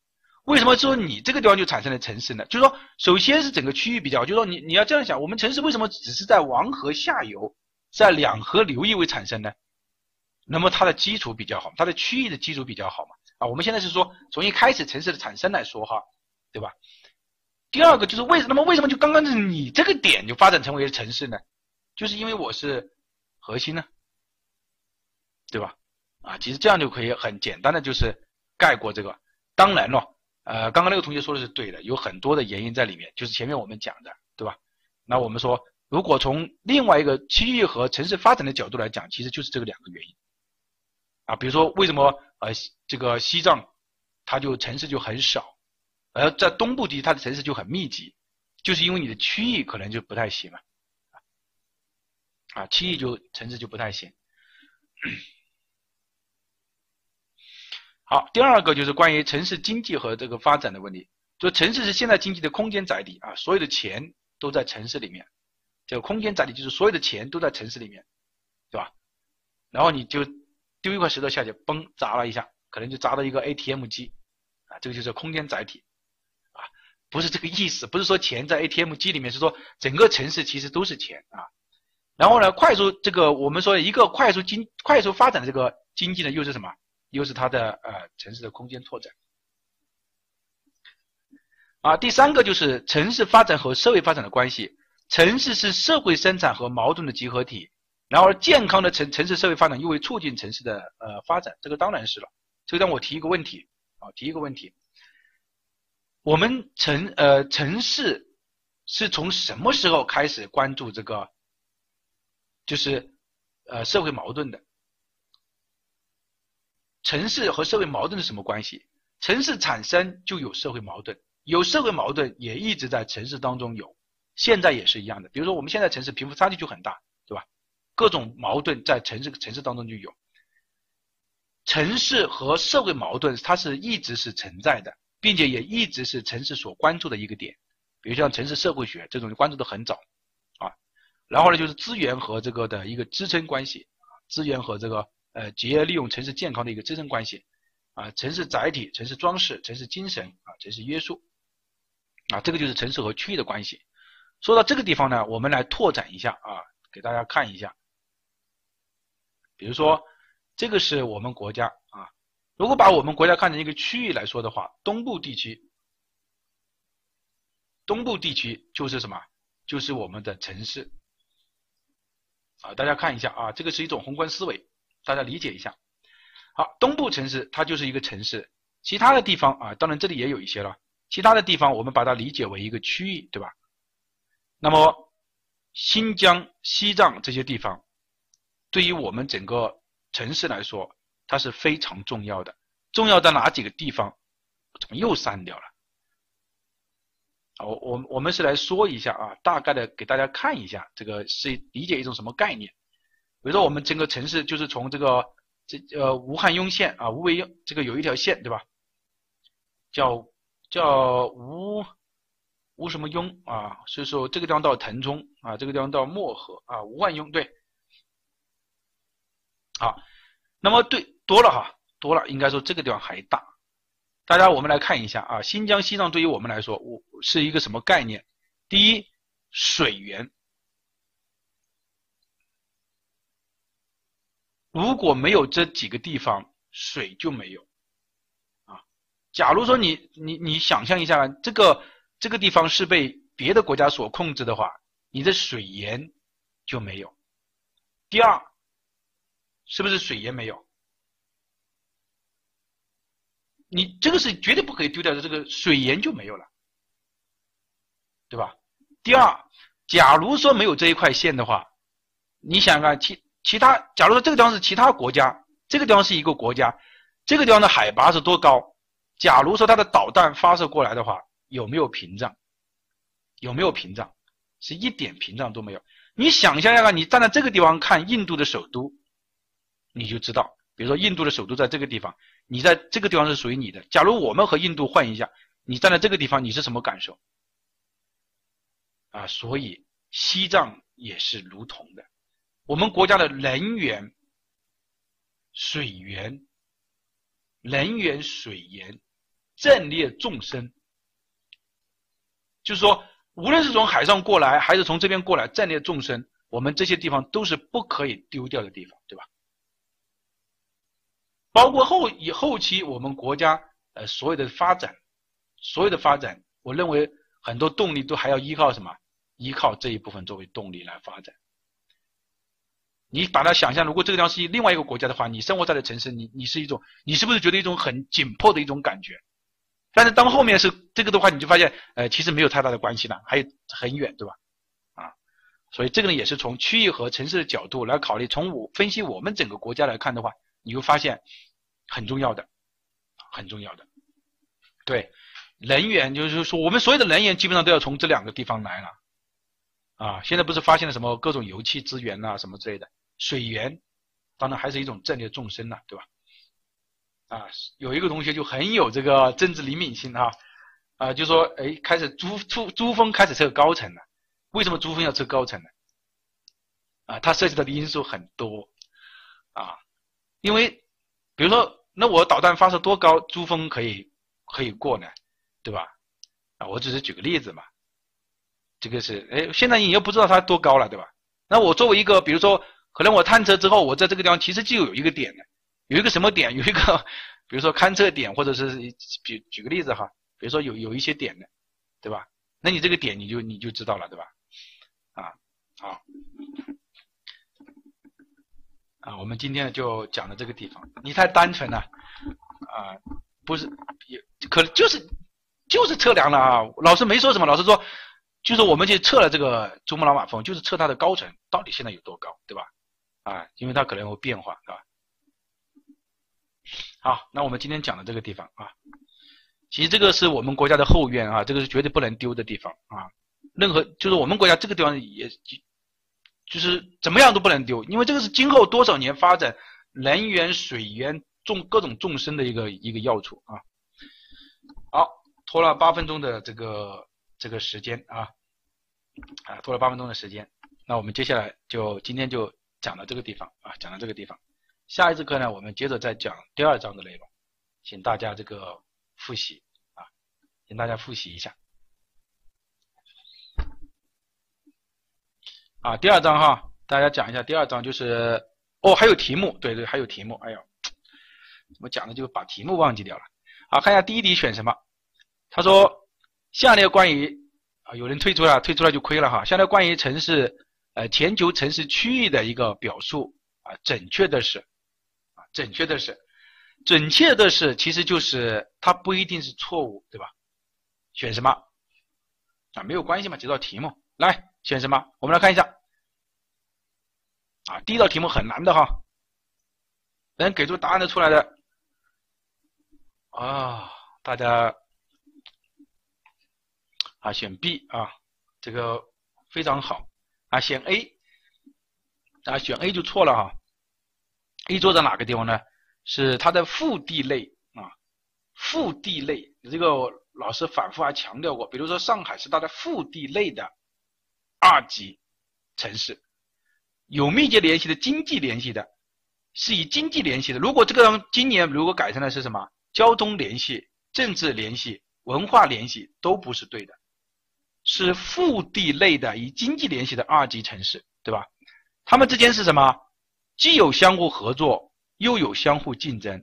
为什么说你这个地方就产生了城市呢？就是说，首先是整个区域比较，就是说你你要这样想，我们城市为什么只是在王河下游，在两河流域会产生呢？那么它的基础比较好，它的区域的基础比较好嘛？啊，我们现在是说从一开始城市的产生来说哈，对吧？第二个就是为什么？那么为什么就刚刚是你这个点就发展成为城市呢？就是因为我是核心呢，对吧？啊，其实这样就可以很简单的就是概括这个。当然了，呃，刚刚那个同学说的是对的，有很多的原因在里面，就是前面我们讲的，对吧？那我们说，如果从另外一个区域和城市发展的角度来讲，其实就是这个两个原因。啊，比如说为什么呃这个西藏它就城市就很少？而在东部地区，它的城市就很密集，就是因为你的区域可能就不太行了，啊，区域就城市就不太行。好，第二个就是关于城市经济和这个发展的问题，就城市是现代经济的空间载体啊，所有的钱都在城市里面，这个空间载体就是所有的钱都在城市里面，对吧？然后你就丢一块石头下去，嘣砸了一下，可能就砸到一个 ATM 机，啊，这个就是空间载体。不是这个意思，不是说钱在 ATM 机里面，是说整个城市其实都是钱啊。然后呢，快速这个我们说一个快速经快速发展的这个经济呢，又是什么？又是它的呃城市的空间拓展。啊，第三个就是城市发展和社会发展的关系。城市是社会生产和矛盾的集合体，然而健康的城城市社会发展又会促进城市的呃发展，这个当然是了。这个让我提一个问题啊，提一个问题。我们城呃城市是从什么时候开始关注这个，就是呃社会矛盾的？城市和社会矛盾是什么关系？城市产生就有社会矛盾，有社会矛盾也一直在城市当中有，现在也是一样的。比如说我们现在城市贫富差距就很大，对吧？各种矛盾在城市城市当中就有，城市和社会矛盾它是一直是存在的。并且也一直是城市所关注的一个点，比如像城市社会学这种关注的很早，啊，然后呢就是资源和这个的一个支撑关系，资源和这个呃节约利用城市健康的一个支撑关系，啊，城市载体、城市装饰、城市精神啊、城市约束，啊，这个就是城市和区域的关系。说到这个地方呢，我们来拓展一下啊，给大家看一下，比如说这个是我们国家啊。如果把我们国家看成一个区域来说的话，东部地区，东部地区就是什么？就是我们的城市啊。大家看一下啊，这个是一种宏观思维，大家理解一下。好，东部城市它就是一个城市，其他的地方啊，当然这里也有一些了。其他的地方我们把它理解为一个区域，对吧？那么新疆、西藏这些地方，对于我们整个城市来说。它是非常重要的，重要在哪几个地方？怎么又删掉了？我我我们是来说一下啊，大概的给大家看一下，这个是理解一种什么概念？比如说我们整个城市就是从这个这呃吴汉雍县啊，吴为这个有一条线对吧？叫叫吴吴什么雍啊？所以说这个地方到腾冲啊，这个地方到漠河啊，吴汉雍对。好，那么对。多了哈，多了，应该说这个地方还大。大家我们来看一下啊，新疆、西藏对于我们来说，我是一个什么概念？第一，水源。如果没有这几个地方，水就没有啊。假如说你你你想象一下，这个这个地方是被别的国家所控制的话，你的水源就没有。第二，是不是水源没有？你这个是绝对不可以丢掉的，这个水源就没有了，对吧？第二，假如说没有这一块线的话，你想看其其他，假如说这个地方是其他国家，这个地方是一个国家，这个地方的海拔是多高？假如说它的导弹发射过来的话，有没有屏障？有没有屏障？是一点屏障都没有。你想象一下，你站在这个地方看印度的首都，你就知道，比如说印度的首都在这个地方。你在这个地方是属于你的。假如我们和印度换一下，你站在这个地方，你是什么感受？啊，所以西藏也是如同的。我们国家的能源、水源、能源、水源战略纵深，就是说，无论是从海上过来，还是从这边过来，战略纵深，我们这些地方都是不可以丢掉的地方，对吧？包括后以后期我们国家呃所有的发展，所有的发展，我认为很多动力都还要依靠什么？依靠这一部分作为动力来发展。你把它想象，如果这个地方是另外一个国家的话，你生活在的城市，你你是一种，你是不是觉得一种很紧迫的一种感觉？但是当后面是这个的话，你就发现，呃，其实没有太大的关系了，还有很远，对吧？啊，所以这个呢，也是从区域和城市的角度来考虑，从我分析我们整个国家来看的话，你会发现很重要的，很重要的。对，能源就是说，我们所有的能源基本上都要从这两个地方来了。啊，现在不是发现了什么各种油气资源呐，什么之类的，水源，当然还是一种战略纵深了，对吧？啊，有一个同学就很有这个政治灵敏性哈，啊，就说，哎，开始珠珠珠峰开始测高层了，为什么珠峰要测高层呢？啊，它涉及到的因素很多，啊，因为，比如说，那我导弹发射多高，珠峰可以可以过呢，对吧？啊，我只是举个例子嘛。这个是，哎，现在你又不知道它多高了，对吧？那我作为一个，比如说，可能我探测之后，我在这个地方其实就有一个点的，有一个什么点？有一个，比如说勘测点，或者是举举个例子哈，比如说有有一些点的，对吧？那你这个点你就你就知道了，对吧？啊，好，啊，我们今天就讲到这个地方。你太单纯了，啊，不是，也可能就是就是测量了啊。老师没说什么，老师说。就是我们去测了这个珠穆朗玛峰，就是测它的高层到底现在有多高，对吧？啊，因为它可能会变化，对吧？好，那我们今天讲的这个地方啊，其实这个是我们国家的后院啊，这个是绝对不能丢的地方啊。任何就是我们国家这个地方也，就是怎么样都不能丢，因为这个是今后多少年发展能源、水源、众各种众生的一个一个要处啊。好，拖了八分钟的这个。这个时间啊，啊，拖了八分钟的时间，那我们接下来就今天就讲到这个地方啊，讲到这个地方。下一次课呢，我们接着再讲第二章的内容，请大家这个复习啊，请大家复习一下。啊，第二章哈，大家讲一下第二章就是哦，还有题目，对对，还有题目，哎呦，怎么讲的就把题目忘记掉了。好，看一下第一题选什么，他说。下列关于啊，有人退出了，退出了就亏了哈。下列关于城市呃全球城市区域的一个表述啊，准确的是啊，准确的是，准确的是，其实就是它不一定是错误，对吧？选什么啊？没有关系嘛，几道题目来选什么？我们来看一下啊，第一道题目很难的哈，能给出答案的出来的啊，大家。啊，选 B 啊，这个非常好啊。选 A 啊，选 A 就错了哈。A 坐在哪个地方呢？是它的腹地内啊，腹地内。这个老师反复还强调过，比如说上海是它的腹地内的二级城市，有密切联系的经济联系的，是以经济联系的。如果这个今年如果改成的是什么？交通联系、政治联系、文化联系都不是对的。是腹地内的以经济联系的二级城市，对吧？他们之间是什么？既有相互合作，又有相互竞争，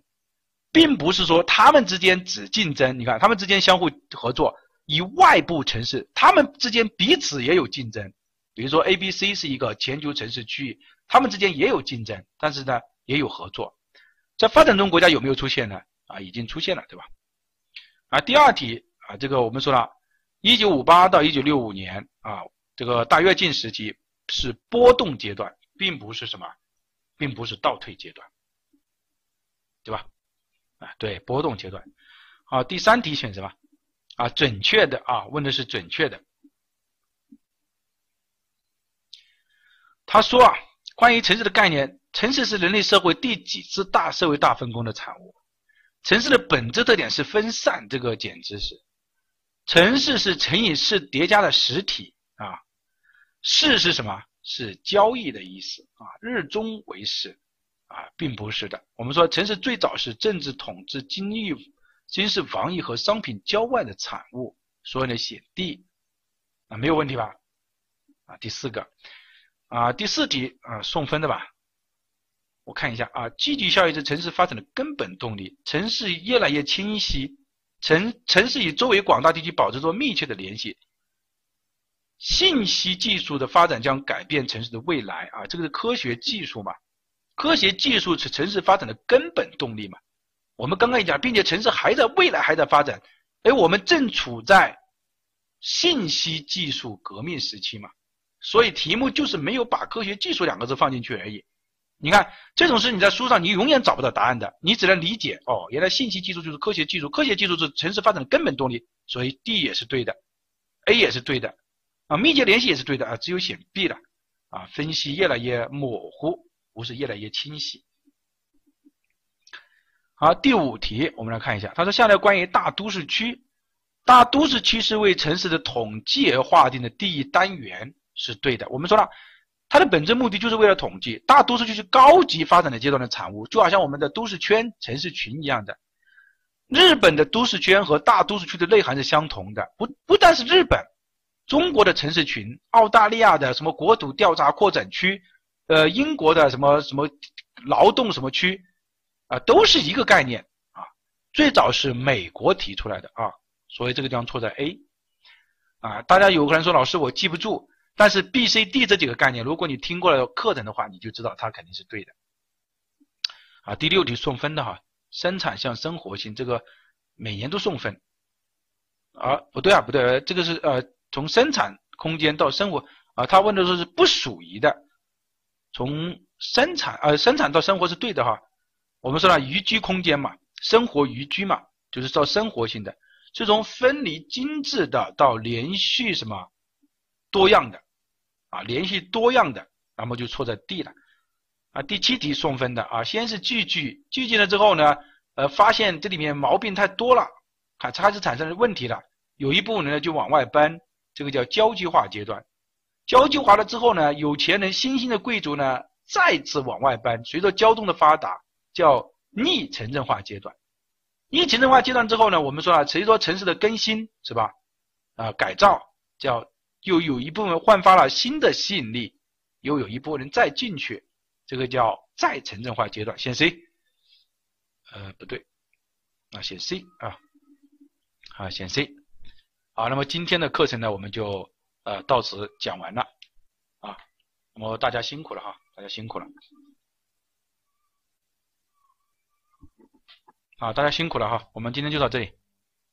并不是说他们之间只竞争。你看，他们之间相互合作，以外部城市，他们之间彼此也有竞争。比如说，A、B、C 是一个全球城市区域，他们之间也有竞争，但是呢，也有合作。在发展中国家有没有出现呢？啊，已经出现了，对吧？啊，第二题啊，这个我们说了。一九五八到一九六五年啊，这个大跃进时期是波动阶段，并不是什么，并不是倒退阶段，对吧？啊，对，波动阶段。好，第三题选什么？啊，准确的啊，问的是准确的。他说啊，关于城市的概念，城市是人类社会第几次大社会大分工的产物？城市的本质特点是分散，这个简直是。城市是乘以市叠加的实体啊，市是什么？是交易的意思啊，日中为市啊，并不是的。我们说城市最早是政治统治、经济、军事防御和商品交换的产物，所以呢，选 D 啊，没有问题吧？啊，第四个啊，第四题啊，送分的吧？我看一下啊，积极效益是城市发展的根本动力，城市越来越清晰，城城市与周围广大地区保持着密切的联系。信息技术的发展将改变城市的未来啊，这个是科学技术嘛？科学技术是城市发展的根本动力嘛？我们刚刚也讲，并且城市还在未来还在发展，哎，我们正处在信息技术革命时期嘛？所以题目就是没有把科学技术两个字放进去而已。你看这种事你在书上你永远找不到答案的，你只能理解哦，原来信息技术就是科学技术，科学技术是城市发展的根本动力，所以 D 也是对的，A 也是对的。啊，密切联系也是对的啊，只有选 B 了啊，分析越来越模糊，不是越来越清晰。好，第五题我们来看一下，他说下列关于大都市区，大都市区是为城市的统计而划定的第一单元是对的。我们说了，它的本质目的就是为了统计，大都市区是高级发展的阶段的产物，就好像我们的都市圈、城市群一样的。日本的都市圈和大都市区的内涵是相同的，不不但是日本。中国的城市群，澳大利亚的什么国土调查扩展区，呃，英国的什么什么劳动什么区，啊，都是一个概念啊。最早是美国提出来的啊，所以这个地方错在 A 啊。大家有可能说老师我记不住，但是 B、C、D 这几个概念，如果你听过了课程的话，你就知道它肯定是对的。啊，第六题送分的哈，生产向生活性这个每年都送分，啊，不对啊，不对，这个是呃。从生产空间到生活啊，他问的说是不属于的。从生产呃生产到生活是对的哈。我们说了宜居空间嘛，生活宜居嘛，就是叫生活性的。是从分离精致的到连续什么多样的啊，连续多样的，那么就错在 D 了啊。第七题送分的啊，先是聚聚聚集了之后呢，呃，发现这里面毛病太多了，还开始产生了问题了，有一部分人呢就往外搬。这个叫交际化阶段，交际化了之后呢，有钱人、新兴的贵族呢，再次往外搬。随着交通的发达，叫逆城镇化阶段。逆城镇化阶段之后呢，我们说啊，随着城市的更新，是吧？啊，改造叫又有一部分焕发了新的吸引力，又有一部分人再进去，这个叫再城镇化阶段。选 C？呃，不对，啊，选 C 啊，啊，选 C。好，那么今天的课程呢，我们就呃到此讲完了啊。那么大家辛苦了哈，大家辛苦了。啊，大家辛苦了哈，我们今天就到这里。